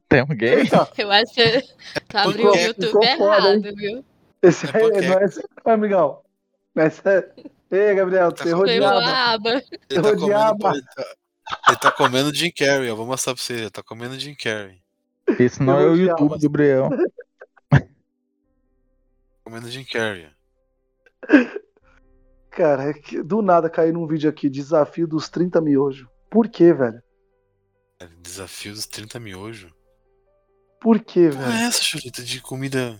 tem um gay? Eita! Eu acho que tu abriu o YouTube ficou foda, errado, viu? Esse É aí porque- não é esse, amigão. Esse é... Ei, Gabriel, Tá você errou de aba. aba. Ele Eu tá, comendo, ele, tá, ele tá comendo Jim Carrey, ó. Vou mostrar pra você. Ele tá comendo Jim Carrey. Esse não Eu é o. YouTube, Gabriel. Comendo Jim Carrey. cara, é que do nada cair num vídeo aqui, desafio dos 30 miojos. Por quê, velho? Desafio dos 30 miojos. Por quê, Porra, velho? é essa, Chulita, de comida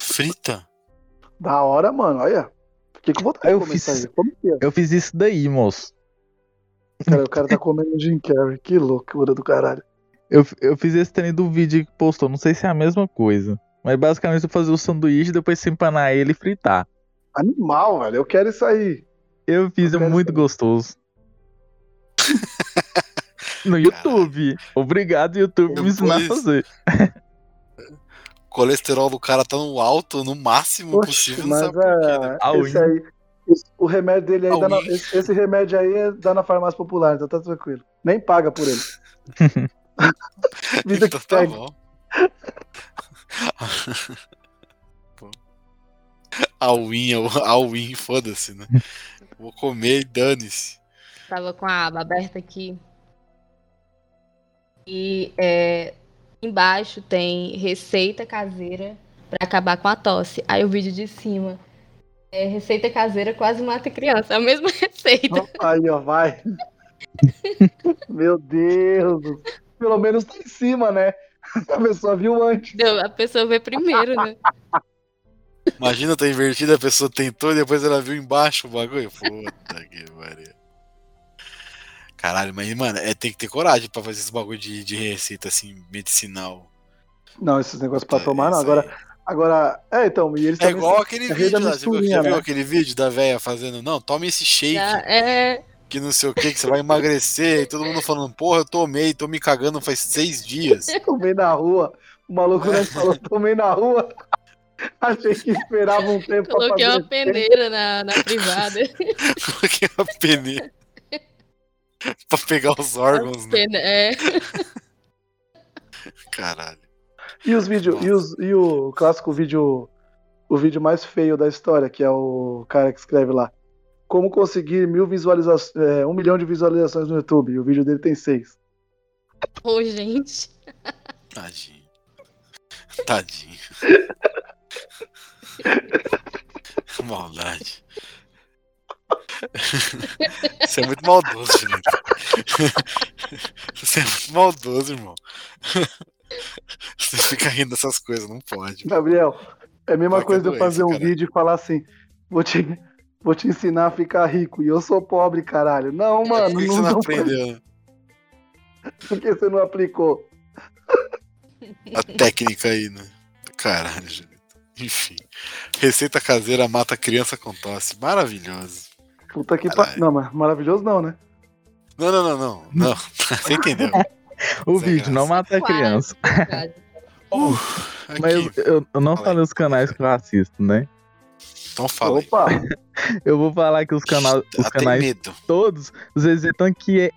frita? Da hora, mano, olha. Fiquei com vontade Eu de fiz- isso que é? Eu fiz isso daí, moço. Cara, o cara tá comendo Jim Carrey. Que loucura do caralho. Eu, eu fiz esse treino do vídeo que postou, não sei se é a mesma coisa. Mas basicamente eu fazer o sanduíche, depois você empanar ele e fritar. Animal, velho. Eu quero isso aí. Eu fiz, Eu é muito gostoso. No YouTube. Obrigado, YouTube, por me ensinar a fazer. O colesterol do cara tá no alto, no máximo Oxe, possível, não mas sabe por quê, né? é, A unha. aí. O remédio dele aí A dá na, esse, remédio aí é- dá na farmácia popular, então tá tranquilo. Nem paga por ele. Vida Então que tá segue. bom. A win, a win, foda-se, né? Vou comer e dane-se. Tava com a aba aberta aqui. E é, embaixo tem receita caseira pra acabar com a tosse. Aí o vídeo de cima é receita caseira quase mata criança. A mesma receita. Aí, ó, vai. Meu Deus. Pelo menos tá em cima, né? A pessoa viu antes. Entendeu? A pessoa vê primeiro, né? Imagina tá invertido, a pessoa tentou e depois ela viu embaixo o bagulho. Puta que pariu. Caralho, mas, mano, é, tem que ter coragem pra fazer esse bagulho de, de receita, assim, medicinal. Não, esses negócios pra Puta, tomar, não. Agora, agora. É, então, e eles É igual aquele é vídeo lá, você viu, já viu né? aquele vídeo da véia fazendo, não, tome esse shake, Já é. que não sei o que, que você vai emagrecer, e todo mundo falando, porra, eu tomei, tô me cagando faz seis dias. Tomei na rua. O maluco É. né, falou, tomei na rua. Achei que esperava um tempo pra Coloquei fazer. uma peneira na, na privada. Coloquei uma peneira pra pegar os órgãos, né? É. Caralho. E os vídeos, e, os, e o clássico vídeo, o vídeo mais feio da história, que é o cara que escreve lá. Como conseguir mil visualizações, é, um milhão de visualizações no YouTube. E o vídeo dele tem seis. Ô, gente. Tadinho. Tadinho. Maldade. Você é muito maldoso, Juliano. Você é muito maldoso, irmão. Você fica rindo dessas coisas, não pode. Gabriel, é a mesma coisa de eu fazer um cara? vídeo e falar assim: vou te, vou te ensinar a ficar rico. E eu sou pobre, caralho. Não, mano, Por que não, você não não aprendeu? Por que você não aplicou? a técnica aí, né? Caralho. Enfim. Receita caseira mata criança com tosse. Maravilhoso. Puta que pariu. Não, mas maravilhoso não, né? Não, não, não, não. Não. Você entendeu? O Sem vídeo não mata a criança. Quase. Uh, Mas eu, eu- não Fala aí. falei os canais que eu assisto, né? Então fala. Opa, Eu vou falar que os, canal, os canais medo. todos, os exetan que é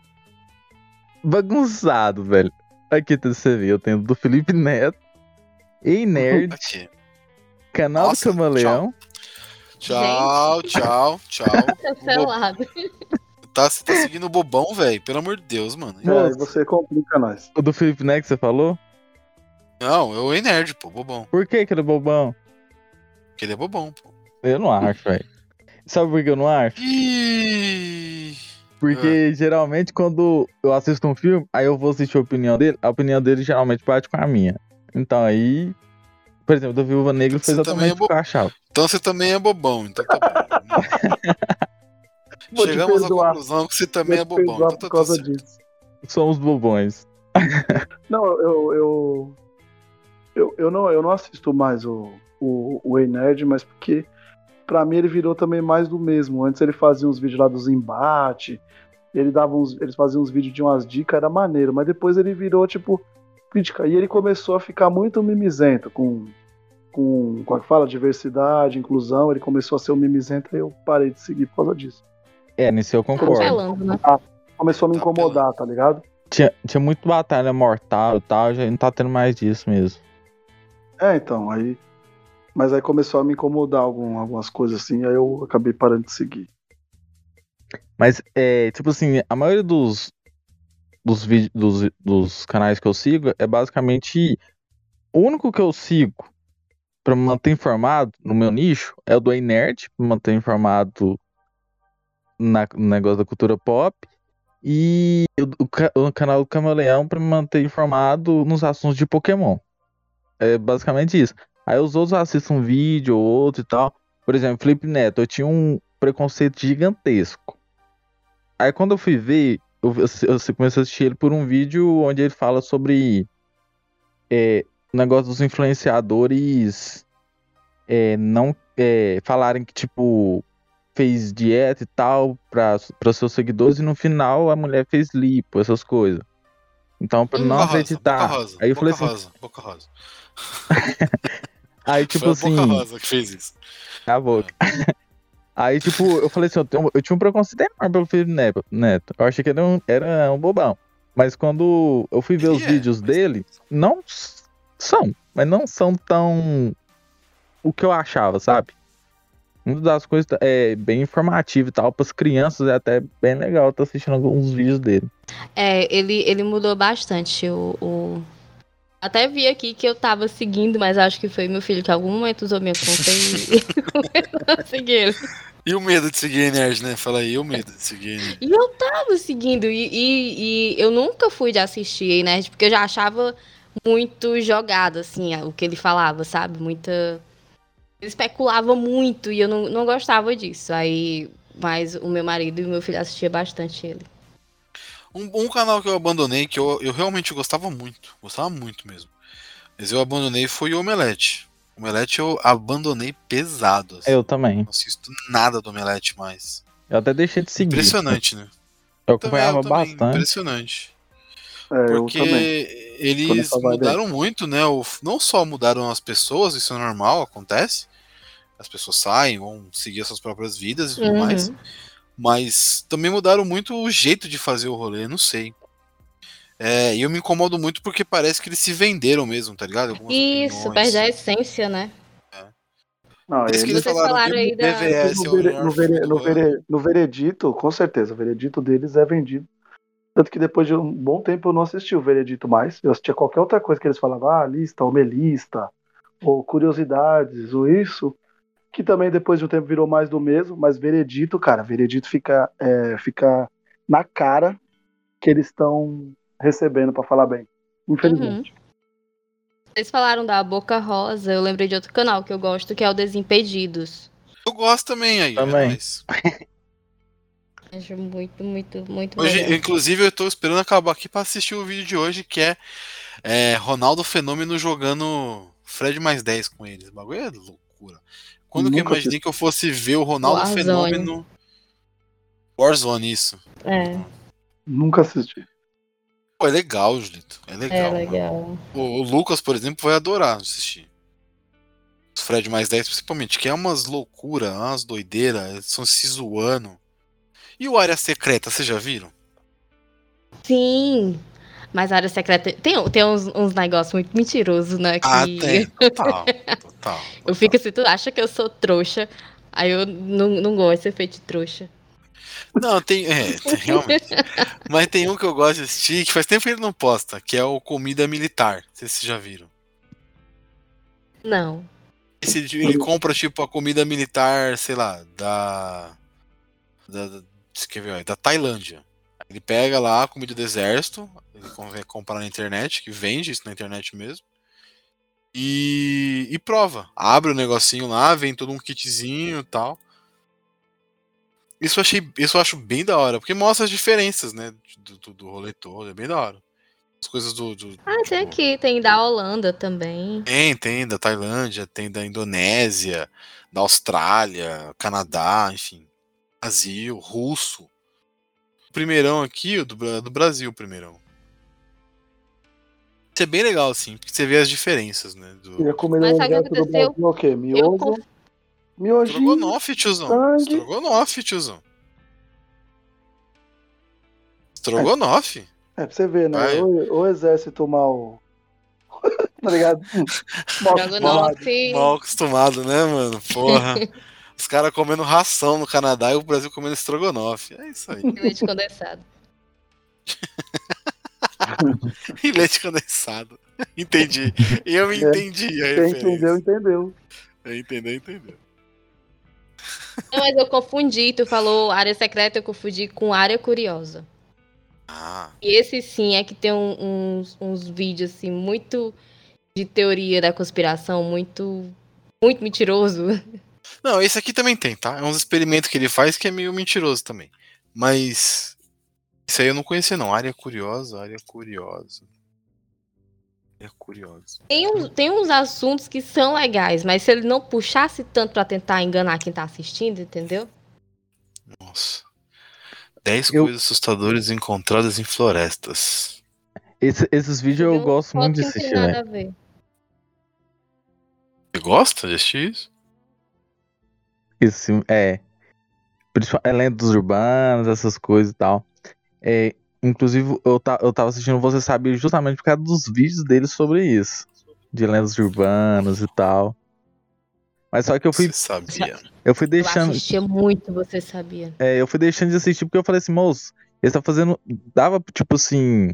bagunçado, velho. Aqui tá, você vê, eu tenho do Felipe Neto, Ei Nerd, Aqui. canal Nossa, do Camaleão. Tchau, tchau, tchau. Cancelado. Tá, você tá seguindo o bobão, velho? Pelo amor de Deus, mano. é, aí você complica nós. O do Felipe Neto que você falou? Não, eu o nerd, pô, bobão. Por que que ele é bobão? Porque ele é bobão, pô. Eu não acho, velho. Sabe por que eu não acho? Ih, Porque geralmente quando eu assisto um filme, aí eu vou assistir a opinião dele, a opinião dele geralmente bate com a minha. Então aí, por exemplo, do Viúva Negra foi Você também é exatamente o que eu achava. Então você também é bobão, então tá bom. Te Chegamos à conclusão que você também é bobão. Então tá por causa disso. Somos bobões. Não, eu, eu, eu, eu, não, eu não assisto mais o, o, o Ei Nerd, mas porque pra mim ele virou também mais do mesmo. Antes ele fazia uns vídeos lá dos embates, ele dava uns, eles faziam uns vídeos de umas dicas, era maneiro, mas depois ele virou tipo crítica. E ele começou a ficar muito mimizento com, com, com a que fala, diversidade, inclusão. Ele começou a ser um mimizento e eu parei de seguir por causa disso. É, nisso eu concordo. Cancelando, né? Começou a me incomodar, tá ligado? Tinha, tinha muito batalha mortal e tal, já não tá tendo mais disso mesmo. É, então, aí. Mas aí começou a me incomodar algum, algumas coisas assim, aí eu acabei parando de seguir. Mas, é, tipo assim, a maioria dos, dos, dos, dos canais que eu sigo é basicamente. O único que eu sigo pra me manter informado no meu nicho é o do pra me manter informado na, no negócio da cultura pop. E o, o o canal do Camaleão pra me manter informado nos assuntos de Pokémon. É basicamente isso. Aí os outros assistem um vídeo ou outro e tal. Por exemplo, Felipe Neto, eu tinha um preconceito gigantesco. Aí quando eu fui ver, eu, eu, eu comecei a assistir ele por um vídeo onde ele fala sobre é, o negócio dos influenciadores é, não é, falarem que, tipo, fez dieta e tal para seus seguidores e no final a mulher fez lipo, essas coisas. Então, pra não rosa, acreditar. Boca rosa, aí eu falei Boca assim, rosa, Boca rosa. aí tipo Foi a assim, Boca Rosa que fez isso. a boca. Aí, tipo, eu falei assim, eu, tenho- eu tinha um preconceito enorme pelo Felipe Neto. Neto. Eu achei que ele era um, era um bobão. Mas quando eu fui ver os é, vídeos mas- dele, não são, mas não são tão o que eu achava, sabe? Uma das coisas é bem informativo e tal, para as crianças é até bem legal estar assistindo alguns vídeos dele. É, ele, ele mudou bastante o, o- Até vi aqui que eu tava seguindo, mas acho que foi meu filho que em algum momento usou minha conta e a seguir ele. E o medo de seguir a Nerd, né? Fala aí, o medo de seguir a Nerd. E eu tava seguindo, e, e, e eu nunca fui de assistir, né? Porque eu já achava muito jogado, assim, o que ele falava, sabe? Muita. Ele especulava muito e eu não, não gostava disso. Aí. Mas o meu marido e o meu filho assistiam bastante ele. Um, um canal que eu abandonei, que eu, eu realmente gostava muito, gostava muito mesmo. Mas eu abandonei foi o Omelete. O Omelete eu abandonei pesado. assim. Eu também. Não assisto nada do Omelete mais. Eu até deixei de seguir. Impressionante, né? Eu Também, acompanhava eu também, bastante. Impressionante. É, eu Porque eles mudaram muito, né? O- Não só mudaram as pessoas, isso é normal, acontece. As pessoas saem, vão seguir as suas próprias vidas e tudo Uhum. mais. Mas também mudaram muito o jeito de fazer o rolê, não sei. É, e eu me incomodo muito porque parece que eles se venderam mesmo, tá ligado? Algumas Isso, opiniões. perde a essência, né? Não, Eles eles, falaram falaram aí o da- BVS é no, vere- no, vere- no, vere- no veredito, com certeza, o veredito deles é vendido. Tanto que depois de um bom tempo eu não assisti o veredito mais. Eu assistia qualquer outra coisa que eles falavam, ah, lista, ou melista, ou curiosidades, ou isso. Que também depois de um tempo virou mais do mesmo, mas veredito, cara, veredito fica, é, fica na cara que eles estão recebendo, pra falar bem. Infelizmente. Vocês falaram da Boca Rosa, eu lembrei de outro canal que eu gosto, que é o Desimpedidos. Eu gosto também aí. Também. é nóis. Acho muito, muito, muito Hoje, inclusive, eu tô esperando acabar aqui pra assistir o vídeo de hoje, que é, é, Ronaldo Fenômeno jogando Fred mais 10 com eles. O bagulho é loucura. Quando que eu Nunca imaginei que eu fosse ver o Ronaldo Warzone. Fenômeno. Warzone, isso. É, Nunca assisti. Pô, é legal, Julito. É legal. é legal. O, o Lucas, por exemplo, vai adorar assistir. Os Fred mais 10, principalmente, que é umas loucuras, umas doideiras, eles estão se zoando. E o Área Secreta, vocês já viram? Sim, mas a área secreta tem, tem uns, uns negócios muito mentirosos, né? Que Ah, tem. Total. Total. eu fico assim, tu acha que eu sou trouxa? Aí eu não, não gosto de ser feito de trouxa. Não, tem. É, tem, realmente. Mas tem um que eu gosto de assistir, que faz tempo que ele não posta, que é o Comida Militar. Não sei se vocês já viram. Não. Esse, ele compra, tipo, a comida militar, sei lá, da. Da, da, da Tailândia. Ele pega lá a comida do exército, ele comprar na internet, que vende isso na internet mesmo. E, e prova. Abre o negocinho lá, vem todo um kitzinho e tal. Isso eu, achei, isso eu acho bem da hora, porque mostra as diferenças, né? Do, do, do rolê todo, é bem da hora. As coisas do. do Ah, tem aqui, tem da Holanda também. tem, tem da Tailândia, tem da Indonésia, da Austrália, Canadá, enfim. Brasil, russo. Primeirão aqui, o do, do Brasil, o primeirão. Isso é bem legal, assim, porque você vê as diferenças, né? Do... Queria comer Mas sabe o que exército do aconteceu? Brasil, o quê? Eu Miojo? Miojinho. Estrogonofe, tiozão. sangue. Estrogonofe, tiozão. Estrogonofe. É, pra você ver, né? O, o exército mal. tá ligado? Mal acostumado. Estrogonofe. Mal acostumado, né, mano? Porra. Os caras comendo ração no Canadá e o Brasil comendo estrogonofe. É isso aí. Leite condensado. e leite condensado. Entendi. Eu É, entendi a referência. entendeu, entendeu. Entendeu, entendeu. Não, mas eu confundi. Tu falou área secreta, eu confundi com área curiosa. Ah, E esse sim é que tem um- uns, uns vídeos assim muito de teoria da conspiração, muito muito mentiroso. Não, esse aqui também tem, tá? É uns experimentos que ele faz que é meio mentiroso também. Mas. Isso aí eu não conhecia, não. Área curiosa, área curiosa. Área curiosa. Tem uns, tem uns assuntos que são legais, mas se ele não puxasse tanto pra tentar enganar quem tá assistindo, entendeu? Nossa. 10 Eu- coisas assustadoras encontradas em florestas. Esse- esses vídeos eu uns gosto muito de que não assistir, tem nada a ver. Você gosta de assistir isso? Esse, é. É lendas urbanas, essas coisas e tal. É, inclusive, eu, ta, eu tava assistindo Você Sabe justamente por causa dos vídeos dele sobre isso. De lendas urbanas e tal. Mas só que eu fui, Você sabia. eu fui Eu deixando. assistia muito, você sabia. É, eu fui deixando de assistir porque eu falei assim, moço, eles tá fazendo. Dava, tipo assim.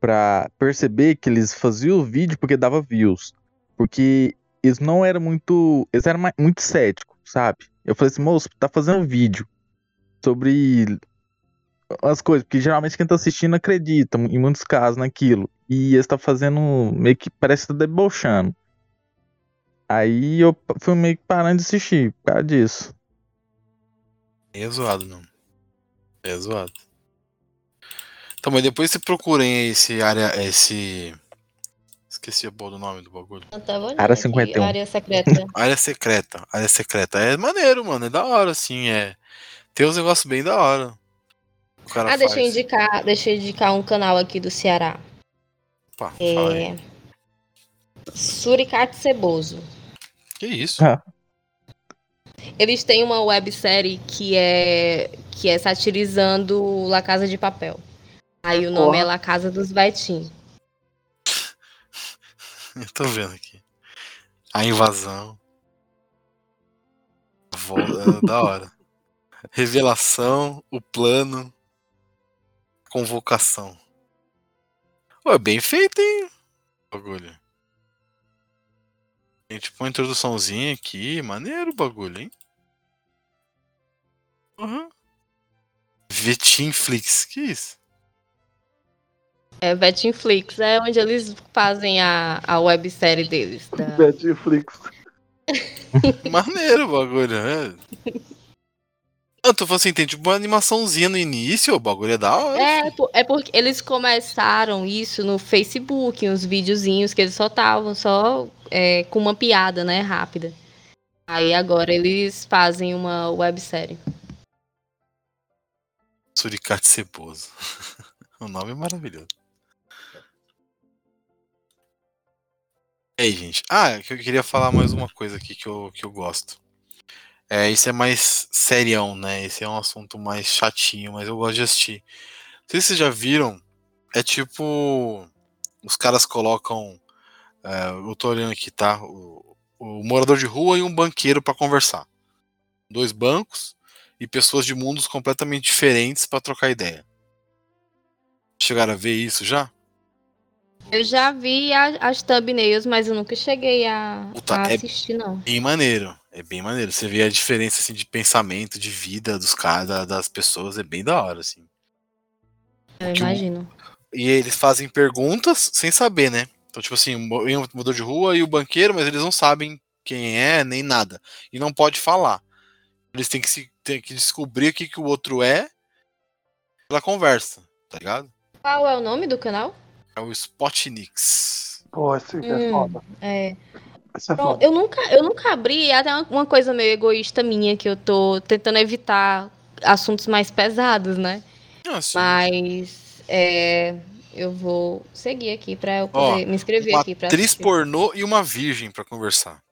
Pra perceber que eles faziam o vídeo porque dava views. Porque eles não eram muito. Eles eram muito céticos, sabe? Eu falei assim, moço, tá fazendo vídeo sobre as coisas, porque geralmente quem tá assistindo acredita, em muitos casos, naquilo. E eles tá fazendo meio que parece que tá debochando. Aí eu fui meio que parando de assistir por causa disso. É zoado, não. É zoado. Então, mas depois você procurem esse área. Esse. Esqueci a boa do nome do bagulho. Área aqui, 51. Área secreta. Área secreta. Área secreta. É maneiro, mano. É da hora, assim. É. Tem uns negócios bem da hora. O cara ah, deixa eu faz. indicar, deixa eu indicar um canal aqui do Ceará. Opa. É. Suricate Ceboso. Que isso? Ah. Eles têm uma websérie que é que é satirizando La Casa de Papel. Aí o nome Porra. é La Casa dos Betim. Eu tô vendo aqui. A invasão. A vol- é, da hora. Revelação, o plano. Convocação. Pô, é bem feito, hein? Bagulho. Tem tipo uma introduçãozinha aqui. Maneiro o bagulho, hein? Uhum. Vetinflix, que isso? É Betimflix, é onde eles fazem a, a websérie deles. da- Netflix. Maneiro o bagulho, né? Eu tô falando assim, tem tipo uma animaçãozinha no início, o bagulho é da hora. É, po- é porque eles começaram isso no Facebook, uns videozinhos que eles soltavam só é, com uma piada, né, rápida. Aí agora eles fazem uma websérie. Suricate ceboso. o nome é maravilhoso. Aí, gente? Ah, que eu queria falar mais uma coisa aqui que eu, que eu gosto. É, isso é mais serião, né? Esse é um assunto mais chatinho, mas eu gosto de assistir. Não sei se vocês já viram. É tipo. Os caras colocam. é, eu tô olhando aqui, tá? O, o morador de rua e um banqueiro pra conversar. Dois bancos e pessoas de mundos completamente diferentes pra trocar ideia. Chegaram a ver isso já? Eu já vi a- as thumbnails, mas eu nunca cheguei a, Puta, a é- assistir, não. Bem maneiro. É bem maneiro. Você vê a diferença assim, de pensamento, de vida dos caras, da- das pessoas, é bem da hora, assim. Eu o- imagino. E eles fazem perguntas sem saber, né? Então, tipo assim, o morador de rua e o banqueiro, mas eles não sabem quem é, nem nada. E não pode falar. Eles têm que, se, têm que descobrir o que, que o outro é pela conversa, tá ligado? Qual é o nome do canal? É o Spotnix. Pô, esse aqui é Hum. foda. É. Esse é Bom, foda. eu nunca, eu nunca abri, é até uma- uma coisa meio egoísta minha, que eu tô tentando evitar assuntos mais pesados, né? Ah, sim. Mas é, eu vou seguir aqui pra eu Ó, poder me inscrever uma aqui pra atriz assistir. pornô e uma virgem pra conversar.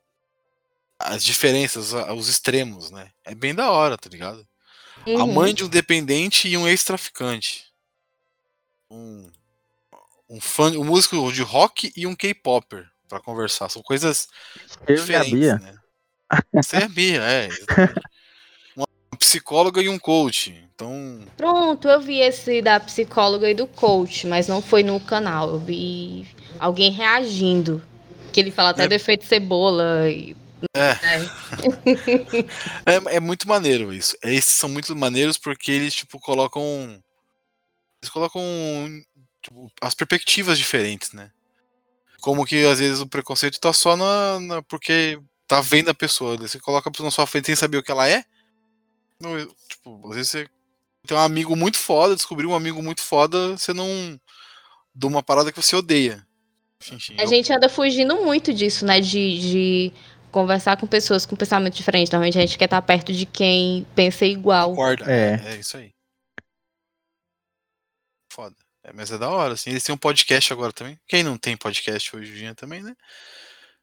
As diferenças, a- os extremos, né? É bem da hora, tá ligado? A Uhum. mãe de um dependente e um ex-traficante. Um, um fã, um músico de rock e um K-popper pra conversar. São coisas Eu diferentes, né? Você é a Bia, é. Uma psicóloga e um coach. Então. Pronto, eu vi esse da psicóloga e do coach, mas não foi no canal. Eu vi alguém reagindo. Que ele fala até É. do efeito cebola. E... É. É. É, é muito maneiro isso. Esses são muito maneiros porque eles, tipo, colocam. Eles colocam tipo, as perspectivas diferentes, né? Como que às vezes o preconceito tá só na. na- porque tá vendo a pessoa. Você coloca a pessoa na sua frente sem saber o que ela é. Não, tipo, às vezes você tem um amigo muito foda, descobriu um amigo muito foda, você não. de uma parada que você odeia. Enfim, A eu- gente anda fugindo muito disso, né? De, de conversar com pessoas com pensamento diferente. Normalmente a gente quer estar perto de quem pensa igual. Concorda. É. É. é isso aí. Foda. É, mas é da hora, assim. Eles têm um podcast agora também. Quem não tem podcast hoje em dia também, né?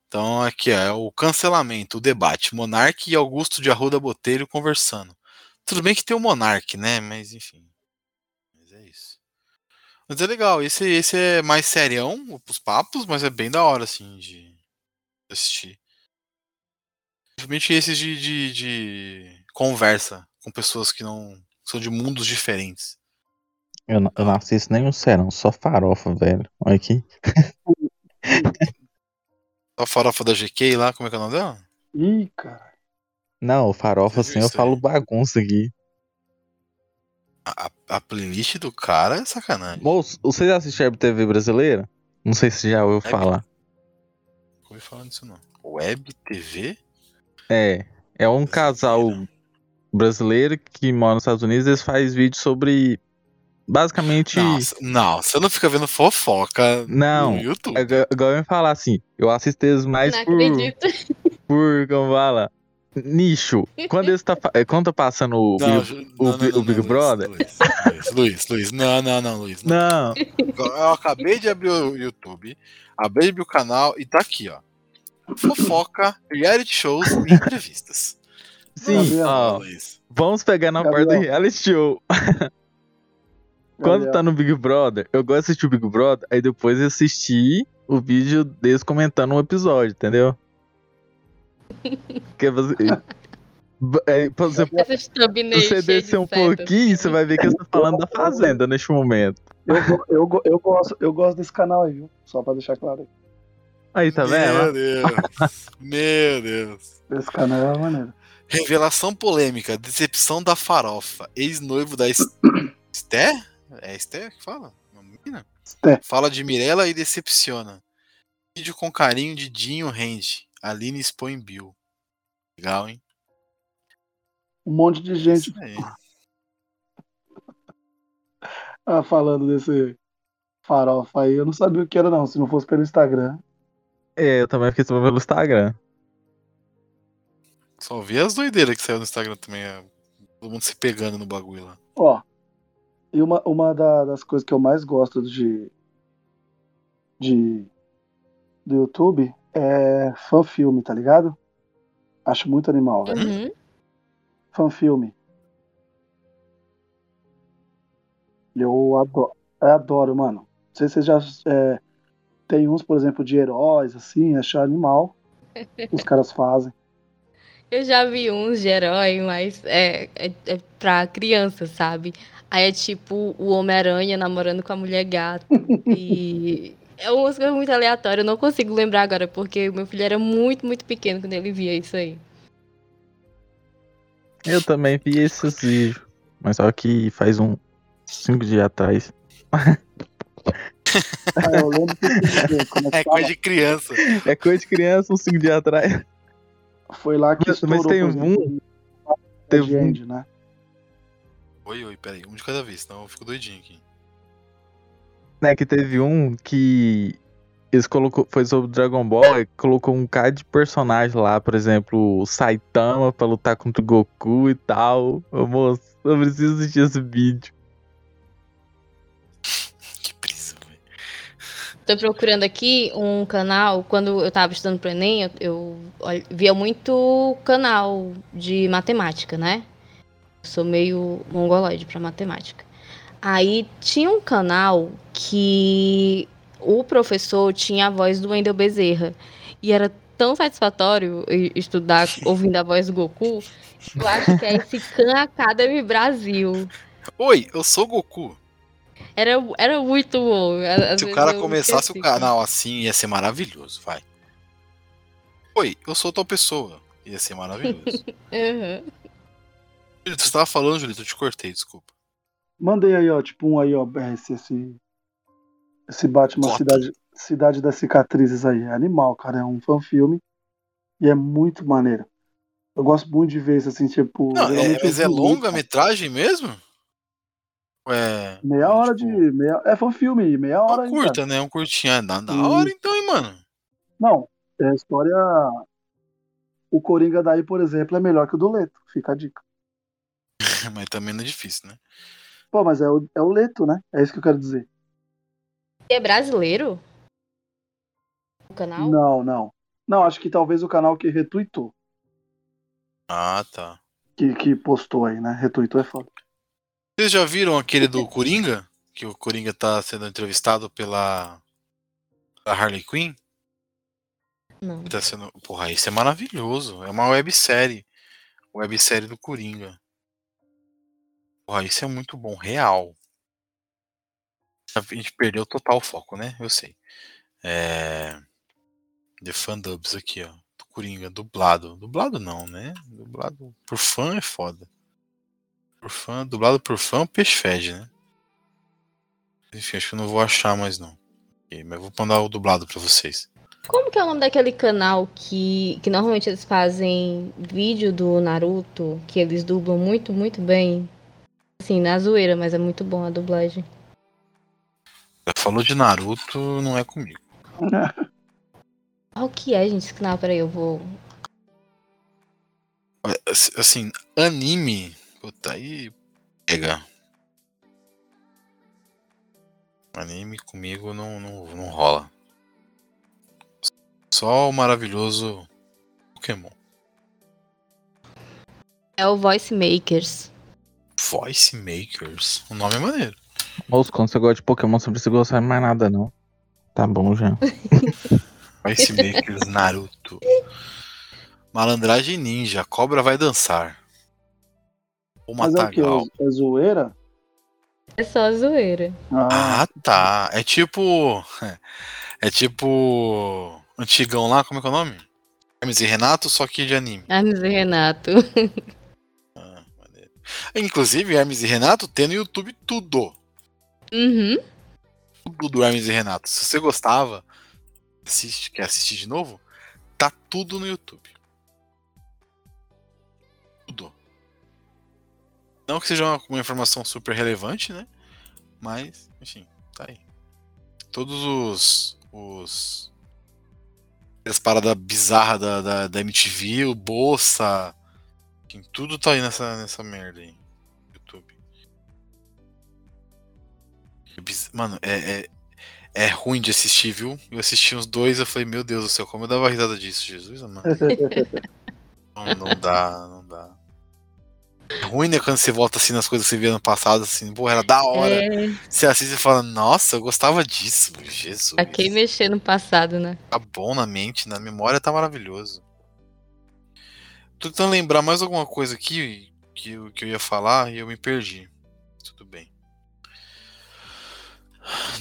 Então aqui ó, é o cancelamento, o debate. Monark e Augusto de Arruda Botelho conversando. Tudo bem que tem o Monark, né? Mas enfim. Mas é isso. Mas é legal. Esse, esse é mais serião, os papos, mas é bem da hora, assim, de assistir. Principalmente esses de, de, de conversa com pessoas que não são de mundos diferentes. Eu, não- eu não assisto nenhum serão, só farofa, velho. Olha aqui. A farofa da GK lá, como é que é o nome dela? Ih, cara. Não, farofa Você assim eu isso falo aí? bagunça aqui. A, a- playlist do cara é sacanagem. Moço, você já assiste Web TV brasileira? Não sei se já ouviu Web? falar. Não ouvi falar disso não. Web TV? É. É um casal brasileiro que mora nos Estados Unidos, eles fazem vídeos sobre. Basicamente. Nossa, não, você não fica vendo fofoca Não, no YouTube. É igual- igual eu ia falar assim, eu assisto eles mais Não por, acredito. por, como fala, nicho. Quando eles tá, é, quando tá passando o, Não, o não, não, Bi- não, o Big Brother? Luiz, Luiz, Luiz, Luiz, não, não, não, Luiz. não. Não, Eu acabei de abrir o YouTube, abri de abrir o canal e tá aqui, ó. Fofoca, reality shows e entrevistas. sim, Gabriel. ó, vamos pegar na parte do Gabriel. reality show. Quando tá no Big Brother, eu gosto de assistir o Big Brother, aí depois eu assisti o vídeo deles comentando um episódio, entendeu? Que é você, é, você, se você de descer um pouquinho, você vai ver que eles estão falando da Fazenda neste momento. Eu, eu, eu, gosto, eu gosto desse canal aí, viu? Só pra deixar claro aí. Aí, tá Meu vendo? Deus. Meu Deus. Esse canal é maneiro. Revelação polêmica, decepção da farofa. Ex-noivo da Es- Esté? É Esté que fala? Uma menina? Esté. Fala de Mirella e decepciona. Vídeo com carinho de Dinho rende. Aline expõe Bill. Legal, hein? Um monte de gente Isso aí. ah, falando desse farofa aí. Eu não sabia o que era, não, se não fosse pelo Instagram. É, eu também fiquei sabendo pelo Instagram. Só vi as doideiras que saiu no Instagram também. é, Todo mundo se pegando no bagulho lá. Ó, e uma, uma da- das coisas que eu mais gosto de, de do YouTube é fanfilme, tá ligado? Acho muito animal, velho. Uhum. Fanfilme. Eu adoro, eu adoro, mano. Não sei se vocês já é, tem uns, por exemplo, de heróis, assim, acho animal. Os caras fazem. Eu já vi uns de herói, mas é, é, é pra criança, sabe? Aí é tipo o Homem-Aranha namorando com a mulher gato. e é umas coisas muito aleatórias. Eu não consigo lembrar agora, porque o meu filho era muito, muito pequeno quando ele via isso aí. Eu também vi esses vídeos. Mas só que faz um cinco dias atrás. Ah, eu lembro que é É coisa de criança. É coisa de criança, uns cinco dias atrás. Foi lá que Mas- mas tem um- teve um- né? Oi, oi, peraí. Um de cada vez, senão eu fico doidinho aqui. Né, que teve um que eles colocou, foi sobre Dragon Ball e colocou um cara de personagem lá, por exemplo, o Saitama pra lutar contra o Goku e tal. Ô, moço, eu preciso assistir esse vídeo. Que brisa, velho. Tô procurando aqui um canal. Quando eu tava estudando pro Enem, eu, eu via muito canal de matemática, né? Sou meio mongoloide pra matemática. Aí tinha um canal que o professor tinha a voz do Wendel Bezerra. E era tão satisfatório estudar ouvindo a voz do Goku. Eu acho que é esse Khan Academy Brasil. Oi, eu sou Goku. Era, era muito bom. Se o cara começasse o canal assim, ia ser maravilhoso, vai. Oi, eu sou tal pessoa. Ia ser maravilhoso. Uhum. Você tava falando, Julito, eu te cortei, desculpa. Mandei aí, ó, tipo um aí, ó, esse, esse, esse Batman Cota. Cidade, Cidade das Cicatrizes aí. É animal, cara. É um fanfilme e é muito maneiro. Eu gosto muito de ver isso, assim, tipo. Não, é, mas é vi longa metragem mesmo? É. Meia é, hora tipo, de. Meia, é fanfilme, meia É hora ainda. curta, né? Um curtinho. É da, da Hum. hora então, hein, mano. Não, é a história. O Coringa daí, por exemplo, é melhor que o do Leto. Fica a dica. Mas também não é difícil, né? Pô, mas é o, é o Leto, né? É isso que eu quero dizer. É brasileiro? O canal? Não, não. Não, acho que talvez o canal que retuitou. Ah, tá. Que, que postou aí, né? Retuitou é foda. Vocês já viram aquele do Coringa? Que o Coringa tá sendo entrevistado pela, pela Harley Quinn? Não. Tá sendo. Porra, isso é maravilhoso. É uma websérie. Websérie do Coringa. Porra, isso é muito bom. Real. A gente perdeu total o foco, né? Eu sei. É. The Fandubs aqui, ó. Do Coringa, dublado. Dublado não, né? Dublado por fã é foda. Por fã, dublado por fã, peixe fede, né? Enfim, acho que eu não vou achar mais não. Ok, Mas vou mandar o dublado pra vocês. Como que é o nome daquele canal que, que normalmente eles fazem vídeo do Naruto, que eles dublam muito, muito bem? Assim, na zoeira, mas é muito bom a dublagem. Falou de Naruto, não é comigo. Qual que é, gente, canal? Peraí, eu vou... Assim, Assim, anime. Puta, aí pega. Anime comigo não, não, não rola. Só o maravilhoso Pokémon. É o Voice Makers. Voice Makers. O nome é maneiro. Moço, quando você gosta de Pokémon, você não precisa gostar de mais nada, não. Tá bom já. Voice Makers Naruto. Malandragem Ninja. Cobra vai dançar. É o? Matagal. É zoeira? É só zoeira. Ah, Ah, tá. É tipo. É tipo. Antigão lá, como é que é o nome? Hermes e Renato, só que de anime. Hermes e Renato. Inclusive, Hermes e Renato tem no YouTube tudo. Uhum. Tudo do Hermes e Renato. Se você gostava, assiste, quer assistir de novo, tá tudo no YouTube. Tudo. Não que seja uma, uma informação super relevante, né? Mas, enfim, tá aí. Todos os. os as paradas bizarras da, da, da MTV, o Bolsa. Tudo tá aí nessa, nessa merda aí. YouTube. É Mano, é, é, é ruim de assistir, viu? Eu assisti uns dois eu falei, meu Deus do céu, como eu dava risada disso, Jesus, mano. Não, não dá, não dá. É ruim, né, quando você volta assim nas coisas que você via no passado, assim, pô, era da hora. É, Você assiste e fala, nossa, eu gostava disso, Jesus. a quem mexer no passado, né? Tá bom na mente, na memória tá maravilhoso. Tô tentando lembrar mais alguma coisa aqui que, eu- que eu ia falar e eu me perdi. Tudo bem.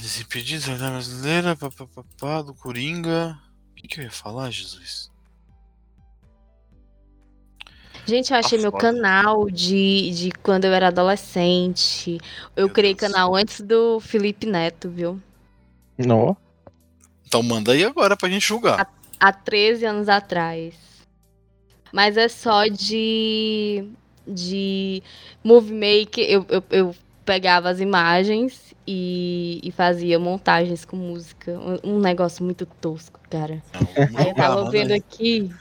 Desimpedidos da brasileira, papapá, do Coringa. O que, que eu ia falar, Jesus? Gente, eu achei Tá meu foda. canal de, de quando eu era adolescente. Eu Meu criei Deus. canal antes do Felipe Neto, viu? Não. Então manda aí agora pra gente julgar. Há 13 anos atrás. Mas é só de. de movie maker. Eu, eu, eu pegava as imagens e, e fazia montagens com música. Um, um negócio muito tosco, cara. Aí eu tava vendo aqui.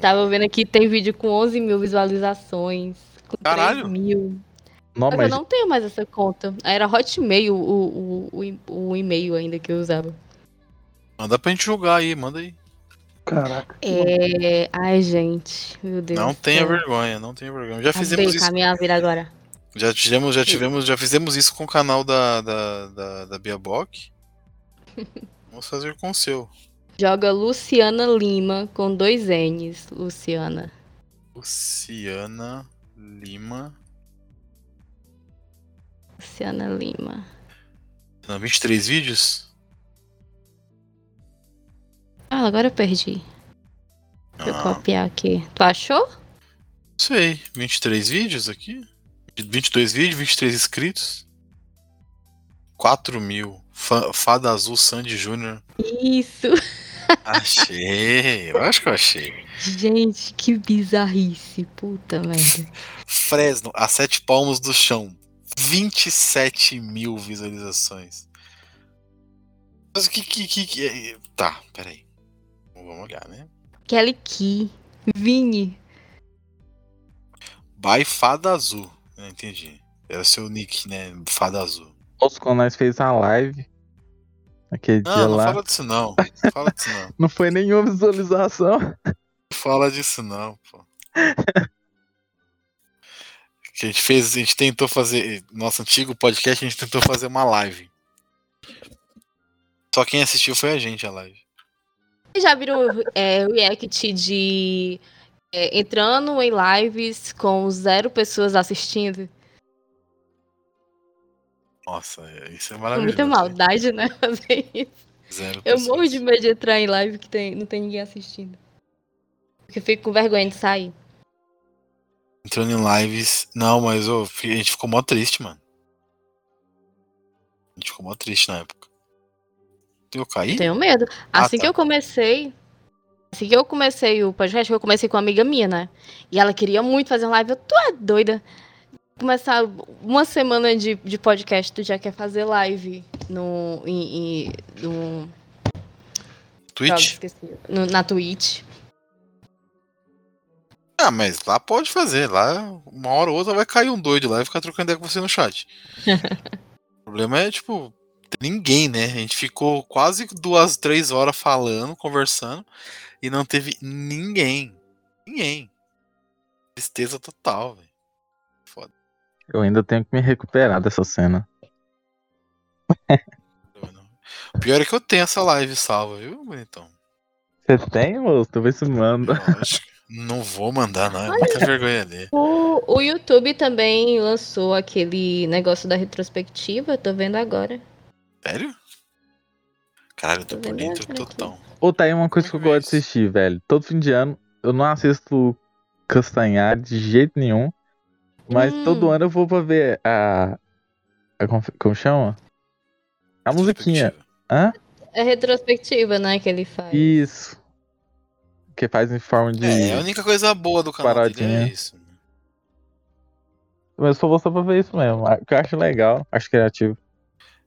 Tava vendo aqui, tem vídeo com 11 mil visualizações. Com Caralho. 3 mil. Não, Mas, mas eu não tenho mais essa conta. Era Hotmail o, o, o, o e-mail ainda que eu usava. Manda pra gente julgar aí, manda aí. Caraca. É. Ai, gente. Meu Deus. Não tenha vergonha, não tenha vergonha. Já fizemos Acabei com isso. minha vida agora. Já tivemos, já tivemos, já fizemos isso com o canal da, da, da, da Bia Bock. Vamos fazer com o seu. Joga Luciana Lima com dois N's. Luciana. Luciana Lima. Luciana Lima. Não, 23 vídeos? Ah, agora eu perdi. Deixa eu Ah, copiar aqui. Tu achou? sei. 23 vídeos aqui? 22 vídeos, 23 inscritos. 4 mil. Fa- Fada Azul Sandy Júnior. Isso. Achei. Eu acho que eu achei. Gente, que bizarrice. Puta merda. Fresno, a sete palmos do chão. 27 mil visualizações. Mas o que, que, que, que Tá, peraí. Vamos olhar, né? Kelly Key. Vini. By Fada Azul. Não entendi. Era seu nick, né? Fada Azul. Nossa, quando nós fez a live, aquele dia Não, não lá, fala disso não. Não fala disso não. não foi nenhuma visualização. Não fala disso não, pô. Que a gente fez, a gente tentou fazer. Nosso antigo podcast, a gente tentou fazer uma live. Só quem assistiu foi a gente, a live. Vocês já viram é, react de é, entrando em lives com zero pessoas assistindo? Nossa, isso é É maravilhoso. muita maldade, né? Fazer isso. Zero Eu pessoas. morro de medo de entrar em live que tem, não tem ninguém assistindo. Porque eu fico com vergonha de sair. Entrando em lives. Não, mas fi- a gente ficou mó triste, mano. A gente ficou mó triste na época. Eu caí? Tenho medo. Ah, Assim tá. que eu comecei. Assim que eu comecei o podcast, eu comecei com uma amiga minha, né? E ela queria muito fazer uma live. Eu tô é doida. Começar uma semana de, de podcast, tu já quer fazer live no, em, em- no, Twitch? No- na Twitch. Ah, mas lá pode fazer. Lá, uma hora ou outra vai cair um doido lá e ficar trocando ideia com você no chat. o problema é, tipo, ninguém, né? A gente ficou quase duas, três horas falando, conversando, e não teve ninguém. Ninguém. Tristeza total, velho. Foda. Eu ainda tenho que me recuperar dessa cena. O pior é que eu tenho essa live salva, viu, bonitão? Você tem, moço? Talvez você manda. Lógico. Não vou mandar, não. É muita vergonha ali. O, o YouTube também lançou aquele negócio da retrospectiva, tô vendo agora. Sério? Caralho, eu tô Tô por vendo dentro aqui. total. Ou tá aí uma coisa que eu gosto de assistir, velho. Todo fim de ano, eu não assisto Castanhar de jeito nenhum. Mas Hum. todo ano eu vou pra ver a. a como, como chama? A musiquinha. Hã? É retrospectiva, né, que ele faz. Isso. Que faz em forma de. É, a única coisa boa do canal dele é isso. Mas só vou só pra ver isso mesmo. Que eu acho legal, acho criativo.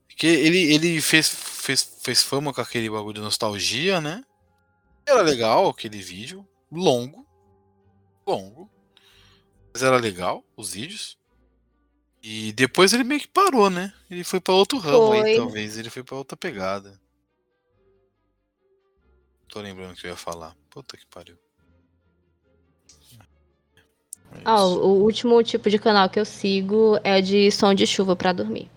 Porque ele, ele fez, fez, fez fama com aquele bagulho de nostalgia, né? Era legal aquele vídeo. Longo. Longo. Mas era legal os vídeos. E depois ele meio que parou, né? Ele foi pra outro ramo aí, Foi. talvez. Ele foi pra outra pegada. Tô lembrando o que eu ia falar. Puta que pariu. É Ah, o último tipo de canal que eu sigo é de som de chuva pra dormir.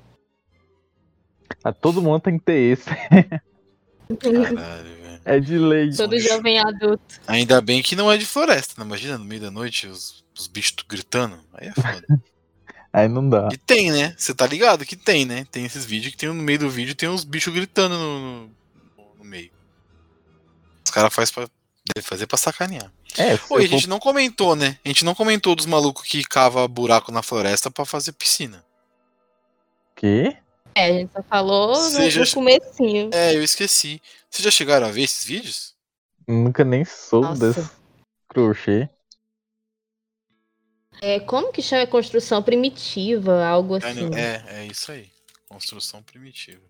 Ah, todo mundo tem que ter esse. Caralho, velho. É de lei. Todo jovem adulto. Ainda bem que não é de floresta, né? Imagina no meio da noite os, os bichos gritando. Aí é foda. Aí não dá. E tem, né? Você tá ligado que tem, né? Tem esses vídeos que tem no meio do vídeo tem uns bichos gritando no, no, no meio. Os caras fazem pra. Deve fazer pra sacanear. É, e a for- gente não comentou, né? A gente não comentou dos malucos que cava buraco na floresta pra fazer piscina. Quê? É, a gente só falou no, Seja- no comecinho. É, eu esqueci. Vocês já chegaram a ver esses vídeos? Nunca nem soube Nossa. desse crochê. É, como que chama construção primitiva, algo É, assim. É, é isso aí. Construção primitiva.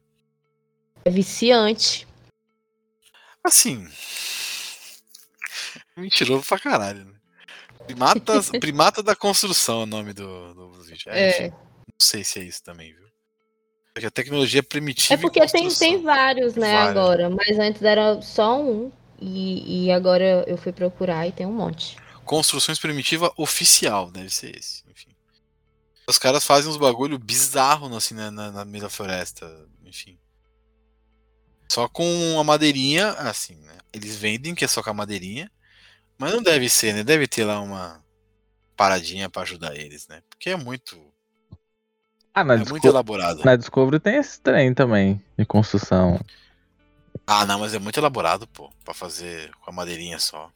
É viciante. Assim. Mentiroso pra caralho, né? Primatas, primata da construção é o nome do, do vídeo. É, É. enfim, não sei se é isso também, viu? Porque a tecnologia é primitiva. É porque tem, tem vários, né, Vários. agora. Mas antes era só um. E, e agora eu fui procurar e tem um monte. Construções primitiva oficial, deve ser esse. Enfim. Os caras fazem uns bagulho bizarro assim, na, na, na meio da floresta. Enfim. Só com a madeirinha, assim, né? Eles vendem que é só com a madeirinha. Mas não deve ser, né? Deve ter lá uma paradinha pra ajudar eles, né? Porque é muito. Ah, na, É Disco- muito elaborado. na Discovery tem esse trem também de construção. Ah, não, mas é muito elaborado, pô. Pra fazer com a madeirinha só.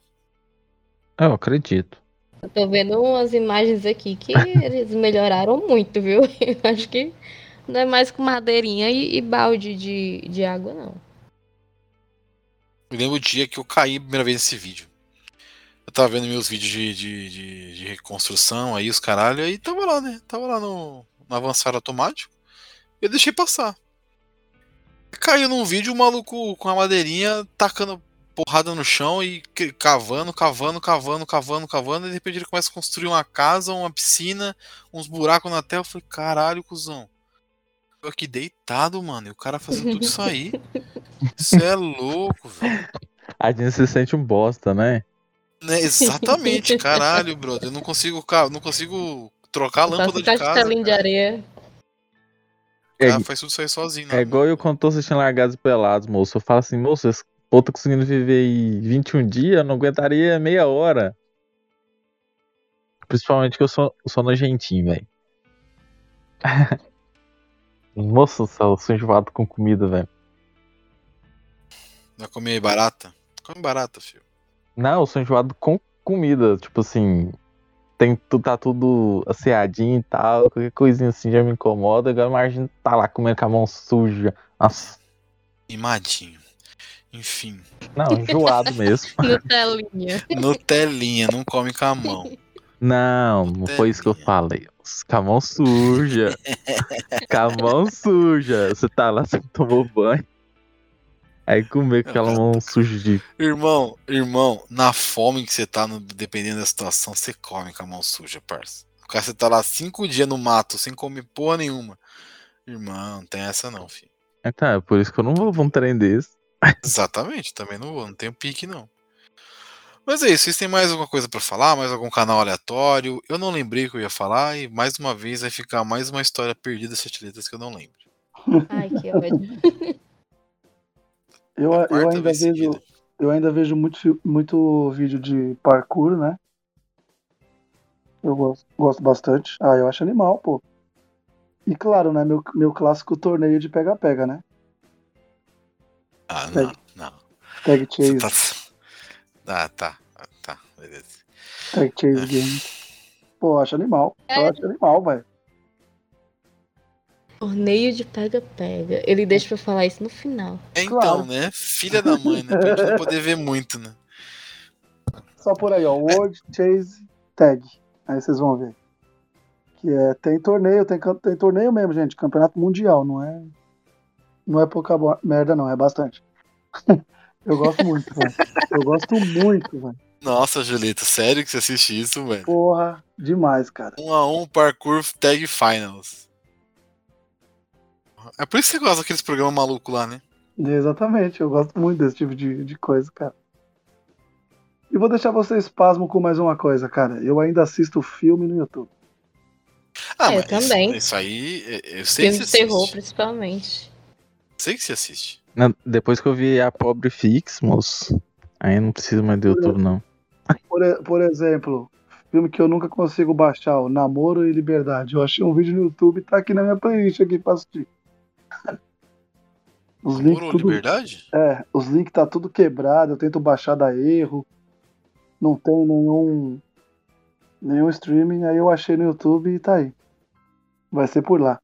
Eu acredito. Eu tô vendo umas imagens aqui que eles melhoraram muito, viu? Eu acho que não é mais com madeirinha e, e balde de, de água, não. Eu lembro o dia que eu caí a primeira vez nesse vídeo. Eu tava vendo meus vídeos de, de, de, de reconstrução aí, os caralho, aí tava lá, né? Tava lá no, no avançar automático. Eu deixei passar. Caiu num vídeo o maluco com a madeirinha tacando porrada no chão e cavando, cavando, cavando, cavando, cavando, e de repente ele começa a construir uma casa, uma piscina, uns buracos na terra. Eu falei, caralho, cuzão. Eu aqui deitado, mano, e o cara fazendo tudo isso aí. Isso é louco, velho. A gente se sente um bosta, né? Né, exatamente, caralho, brother. Eu não consigo, não consigo trocar a Só lâmpada se de casa. de cara. areia. É, cara faz tudo isso aí sozinho. é né? igual eu quando tô assistindo Largados e Pelados, moço. Eu falo assim, moço, esse pô tá conseguindo viver aí 21 dias, eu não aguentaria meia hora. Principalmente que eu sou, eu sou nojentinho, velho. Do céu, eu sou enjoado com comida, velho. Vai comer barata? Come barata, filho. Não, eu sou enjoado com comida. Tipo assim, tem, tu- tá tudo asseadinho e tal. Qualquer coisinha assim já me incomoda. Agora imagina tá lá comendo com a mão suja. Nossa, Mimadinho. Enfim. não, enjoado mesmo. Nutelinha. Nutelinha, não come com a mão. Não, não foi isso que eu falei. Com a mão suja. com a mão suja. Você tá lá, você tomou banho. Aí comer com aquela mão suja de. Irmão, irmão, na fome que você tá, no- dependendo da situação, você come com a mão suja, parça. O cara você tá lá cinco dias no mato, sem comer porra nenhuma. Irmão, não tem essa não, filho. Então, é por isso que eu não vou pra um trem desse. Exatamente, também não vou, não tenho pique não. Mas é isso, vocês têm mais alguma coisa pra falar? Mais algum canal aleatório? Eu não lembrei que eu ia falar e mais uma vez vai ficar mais uma história perdida sete letras que eu não lembro. Ai, que ódio. Eu, eu ainda vejo, seguida. eu ainda vejo muito, muito vídeo de parkour, né? Eu gosto, gosto bastante. Ah, eu acho animal, pô. E claro, né? Meu, meu clássico torneio de pega-pega, né? Ah, não, não. Tag Você Chase, tá. Ah, tá. Ah, tá, beleza. Tag Chase Game. Pô, eu acho animal. Eu acho animal, velho. Torneio de pega-pega. Ele deixa pra eu falar isso no final. É então, Claro. né? Filha da mãe, né? Pra gente não poder ver muito, né? Só por aí, ó. World Chase Tag. Aí vocês vão ver. Que é, tem torneio, tem, tem torneio mesmo, gente. Campeonato mundial, não é. Não é pouca merda, não, é bastante. eu gosto muito, velho. Eu gosto muito, velho. Nossa, Julito, sério que você assiste isso, velho? Porra, demais, cara. Um a um parkour tag finals. É por isso que você gosta daqueles programas malucos lá, né? Exatamente, eu gosto muito desse tipo de, de coisa, cara. E vou deixar vocês pasmo com mais uma coisa, cara. Eu ainda assisto filme no YouTube. Ah, eu mas isso- também. Isso, aí, eu sei Filme que de você terror, assiste. principalmente. Sei que você assiste. Não, depois que eu vi a pobre Fix, moço. Aí não preciso mais do YouTube, não. Por, por exemplo, filme que eu nunca consigo baixar, o Namoro e Liberdade. Eu achei um vídeo no YouTube e tá aqui na minha playlist aqui pra assistir. Os links Namoro tudo, Liberdade? é, os links tá tudo quebrado, eu tento baixar da erro. Não tem nenhum nenhum streaming, aí eu achei no YouTube e tá aí. Vai ser por lá.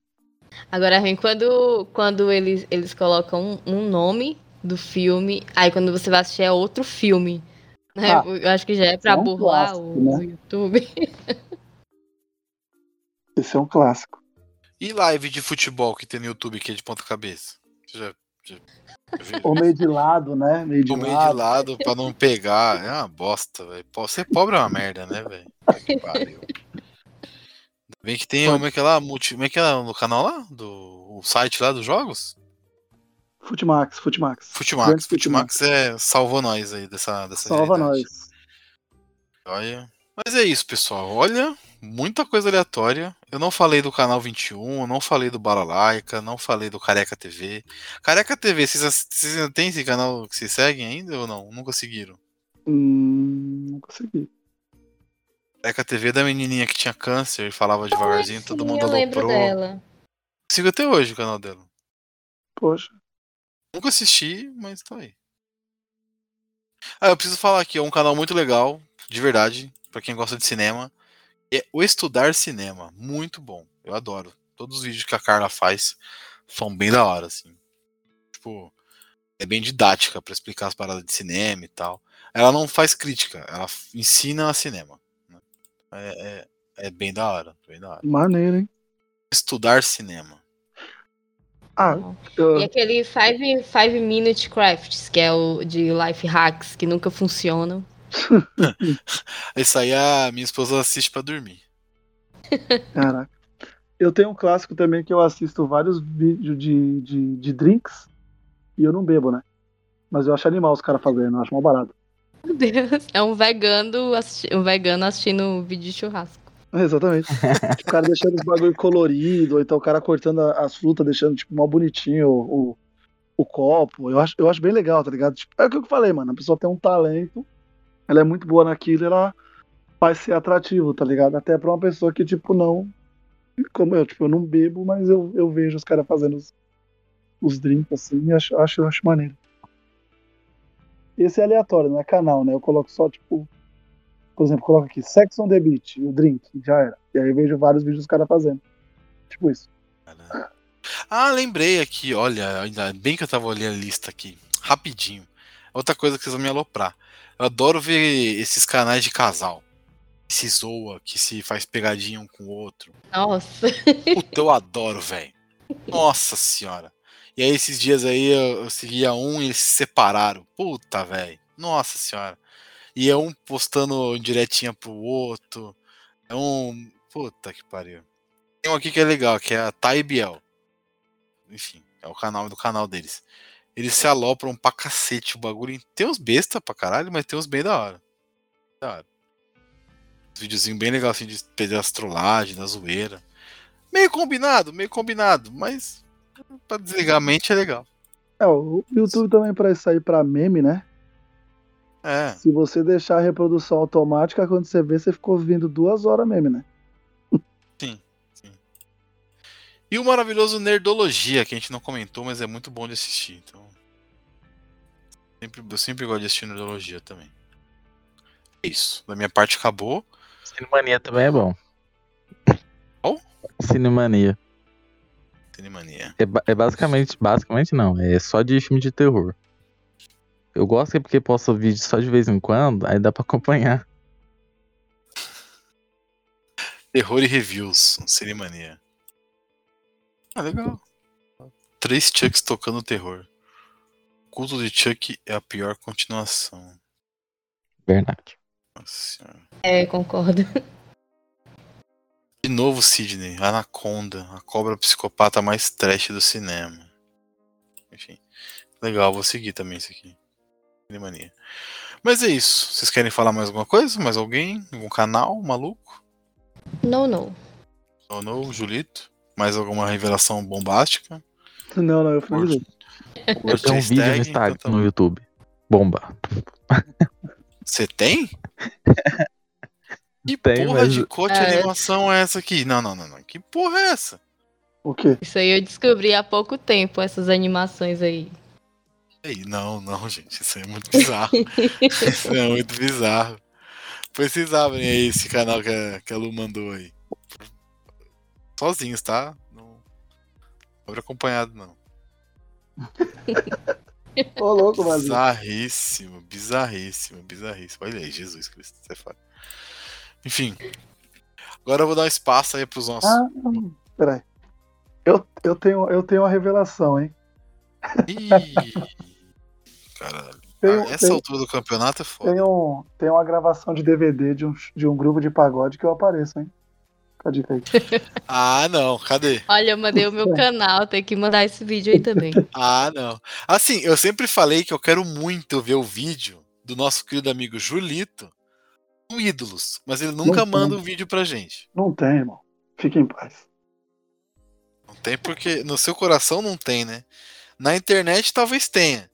Agora, vem quando, quando eles, eles colocam um, um nome do filme, aí quando você vai assistir é outro filme. Né? Ah, eu acho que já é pra é um burlar clássico, o, né? o YouTube. Esse é um clássico. E live de futebol que tem no YouTube que é de ponta cabeça? Você já, já? Ou meio de lado, né? Meio de meio lado. de lado pra não pegar. É uma bosta, velho. Ser pobre é uma merda, né, velho? Puta que pariu. Ainda Bem que tem como é que é lá, multi, como é que é no canal lá? Do o site lá dos jogos? Futimax, Futimax. Futimax. Futimax é salvou nós aí dessa, dessa Salva realidade. nós. Olha. Mas é isso, pessoal. Olha, muita coisa aleatória. Eu não falei do canal 21, eu não falei do Balalaica, não falei do Careca TV. Careca TV, vocês, vocês ainda têm esse canal que vocês seguem ainda ou não? Nunca seguiram? Hum, não consegui. Careca TV é da menininha que tinha câncer e falava devagarzinho, Sim, todo mundo eu lembro dela. Sigo até hoje o canal dela. Poxa. Nunca assisti, mas tá aí. Ah, eu preciso falar aqui, é um canal muito legal, de verdade, pra quem gosta de cinema. É o Estudar Cinema, muito bom. Eu adoro. Todos os vídeos que a Carla faz são bem da hora, assim. Tipo, é bem didática pra explicar as paradas de cinema e tal. Ela não faz crítica, ela ensina a cinema. né? É, é, é bem da hora, bem da hora. Maneiro, hein? Estudar cinema. Ah, eu- E aquele Five, five Minute Crafts, que é o de life hacks, que nunca funcionam. Isso aí a minha esposa assiste pra dormir. Caraca. Eu tenho um clássico também que eu assisto vários vídeos de, de, de drinks e eu não bebo, né? Mas eu acho animal os caras fazendo, eu acho mal barato. Meu Deus. É um vegano, assisti- um vegano assistindo um vídeo de churrasco. Exatamente. tipo, o cara deixando os bagulho colorido, ou então o cara cortando as frutas, deixando, tipo, mal bonitinho o, o, o copo. Eu acho, eu acho bem legal, tá ligado? Tipo, é o que eu falei, mano. A pessoa tem um talento, ela é muito boa naquilo, ela faz ser atrativo, tá ligado? Até pra uma pessoa que, tipo, não. Como eu, tipo, eu não bebo, mas eu, eu vejo os caras fazendo os, os drinks assim e acho, acho, acho maneiro. Esse é aleatório, não é canal, né? Eu coloco só, tipo, por exemplo, coloco aqui Sex on the Beach, o drink, já era. E aí eu vejo vários vídeos dos caras fazendo. Tipo isso. Ah, lembrei aqui, olha, ainda bem que eu tava olhando a lista aqui, rapidinho. Outra coisa que vocês vão me aloprar. Eu adoro ver esses canais de casal. Que se zoa, que se faz pegadinha um com o outro. Nossa. Puta, eu adoro, velho. Nossa senhora. E aí esses dias aí eu, eu seguia um e eles se separaram. Puta, velho. Nossa senhora. E é um postando diretinha pro outro. É um. Puta que pariu. Tem um aqui que é legal, que é a Thay Biel. Enfim, é o canal do canal deles. Eles se alopram pra cacete o bagulho. Tem uns besta pra caralho, mas tem uns bem da hora. Da hora. Uns videozinho bem legal assim de pedir as trollagens, da zoeira. Meio combinado, meio combinado, mas pra desligar a mente é legal. É, o YouTube também para sair pra meme, né? É. Se você deixar a reprodução automática, quando você vê, você ficou vindo duas horas meme, né? E o maravilhoso Nerdologia, que a gente não comentou, mas é muito bom de assistir. Então. Sempre, eu sempre gosto de assistir Nerdologia também. É isso. Da minha parte acabou. Cinemania também é bom. Qual? Cinemania. Tem mania. É, é basicamente, basicamente não, é só de filme de terror. Eu gosto é porque posto vídeo só de vez em quando, aí dá pra acompanhar. Terror e reviews. Cinemania. Ah, legal. Três Chucks tocando terror. O culto de Chuck é a pior continuação. Verdade. Nossa senhora. É, concordo. De novo, Sidney, Anaconda, a cobra psicopata mais trash do cinema. Enfim, legal, vou seguir também isso aqui. Cinemania. Mas é isso. Vocês querem falar mais alguma coisa? Mais alguém? Algum canal maluco? Não, não. Ou não, Julito? Mais alguma revelação bombástica? Não, não, eu finalizei. Eu tenho um vídeo no, Hashtag, Instagram, então tá no YouTube. Bomba. Você tem? Que Tem, porra mas- de coach É. animação é essa aqui? Não, não, não, não. Que porra é essa? O quê? Isso aí eu descobri há pouco tempo, essas animações aí. Ei, não, não, gente. Isso é muito bizarro. isso é muito bizarro. Pois vocês abrem aí esse canal que a, que a Lu mandou aí. Sozinhos, tá? Não abre acompanhado, não. Ô, louco, Brasil. Bizarríssimo, bizarríssimo, bizarríssimo. Olha aí, Jesus Cristo, você fala. Enfim. Agora eu vou dar um espaço aí pros nossos. Ah, peraí. Eu, eu, tenho, eu tenho uma revelação, hein? Ih, caralho. Tenho, Ah, essa tenho, altura do campeonato é foda. tenho, tenho uma gravação de DVD de um, de um grupo de pagode que eu apareço, hein? Fica a dica aí. Ah, não, cadê? Olha, eu mandei o meu canal, tem que mandar esse vídeo aí também. Ah, não. Assim, eu sempre falei que eu quero muito ver o vídeo do nosso querido amigo Julito um ídolos, mas ele nunca Não manda tem. um vídeo pra gente. Não tem, irmão. Fique em paz. Não tem porque no seu coração não tem, né? Na internet talvez tenha.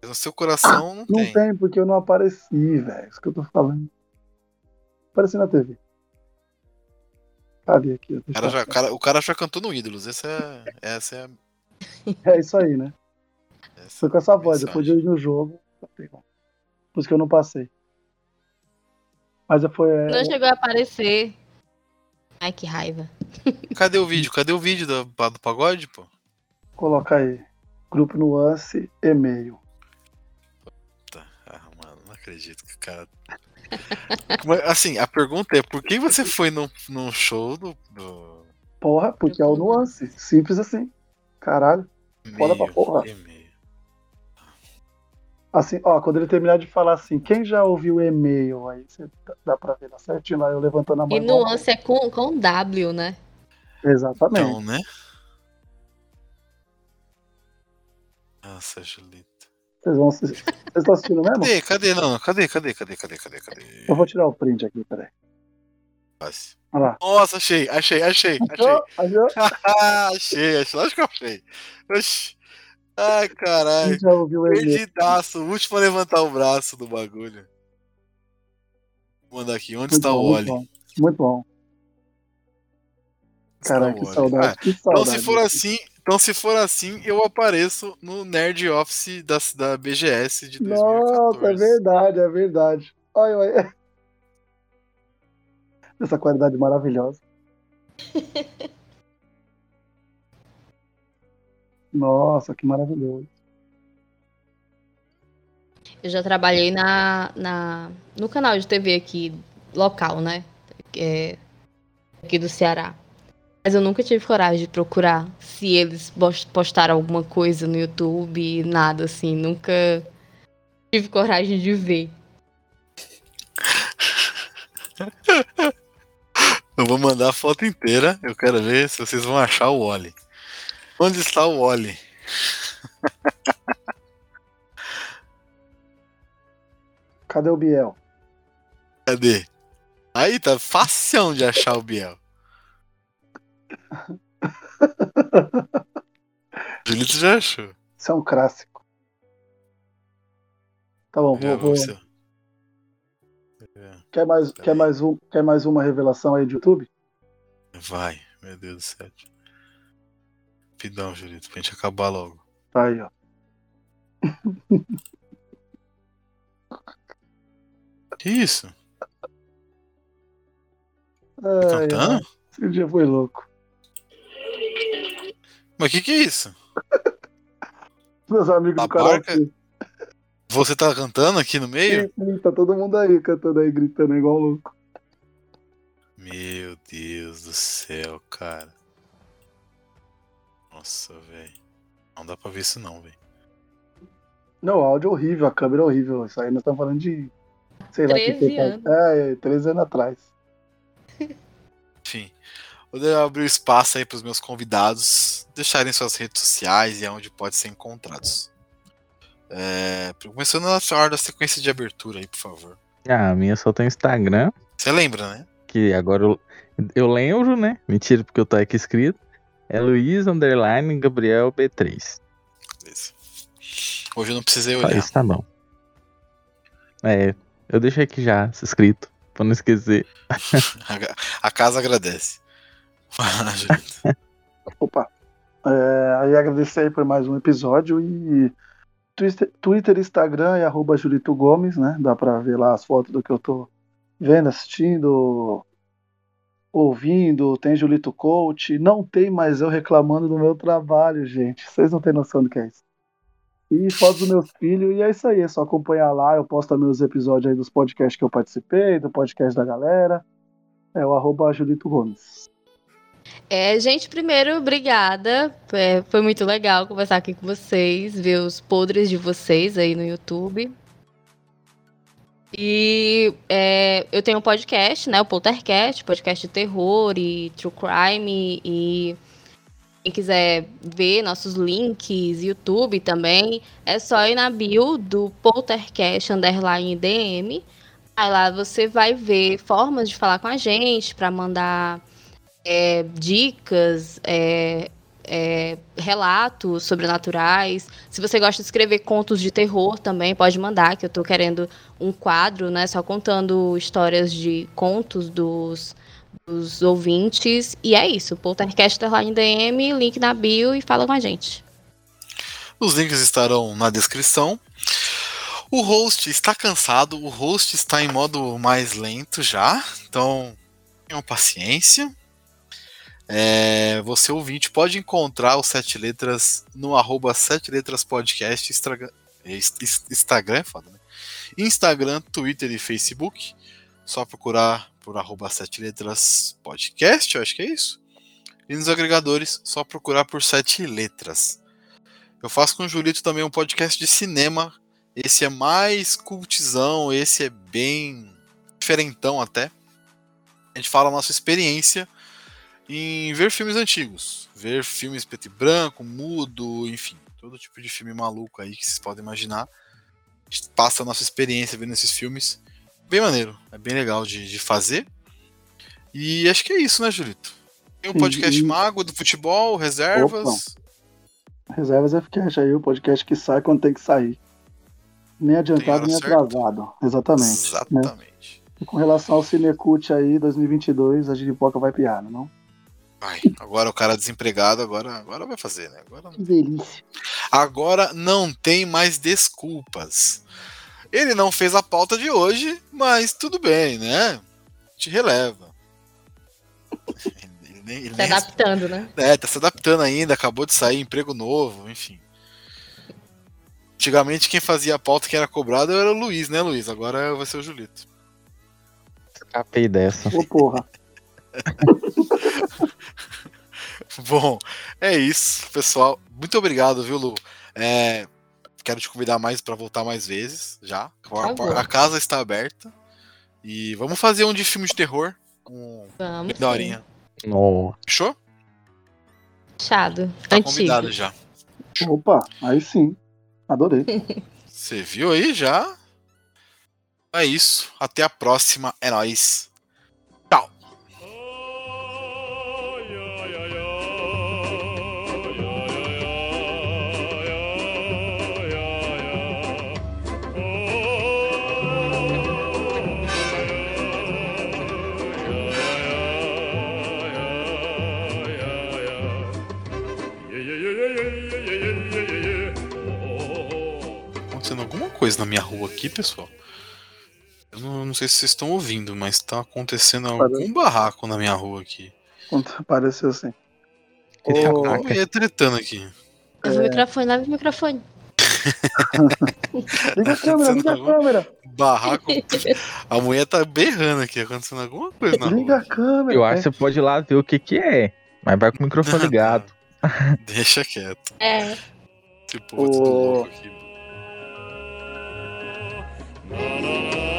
Mas no seu coração não, Não tem. tem, porque eu não apareci, velho. Isso que eu tô falando. Apareci na TV. Cadê aqui? O cara, já, cara- o cara já cantou no ídolos. Essa é, essa é, É isso aí, né? essa Foi com essa voz. Depois de ir no jogo. Por isso que eu não passei. Mas foi. é, Não chegou a aparecer. Ai, que raiva. Cadê o vídeo? Cadê o vídeo do, do pagode, pô? colocar aí. Grupo Nuance, e-mail. Tá. Ah, mano, não acredito que o cara. Mas, assim, a pergunta é: por que você foi num, num show do. do... Porra, porque é o Nuance. Simples assim. Caralho. Foda pra porra. e-mail? Assim, ó, quando ele terminar de falar assim, quem já ouviu o e-mail aí, você dá- pra ver lá certinho lá, eu levantando a mão. E nuance é com, com W, né? Exatamente. Então, né? Nossa, Julito. Vocês vão assistir. Vocês estão assistindo mesmo? Cadê? Cadê? Não, cadê? Cadê? Cadê? Cadê? Cadê? Cadê? Eu vou tirar o print aqui, peraí. Fácil. Olha lá. Nossa, achei, achei, achei, achei. Achou? Achou? achei, achei. Lógico que eu achei. Oxi. Ai, caralho. Perdidaço. O último a levantar o braço do bagulho. Vou mandar aqui. Onde Muito está bom, o Oli? Muito bom. Caralho, que saudade, que Então, saudade. se for assim, então, se for assim, eu apareço no Nerd Office da, da BGS de 2014. Nossa, é verdade, é verdade. Olha, olha. Essa qualidade maravilhosa. Nossa, que maravilhoso. Eu já trabalhei na, na, no canal de TV aqui, local, né? É, aqui do Ceará. Mas eu nunca tive coragem de procurar se eles pos- postaram alguma coisa no YouTube, nada assim. Nunca tive coragem de ver. Eu vou mandar a foto inteira. Eu quero ver se vocês vão achar o Oli. Onde está o Oli? Cadê o Biel? Cadê? Aí tá facião de achar o Biel. Julito já achou. Isso é um clássico. Tá bom, Já vou, vou- você. Quer, mais, quer, mais um, quer mais uma revelação aí de YouTube? Vai, meu Deus do céu. Rapidão, Julito, pra gente acabar logo. Tá aí, ó. Que isso? Ai, Tá Cantando? esse dia foi louco. Mas que que é isso? Meus amigos A do barca- Você tá cantando aqui no meio? Sim, sim, tá todo mundo aí cantando aí, gritando igual louco. Meu Deus do céu, cara. Nossa, velho. Não dá pra ver isso não, velho. Não, o áudio é horrível, a câmera é horrível. Isso aí nós estamos falando de. Sei lá que 13 tempo. anos. É, é, 13 anos atrás. Enfim. Vou abrir espaço aí pros meus convidados deixarem suas redes sociais e aonde pode ser encontrados. É, começando na ordem da sequência de abertura aí, por favor. Ah, a minha só tem Instagram, Você lembra, né? que agora eu, eu lembro, né? Mentira, porque eu tô aqui escrito. É Luiz Underline Gabriel B3. Beleza. Hoje eu não precisei olhar. isso tá bom. É, eu deixei aqui já escrito, pra não esquecer. A casa agradece. Opa. É, aí agradecer aí por mais um episódio e Twitter, Instagram é arroba Julito Gomes, né? Dá pra ver lá as fotos do que eu tô vendo, assistindo, ouvindo. Tem Julito Coach. Não tem mais eu reclamando do meu trabalho, gente. Vocês não têm noção do que é isso. E fotos dos meus filhos, e é isso aí, é só acompanhar lá. Eu posto meus episódios aí dos podcasts que eu participei, do podcast da galera. É o arroba Julito Gomes. É, gente, primeiro, obrigada. É, foi muito legal conversar aqui com vocês, ver os podres de vocês aí no YouTube. E é, eu tenho um podcast, né? O Poltercast, podcast de terror e true crime. E quem quiser ver nossos links, YouTube também, é só ir na bio do Poltercast Underline DM. Aí lá você vai ver formas de falar com a gente para mandar é, dicas, é, é, relatos sobrenaturais. Se você gosta de escrever contos de terror também, pode mandar, que eu tô querendo um quadro, né? Só contando histórias de contos dos, dos ouvintes. E é isso. Poltercast Underline DM, link na bio e fala com a gente. Os links estarão na descrição. O host está cansado, o host está em modo mais lento já, então tenham paciência. É, você ouvinte pode encontrar o Sete Letras no arroba Sete Letras Podcast, Instagram, é foda, né? Instagram, Twitter e Facebook. Só procurar por arroba Sete Letras Podcast, eu acho que é isso. E nos agregadores, só procurar por Sete Letras. Eu faço com o Julito também um podcast de cinema. Esse é mais cultizão, esse é bem diferentão até. A gente fala a nossa experiência em ver filmes antigos, ver filmes preto e branco, mudo, enfim, todo tipo de filme maluco aí que vocês podem imaginar. A gente passa a nossa experiência vendo esses filmes. Bem maneiro, é bem legal de, de fazer. E acho que é isso, né, Julito? Tem o podcast e... Mago do futebol, reservas. Opa. Reservas FCast aí, o podcast que sai quando tem que sair. Nem adiantado, nem atrasado. Exatamente. Né? Exatamente. Né? E com relação ao Cinecult aí, 2022, a Giripoca vai piar, não? Ai, agora o cara desempregado, agora, agora vai fazer, né? Agora, que delícia. Agora não tem mais desculpas. Ele não fez a pauta de hoje, mas tudo bem, né? Te releva. Ele nem, ele se adaptando, né? É, tá se adaptando ainda, acabou de sair, emprego novo, enfim. Antigamente quem fazia a pauta que era cobrado era o Luiz, né, Luiz? Agora vai ser o Julito. Escapei dessa. Ô, porra. Bom, é isso, pessoal. Muito obrigado, viu, Lu? É, quero te convidar mais para voltar mais vezes, já. A, a, casa está aberta. E vamos fazer um de filme de terror. Um vamos. Daorinha. Oh. Fechou? Fechado. Tá Antigo. convidado já. Opa, aí sim. Adorei. Você viu aí já? É isso. Até a próxima. É nóis. Coisa na minha rua aqui, pessoal. Eu não, não sei se vocês estão ouvindo, mas tá acontecendo algum barraco na minha rua aqui. Pareceu assim. Ô, oh, ia tretando aqui. Leva é... o microfone, leva o microfone. liga a câmera, liga a câmera. Barraco. A mulher tá berrando aqui, acontecendo alguma coisa na Liga a câmera. Eu acho que você pode ir lá ver o que que é. Mas vai com o microfone ligado. Deixa quieto. É. Tipo, oh. louco na, na, na.